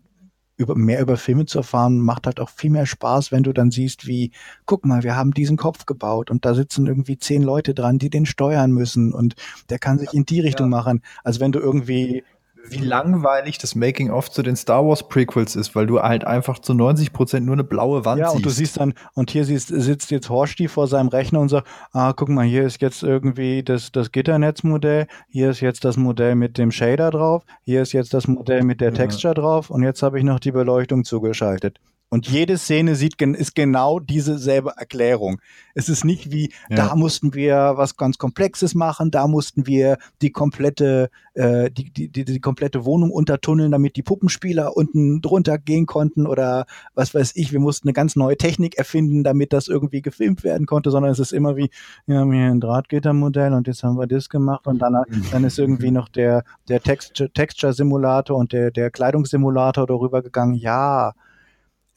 über, mehr über Filme zu erfahren, macht halt auch viel mehr Spaß, wenn du dann siehst, wie, guck mal, wir haben diesen Kopf gebaut und da sitzen irgendwie zehn Leute dran, die den steuern müssen und der kann sich in die Richtung ja. machen. Also wenn du irgendwie wie langweilig das Making-of zu den Star Wars Prequels ist, weil du halt einfach zu 90 Prozent nur eine blaue Wand siehst. Ja, und du siehst dann, und hier siehst, sitzt jetzt Horsti vor seinem Rechner und sagt, ah, guck mal, hier ist jetzt irgendwie das, das Gitternetzmodell, hier ist jetzt das Modell mit dem Shader drauf, hier ist jetzt das Modell mit der Texture ja. drauf und jetzt habe ich noch die Beleuchtung zugeschaltet. Und jede Szene sieht, ist genau diese selbe Erklärung. Es ist nicht wie, ja. da mussten wir was ganz Komplexes machen, da mussten wir die komplette, äh, die, die, die, die komplette Wohnung untertunneln, damit die Puppenspieler unten drunter gehen konnten oder was weiß ich, wir mussten eine ganz neue Technik erfinden, damit das irgendwie gefilmt werden konnte, sondern es ist immer wie, wir haben hier ein Drahtgittermodell und jetzt haben wir das gemacht und dann, dann ist irgendwie noch der, der Texture-Simulator und der, der Kleidungssimulator darüber gegangen. Ja,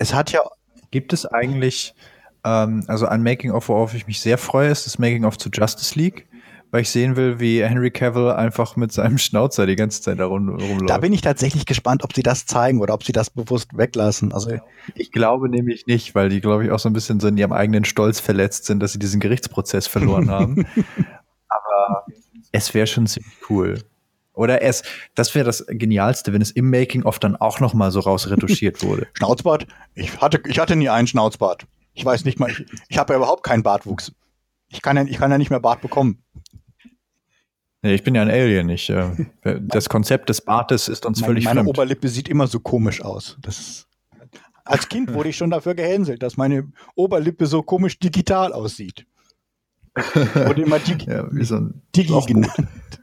es hat ja. Gibt es eigentlich, ähm, also ein Making-of, worauf ich mich sehr freue, ist das Making-of zu Justice League, weil ich sehen will, wie Henry Cavill einfach mit seinem Schnauzer die ganze Zeit da rum, rumläuft. Da bin ich tatsächlich gespannt, ob sie das zeigen oder ob sie das bewusst weglassen. Also ich glaube nämlich nicht, weil die, glaube ich, auch so ein bisschen so in ihrem eigenen Stolz verletzt sind, dass sie diesen Gerichtsprozess verloren haben. Aber es wäre schon ziemlich cool. Oder es, das wäre das Genialste, wenn es im Making-of dann auch noch mal so rausretuschiert wurde. Schnauzbart? Ich hatte, ich hatte nie einen Schnauzbart. Ich weiß nicht mal, ich, ich habe ja überhaupt keinen Bartwuchs. Ich kann ja, ich kann ja nicht mehr Bart bekommen. Nee, ich bin ja ein Alien. Ich, äh, das Konzept des Bartes ist uns meine, völlig meine fremd. Meine Oberlippe sieht immer so komisch aus. Das als Kind wurde ich schon dafür gehänselt, dass meine Oberlippe so komisch digital aussieht. Wurde immer Digi, ja, wie so ein Digi genannt.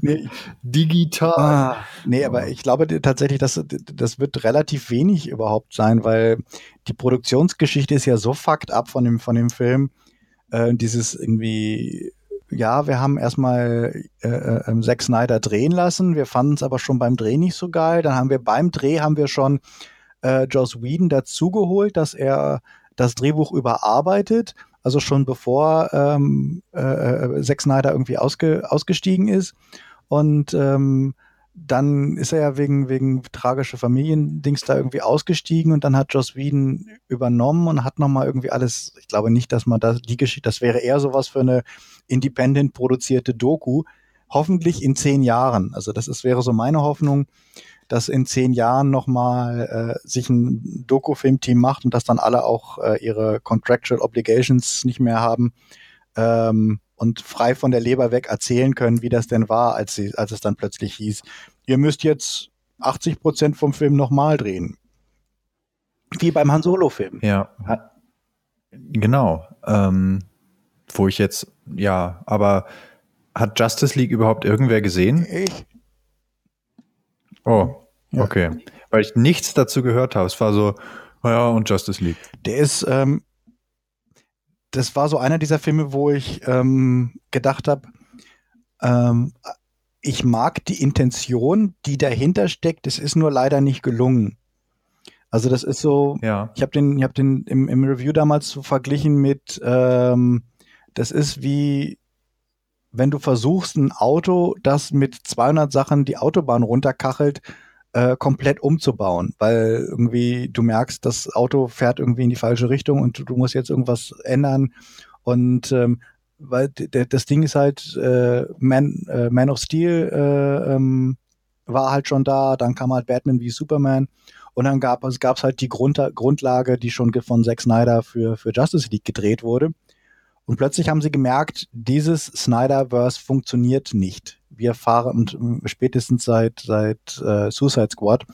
Nee, digital. Ah, nee, aber ich glaube tatsächlich, dass das wird relativ wenig überhaupt sein, weil die Produktionsgeschichte ist ja so fucked ab von dem, von dem Film. Äh, dieses irgendwie, ja, wir haben erstmal äh, äh, Zack Snyder drehen lassen, wir fanden es aber schon beim Dreh nicht so geil. Dann haben wir beim Dreh haben wir schon äh, Joss Whedon dazugeholt, dass er das Drehbuch überarbeitet also schon bevor ähm, äh, äh, Zack Snyder irgendwie ausge, ausgestiegen ist. Und ähm, dann ist er ja wegen, wegen tragischer Familiendings da irgendwie ausgestiegen und dann hat Joss Whedon übernommen und hat nochmal irgendwie alles, ich glaube nicht, dass man da die Geschichte, das wäre eher sowas für eine independent produzierte Doku, hoffentlich in zehn Jahren. Also das ist, wäre so meine Hoffnung, dass in zehn Jahren nochmal äh, sich ein Doku-Film-Team macht und dass dann alle auch äh, ihre Contractual Obligations nicht mehr haben ähm, und frei von der Leber weg erzählen können, wie das denn war, als, sie, als es dann plötzlich hieß, ihr müsst jetzt 80 Prozent vom Film nochmal drehen. Wie beim Han Solo-Film. Ja, genau. Ähm, wo ich jetzt, ja, aber hat Justice League überhaupt irgendwer gesehen? Ich. Oh, ja. Okay. Weil ich nichts dazu gehört habe. Es war so, ja, und Justice League. Der ist, ähm, das war so einer dieser Filme, wo ich ähm, gedacht habe, ähm, ich mag die Intention, die dahinter steckt. Es ist nur leider nicht gelungen. Also das ist so, ja. ich habe den, ich habe den im, im, Review damals so verglichen mit, ähm, das ist wie, wenn du versuchst, ein Auto, das mit 200 Sachen die Autobahn runterkachelt, äh, komplett umzubauen, weil irgendwie du merkst, das Auto fährt irgendwie in die falsche Richtung und du, du musst jetzt irgendwas ändern. Und ähm, weil das Ding ist halt äh, Man, äh, Man of Steel äh, ähm, war halt schon da, dann kam halt Batman wie Superman und dann gab es gab's halt die Grund, Grundlage, die schon von Zack Snyder für für Justice League gedreht wurde. Und plötzlich haben sie gemerkt, dieses Snyderverse funktioniert nicht wir fahren und ähm, spätestens seit, seit äh, Suicide Squad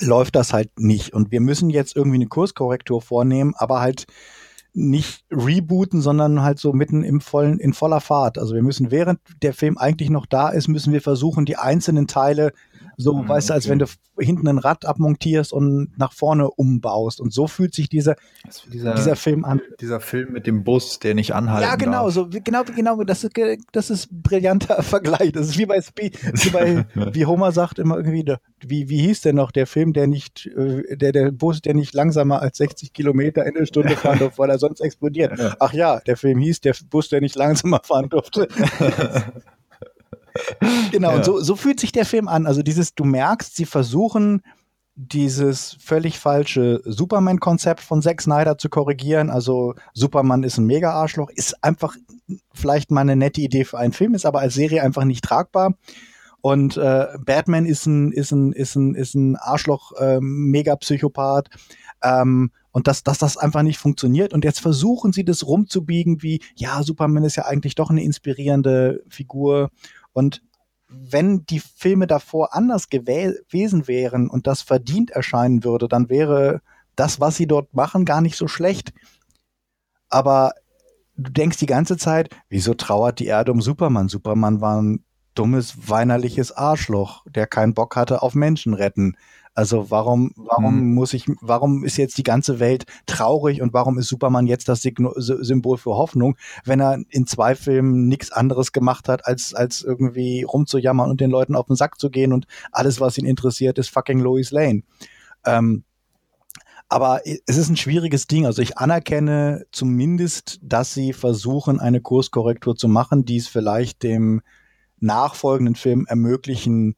läuft das halt nicht. Und wir müssen jetzt irgendwie eine Kurskorrektur vornehmen, aber halt nicht rebooten, sondern halt so mitten im vollen, in voller Fahrt. Also wir müssen, während der Film eigentlich noch da ist, müssen wir versuchen, die einzelnen Teile so, mhm, weißt du, als wenn du hinten ein Rad abmontierst und nach vorne umbaust. Und so fühlt sich dieser, dieser, dieser Film an. Dieser Film mit dem Bus, der nicht anhalten Ja, genau, darf. so, genau, genau, das ist, das ist brillanter Vergleich. Das ist wie bei Speed, wie bei, wie Homer sagt immer irgendwie, wie, wie hieß denn noch der Film, der nicht, äh, der, der Bus, der nicht langsamer als 60 Kilometer in der Stunde fahren durfte, weil er sonst explodiert. Ach ja, der Film hieß der Bus, der nicht langsamer fahren durfte. Genau, ja. und so, so fühlt sich der Film an. Also dieses, du merkst, sie versuchen dieses völlig falsche Superman-Konzept von Zack Snyder zu korrigieren. Also Superman ist ein Mega-Arschloch, ist einfach vielleicht mal eine nette Idee für einen Film, ist aber als Serie einfach nicht tragbar. Und äh, Batman ist ein, ist ein, ist ein, ist ein Arschloch, äh, Mega-Psychopath. Ähm, und dass, dass das einfach nicht funktioniert. Und jetzt versuchen sie das rumzubiegen, wie, ja, Superman ist ja eigentlich doch eine inspirierende Figur und wenn die Filme davor anders gewesen wären und das verdient erscheinen würde, dann wäre das, was sie dort machen, gar nicht so schlecht. Aber du denkst die ganze Zeit, wieso trauert die Erde um Superman? Superman war ein dummes, weinerliches Arschloch, der keinen Bock hatte auf Menschen retten. Also warum, warum hm. muss ich, warum ist jetzt die ganze Welt traurig und warum ist Superman jetzt das Signo Symbol für Hoffnung, wenn er in zwei Filmen nichts anderes gemacht hat, als, als irgendwie rumzujammern und den Leuten auf den Sack zu gehen und alles, was ihn interessiert, ist fucking Lois Lane. Ähm, aber es ist ein schwieriges Ding. Also ich anerkenne zumindest, dass sie versuchen, eine Kurskorrektur zu machen, die es vielleicht dem nachfolgenden Film ermöglichen,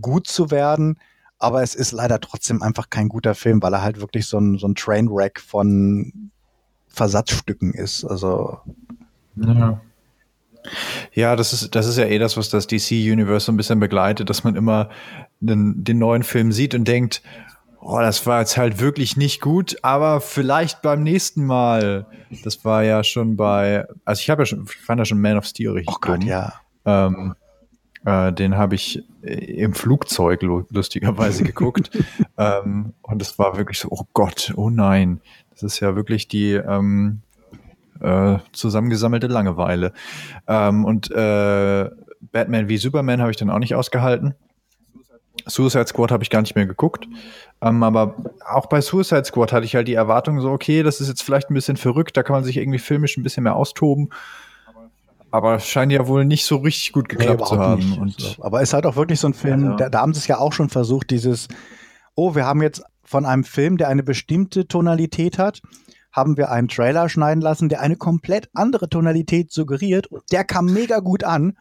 gut zu werden aber es ist leider trotzdem einfach kein guter Film, weil er halt wirklich so ein, so ein Trainwreck von Versatzstücken ist. Also. Ja. Ja, das ist, das ist ja eh das, was das DC-Universe so ein bisschen begleitet, dass man immer den, den neuen Film sieht und denkt, oh, das war jetzt halt wirklich nicht gut, aber vielleicht beim nächsten Mal. Das war ja schon bei, also ich habe ja schon, ich fand ja schon Man of Steel richtig Oh Gott, dumm. ja. Ähm, äh, den habe ich äh, im Flugzeug lustigerweise geguckt. ähm, und es war wirklich so, oh Gott, oh nein. Das ist ja wirklich die ähm, äh, zusammengesammelte Langeweile. Ähm, und äh, Batman wie Superman habe ich dann auch nicht ausgehalten. Suicide Squad habe ich gar nicht mehr geguckt. Ähm, aber auch bei Suicide Squad hatte ich halt die Erwartung so, okay, das ist jetzt vielleicht ein bisschen verrückt, da kann man sich irgendwie filmisch ein bisschen mehr austoben aber scheint ja wohl nicht so richtig gut geklappt nee, zu haben. Und aber es ist halt auch wirklich so ein Film, ja. da, da, haben sie es ja auch schon versucht, dieses, oh, wir haben jetzt von einem Film, der eine bestimmte Tonalität hat, haben wir einen Trailer schneiden lassen, der eine komplett andere Tonalität suggeriert und der kam mega gut an.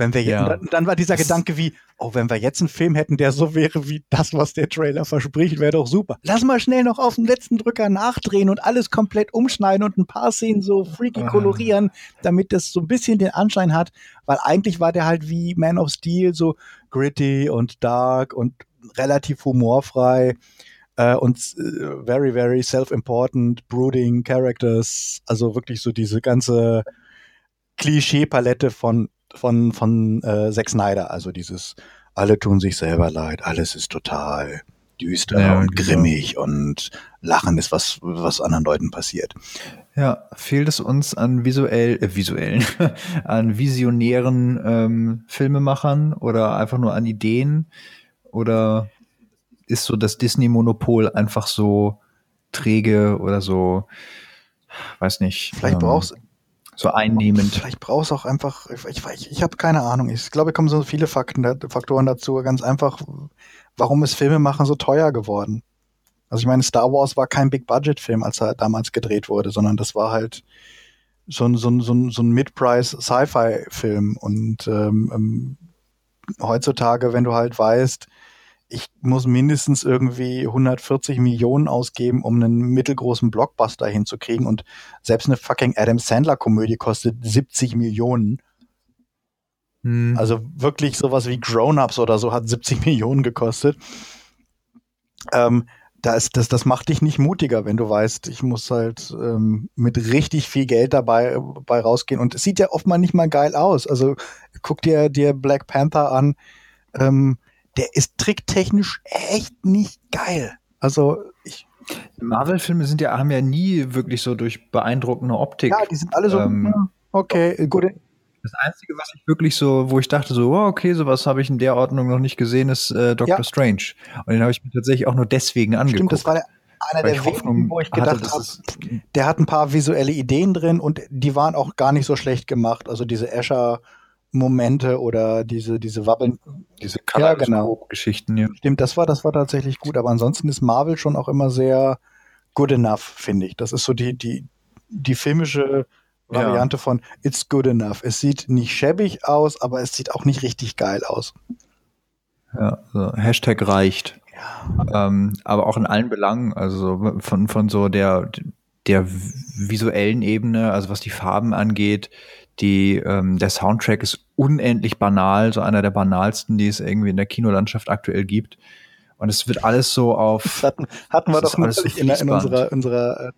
Wenn wir ja. dann, dann, war dieser das Gedanke wie, oh, wenn wir jetzt einen Film hätten, der so wäre wie das, was der Trailer verspricht, wäre doch super. Lass mal schnell noch auf den letzten Drücker nachdrehen und alles komplett umschneiden und ein paar Szenen so freaky ah. kolorieren, damit das so ein bisschen den Anschein hat, weil eigentlich war der halt wie Man of Steel so gritty und dark und relativ humorfrei äh, und äh, very, very self-important, brooding characters, also wirklich so diese ganze Klischee-Palette von von, von äh, Zack Snyder, also dieses alle tun sich selber leid, alles ist total düster ja, und genau. grimmig und Lachen ist was, was anderen Leuten passiert. Ja, fehlt es uns an visuell, äh, visuellen, an visionären ähm, Filmemachern oder einfach nur an Ideen? Oder ist so das Disney-Monopol einfach so träge oder so, weiß nicht. Vielleicht ähm, brauchst so einnehmend. Vielleicht brauchst du auch einfach, ich, ich, ich habe keine Ahnung. Ich glaube, es kommen so viele Fakten, Faktoren dazu. Ganz einfach, warum ist Filmemachen so teuer geworden? Also ich meine, Star Wars war kein Big-Budget-Film, als er damals gedreht wurde, sondern das war halt so ein, so ein, so ein, so ein Mid-Price-Sci-Fi-Film. Und ähm, ähm, heutzutage, wenn du halt weißt, ich muss mindestens irgendwie 140 Millionen ausgeben, um einen mittelgroßen Blockbuster hinzukriegen. Und selbst eine fucking Adam Sandler-Komödie kostet 70 Millionen. Hm. Also wirklich sowas wie Grown-Ups oder so hat 70 Millionen gekostet. Ähm, das, das, das macht dich nicht mutiger, wenn du weißt, ich muss halt ähm, mit richtig viel Geld dabei, dabei rausgehen. Und es sieht ja oft mal nicht mal geil aus. Also guck dir, dir Black Panther an. Ähm, der ist tricktechnisch echt nicht geil. Also ich Marvel-Filme sind ja, haben ja nie wirklich so durch beeindruckende Optik. Ja, die sind alle so, ähm, okay, gut. Das Einzige, was ich wirklich so, wo ich dachte so, oh, okay, sowas habe ich in der Ordnung noch nicht gesehen, ist äh, Doctor ja. Strange. Und den habe ich mir tatsächlich auch nur deswegen angeguckt. Stimmt, das war der, einer der wenigen, wo ich gedacht habe, der hat ein paar visuelle Ideen drin und die waren auch gar nicht so schlecht gemacht. Also diese Escher Momente oder diese diese Wabbeln diese ja, genau. Ja. Stimmt, das war das war tatsächlich gut, aber ansonsten ist Marvel schon auch immer sehr good enough, finde ich. Das ist so die die die filmische Variante ja. von It's good enough. Es sieht nicht schäbig aus, aber es sieht auch nicht richtig geil aus. Ja, so Hashtag reicht. Ja. Ähm, aber auch in allen Belangen, also von, von so der, der visuellen Ebene, also was die Farben angeht, die, ähm, der Soundtrack ist unendlich banal, so einer der banalsten, die es irgendwie in der Kinolandschaft aktuell gibt. Und es wird alles so auf. Das hatten, hatten wir doch so in, in, unserer, unserer äh,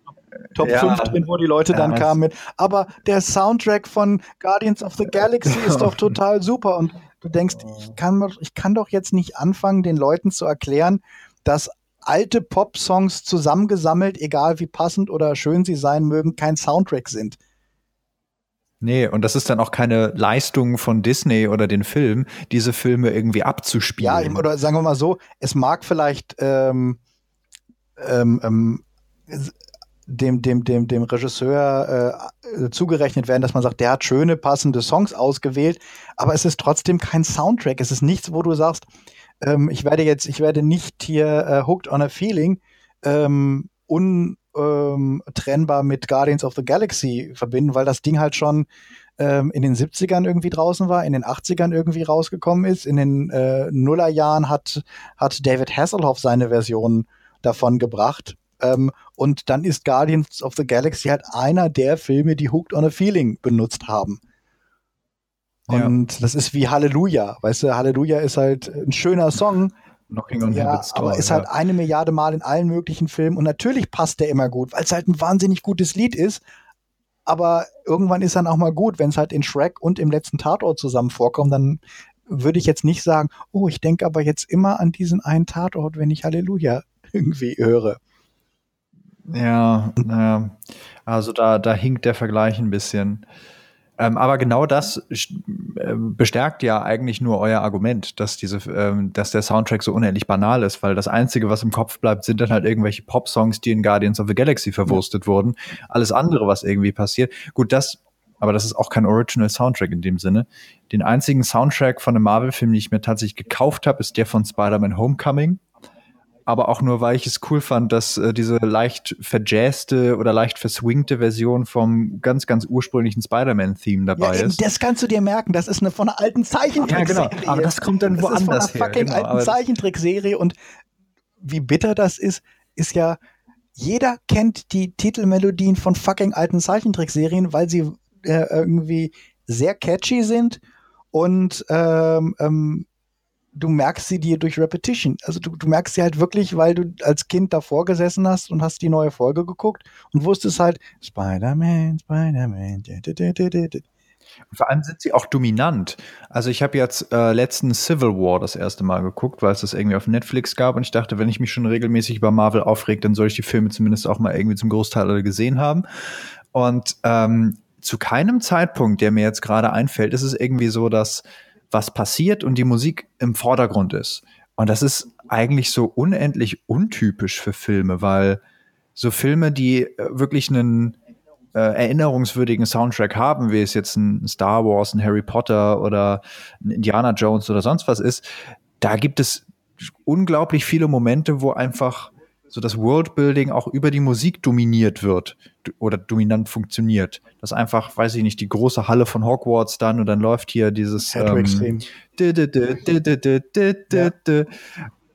Top ja, 5 drin, wo die Leute ja, dann kamen mit. Aber der Soundtrack von Guardians of the Galaxy ist doch total super. Und du denkst, ich kann, ich kann doch jetzt nicht anfangen, den Leuten zu erklären, dass alte Pop-Songs zusammengesammelt, egal wie passend oder schön sie sein mögen, kein Soundtrack sind. Nee, und das ist dann auch keine Leistung von Disney oder den Film, diese Filme irgendwie abzuspielen. Ja, oder sagen wir mal so, es mag vielleicht ähm, ähm, ähm dem, dem, dem, dem Regisseur äh, zugerechnet werden, dass man sagt, der hat schöne, passende Songs ausgewählt, aber es ist trotzdem kein Soundtrack. Es ist nichts, wo du sagst, ähm, ich werde jetzt, ich werde nicht hier äh, Hooked on a Feeling ähm, ähm, mit Guardians of the Galaxy verbinden, weil das Ding halt schon ähm, in den 70ern irgendwie draußen war, in den 80ern irgendwie rausgekommen ist. In den äh, Nullerjahren hat, hat David Hasselhoff seine Version davon gebracht. Ähm, und dann ist Guardians of the Galaxy halt einer der Filme, die Hooked on a Feeling benutzt haben. Und ja. das ist wie Halleluja. Weißt du, Halleluja ist halt ein schöner Song. Knocking on ja, Store, aber ist ja. halt eine Milliarde Mal in allen möglichen Filmen. Und natürlich passt der immer gut, weil es halt ein wahnsinnig gutes Lied ist. Aber irgendwann ist dann auch mal gut, wenn es halt in Shrek und im letzten Tatort zusammen vorkommt, dann würde ich jetzt nicht sagen, oh, ich denke aber jetzt immer an diesen einen Tatort, wenn ich Halleluja irgendwie höre. Ja, naja. Also da, da hinkt der Vergleich ein bisschen. Ähm, aber genau das äh, bestärkt ja eigentlich nur euer Argument, dass diese, ähm, dass der Soundtrack so unendlich banal ist, weil das Einzige, was im Kopf bleibt, sind dann halt irgendwelche Pop-Songs, die in Guardians of the Galaxy verwurstet ja. wurden. Alles andere, was irgendwie passiert. Gut, das, aber das ist auch kein Original Soundtrack in dem Sinne. Den einzigen Soundtrack von einem Marvel-Film, den ich mir tatsächlich gekauft habe, ist der von Spider-Man Homecoming aber auch nur, weil ich es cool fand, dass äh, diese leicht verjazzte oder leicht verswingte Version vom ganz, ganz ursprünglichen Spider-Man-Theme dabei ja, ist. Das kannst du dir merken, das ist eine von einer alten Zeichentrickserie. Ja, genau, aber das kommt dann das woanders her. Das ist von einer fucking genau, alten Zeichentrickserie und wie bitter das ist, ist ja, jeder kennt die Titelmelodien von fucking alten Zeichentrickserien, weil sie äh, irgendwie sehr catchy sind und ähm, ähm, du merkst sie dir durch Repetition. Also du, du merkst sie halt wirklich, weil du als Kind davor gesessen hast und hast die neue Folge geguckt und wusstest halt, Spider-Man, Spider-Man. Und vor allem sind sie auch dominant. Also ich habe jetzt äh, letzten Civil War das erste Mal geguckt, weil es das irgendwie auf Netflix gab und ich dachte, wenn ich mich schon regelmäßig über Marvel aufreg, dann soll ich die Filme zumindest auch mal irgendwie zum Großteil gesehen haben. Und ähm, zu keinem Zeitpunkt, der mir jetzt gerade einfällt, ist es irgendwie so, dass was passiert und die Musik im Vordergrund ist. Und das ist eigentlich so unendlich untypisch für Filme, weil so Filme, die äh, wirklich einen äh, erinnerungswürdigen Soundtrack haben, wie es jetzt ein Star Wars, ein Harry Potter oder ein Indiana Jones oder sonst was ist, da gibt es unglaublich viele Momente, wo einfach so das Worldbuilding auch über die Musik dominiert wird oder dominant funktioniert. Das einfach, weiß ich nicht, die große Halle von Hogwarts dann und dann läuft hier dieses ähm,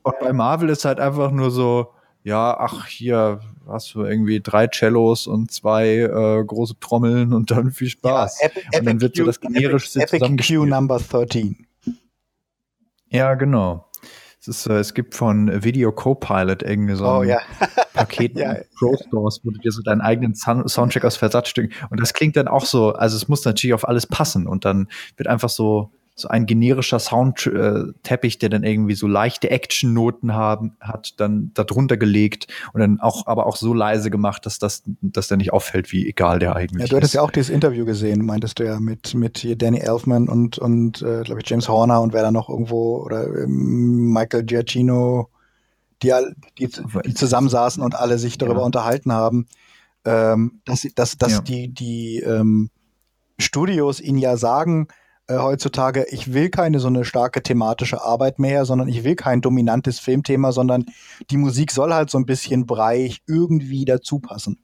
und bei Marvel ist halt einfach nur so, ja, ach, hier hast du irgendwie drei Cellos und zwei äh, große Trommeln und dann viel Spaß. Ja, Epic, und dann wird so das generische Epic, Epic Q Number 13. Ja, genau. Es, ist, äh, es gibt von Video Copilot irgendwie so oh, ein ja. Paket ja. Pro Stores, wo du dir so deinen eigenen Soundcheck aus Versatzstücken und das klingt dann auch so, also es muss natürlich auf alles passen und dann wird einfach so so ein generischer Soundteppich, der dann irgendwie so leichte Action-Noten haben, hat dann darunter gelegt und dann auch, aber auch so leise gemacht, dass das, dass der nicht auffällt, wie egal der eigentlich ist. Ja, du hattest ja auch dieses Interview gesehen, meintest du ja, mit, mit Danny Elfman und, und äh, glaube ich, James Horner und wer da noch irgendwo oder ähm, Michael Giacchino, die, die, die zusammensaßen und alle sich darüber ja. unterhalten haben, ähm, dass, dass, dass ja. die, die ähm, Studios ihnen ja sagen, äh, heutzutage, ich will keine so eine starke thematische Arbeit mehr, sondern ich will kein dominantes Filmthema, sondern die Musik soll halt so ein bisschen breich irgendwie dazu passen.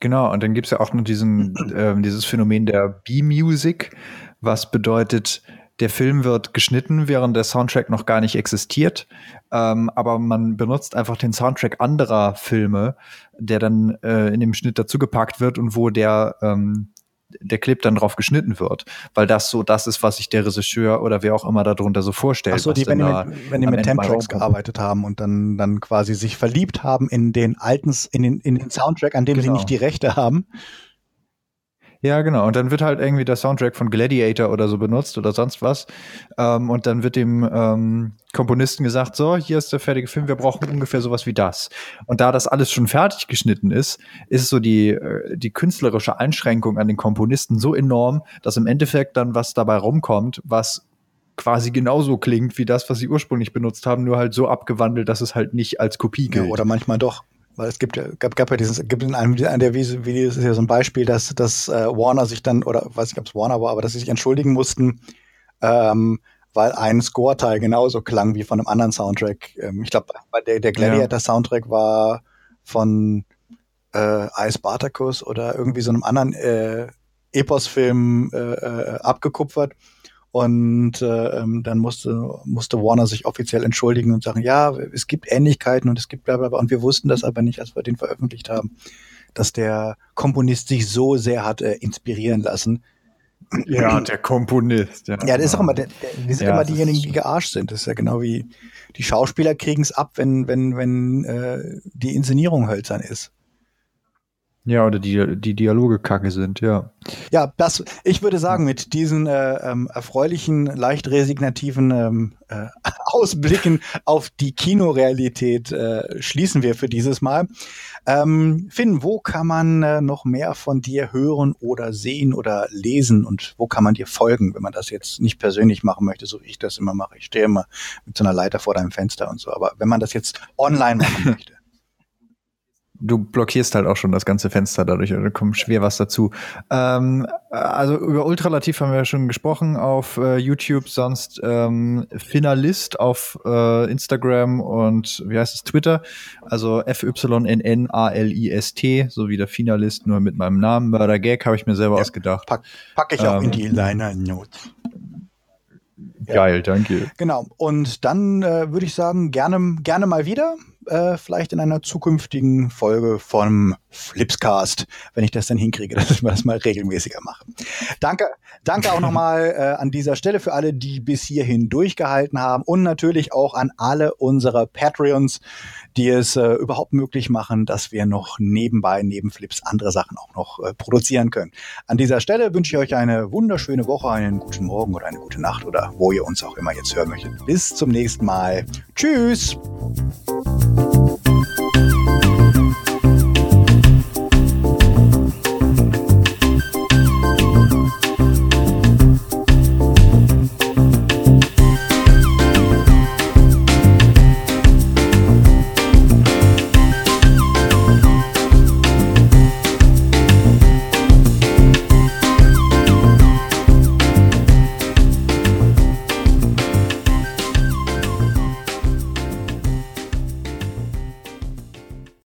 Genau, und dann gibt es ja auch noch diesen, äh, dieses Phänomen der B-Music, was bedeutet, der Film wird geschnitten, während der Soundtrack noch gar nicht existiert. Ähm, aber man benutzt einfach den Soundtrack anderer Filme, der dann äh, in dem Schnitt dazugepackt wird und wo der ähm, der Clip dann drauf geschnitten wird, weil das so das ist, was sich der Regisseur oder wer auch immer darunter so vorstellt. Ach so, die, wenn die, mit, wenn die mit Temp-Tracks gearbeitet haben und dann, dann quasi sich verliebt haben in den alten, in den, in den Soundtrack, an dem genau. sie nicht die Rechte haben ja, genau. Und dann wird halt irgendwie der Soundtrack von Gladiator oder so benutzt oder sonst was. Ähm, und dann wird dem ähm, Komponisten gesagt, so, hier ist der fertige Film, wir brauchen ungefähr sowas wie das. Und da das alles schon fertig geschnitten ist, ist so die, äh, die künstlerische Einschränkung an den Komponisten so enorm, dass im Endeffekt dann was dabei rumkommt, was quasi genauso klingt wie das, was sie ursprünglich benutzt haben, nur halt so abgewandelt, dass es halt nicht als Kopie gilt. Ja, oder manchmal doch. Weil es gibt ja, gab, gab ja dieses, gibt in einem, einer der Videos ist ja so ein Beispiel, dass, dass äh, Warner sich dann, oder weiß nicht, ob es Warner war, aber dass sie sich entschuldigen mussten, ähm, weil ein Score-Teil genauso klang wie von einem anderen Soundtrack. Ähm, ich glaube, der, der Gladiator-Soundtrack war von äh, Ice Spartacus oder irgendwie so einem anderen äh, Epos-Film äh, äh, abgekupfert. Und äh, ähm, dann musste, musste Warner sich offiziell entschuldigen und sagen, ja, es gibt Ähnlichkeiten und es gibt bla bla bla. Und wir wussten das aber nicht, als wir den veröffentlicht haben, dass der Komponist sich so sehr hat äh, inspirieren lassen. Ja, der Komponist. Ja, ja das ist auch immer, der, der, die sind ja, immer diejenigen, die gearscht sind. Das ist ja genau wie die Schauspieler kriegen es ab, wenn, wenn, wenn äh, die Inszenierung hölzern ist. Ja, oder die, die Dialoge kacke sind, ja. Ja, das, ich würde sagen, mit diesen äh, ähm, erfreulichen, leicht resignativen ähm, äh, Ausblicken auf die Kinorealität äh, schließen wir für dieses Mal. Ähm, Finn, wo kann man äh, noch mehr von dir hören oder sehen oder lesen und wo kann man dir folgen, wenn man das jetzt nicht persönlich machen möchte, so wie ich das immer mache? Ich stehe immer mit so einer Leiter vor deinem Fenster und so, aber wenn man das jetzt online machen möchte du blockierst halt auch schon das ganze Fenster dadurch, da kommt schwer was dazu. Ähm, also über Ultralativ haben wir ja schon gesprochen auf äh, YouTube, sonst ähm, Finalist auf äh, Instagram und wie heißt es, Twitter, also F-Y-N-N-A-L-I-S-T, so wie der Finalist, nur mit meinem Namen. Murder Gag habe ich mir selber ja, ausgedacht. Pack, pack ich auch ähm, in die Liner Notes. Geil, danke. Genau. Und dann äh, würde ich sagen, gerne, gerne mal wieder äh, vielleicht in einer zukünftigen Folge vom Flipscast, wenn ich das dann hinkriege, dass wir das mal regelmäßiger machen. Danke, danke auch nochmal äh, an dieser Stelle für alle, die bis hierhin durchgehalten haben und natürlich auch an alle unsere Patreons, die es äh, überhaupt möglich machen, dass wir noch nebenbei, neben Flips, andere Sachen auch noch äh, produzieren können. An dieser Stelle wünsche ich euch eine wunderschöne Woche, einen guten Morgen oder eine gute Nacht oder wo ihr uns auch immer jetzt hören möchtet. Bis zum nächsten Mal. Tschüss! Thank you.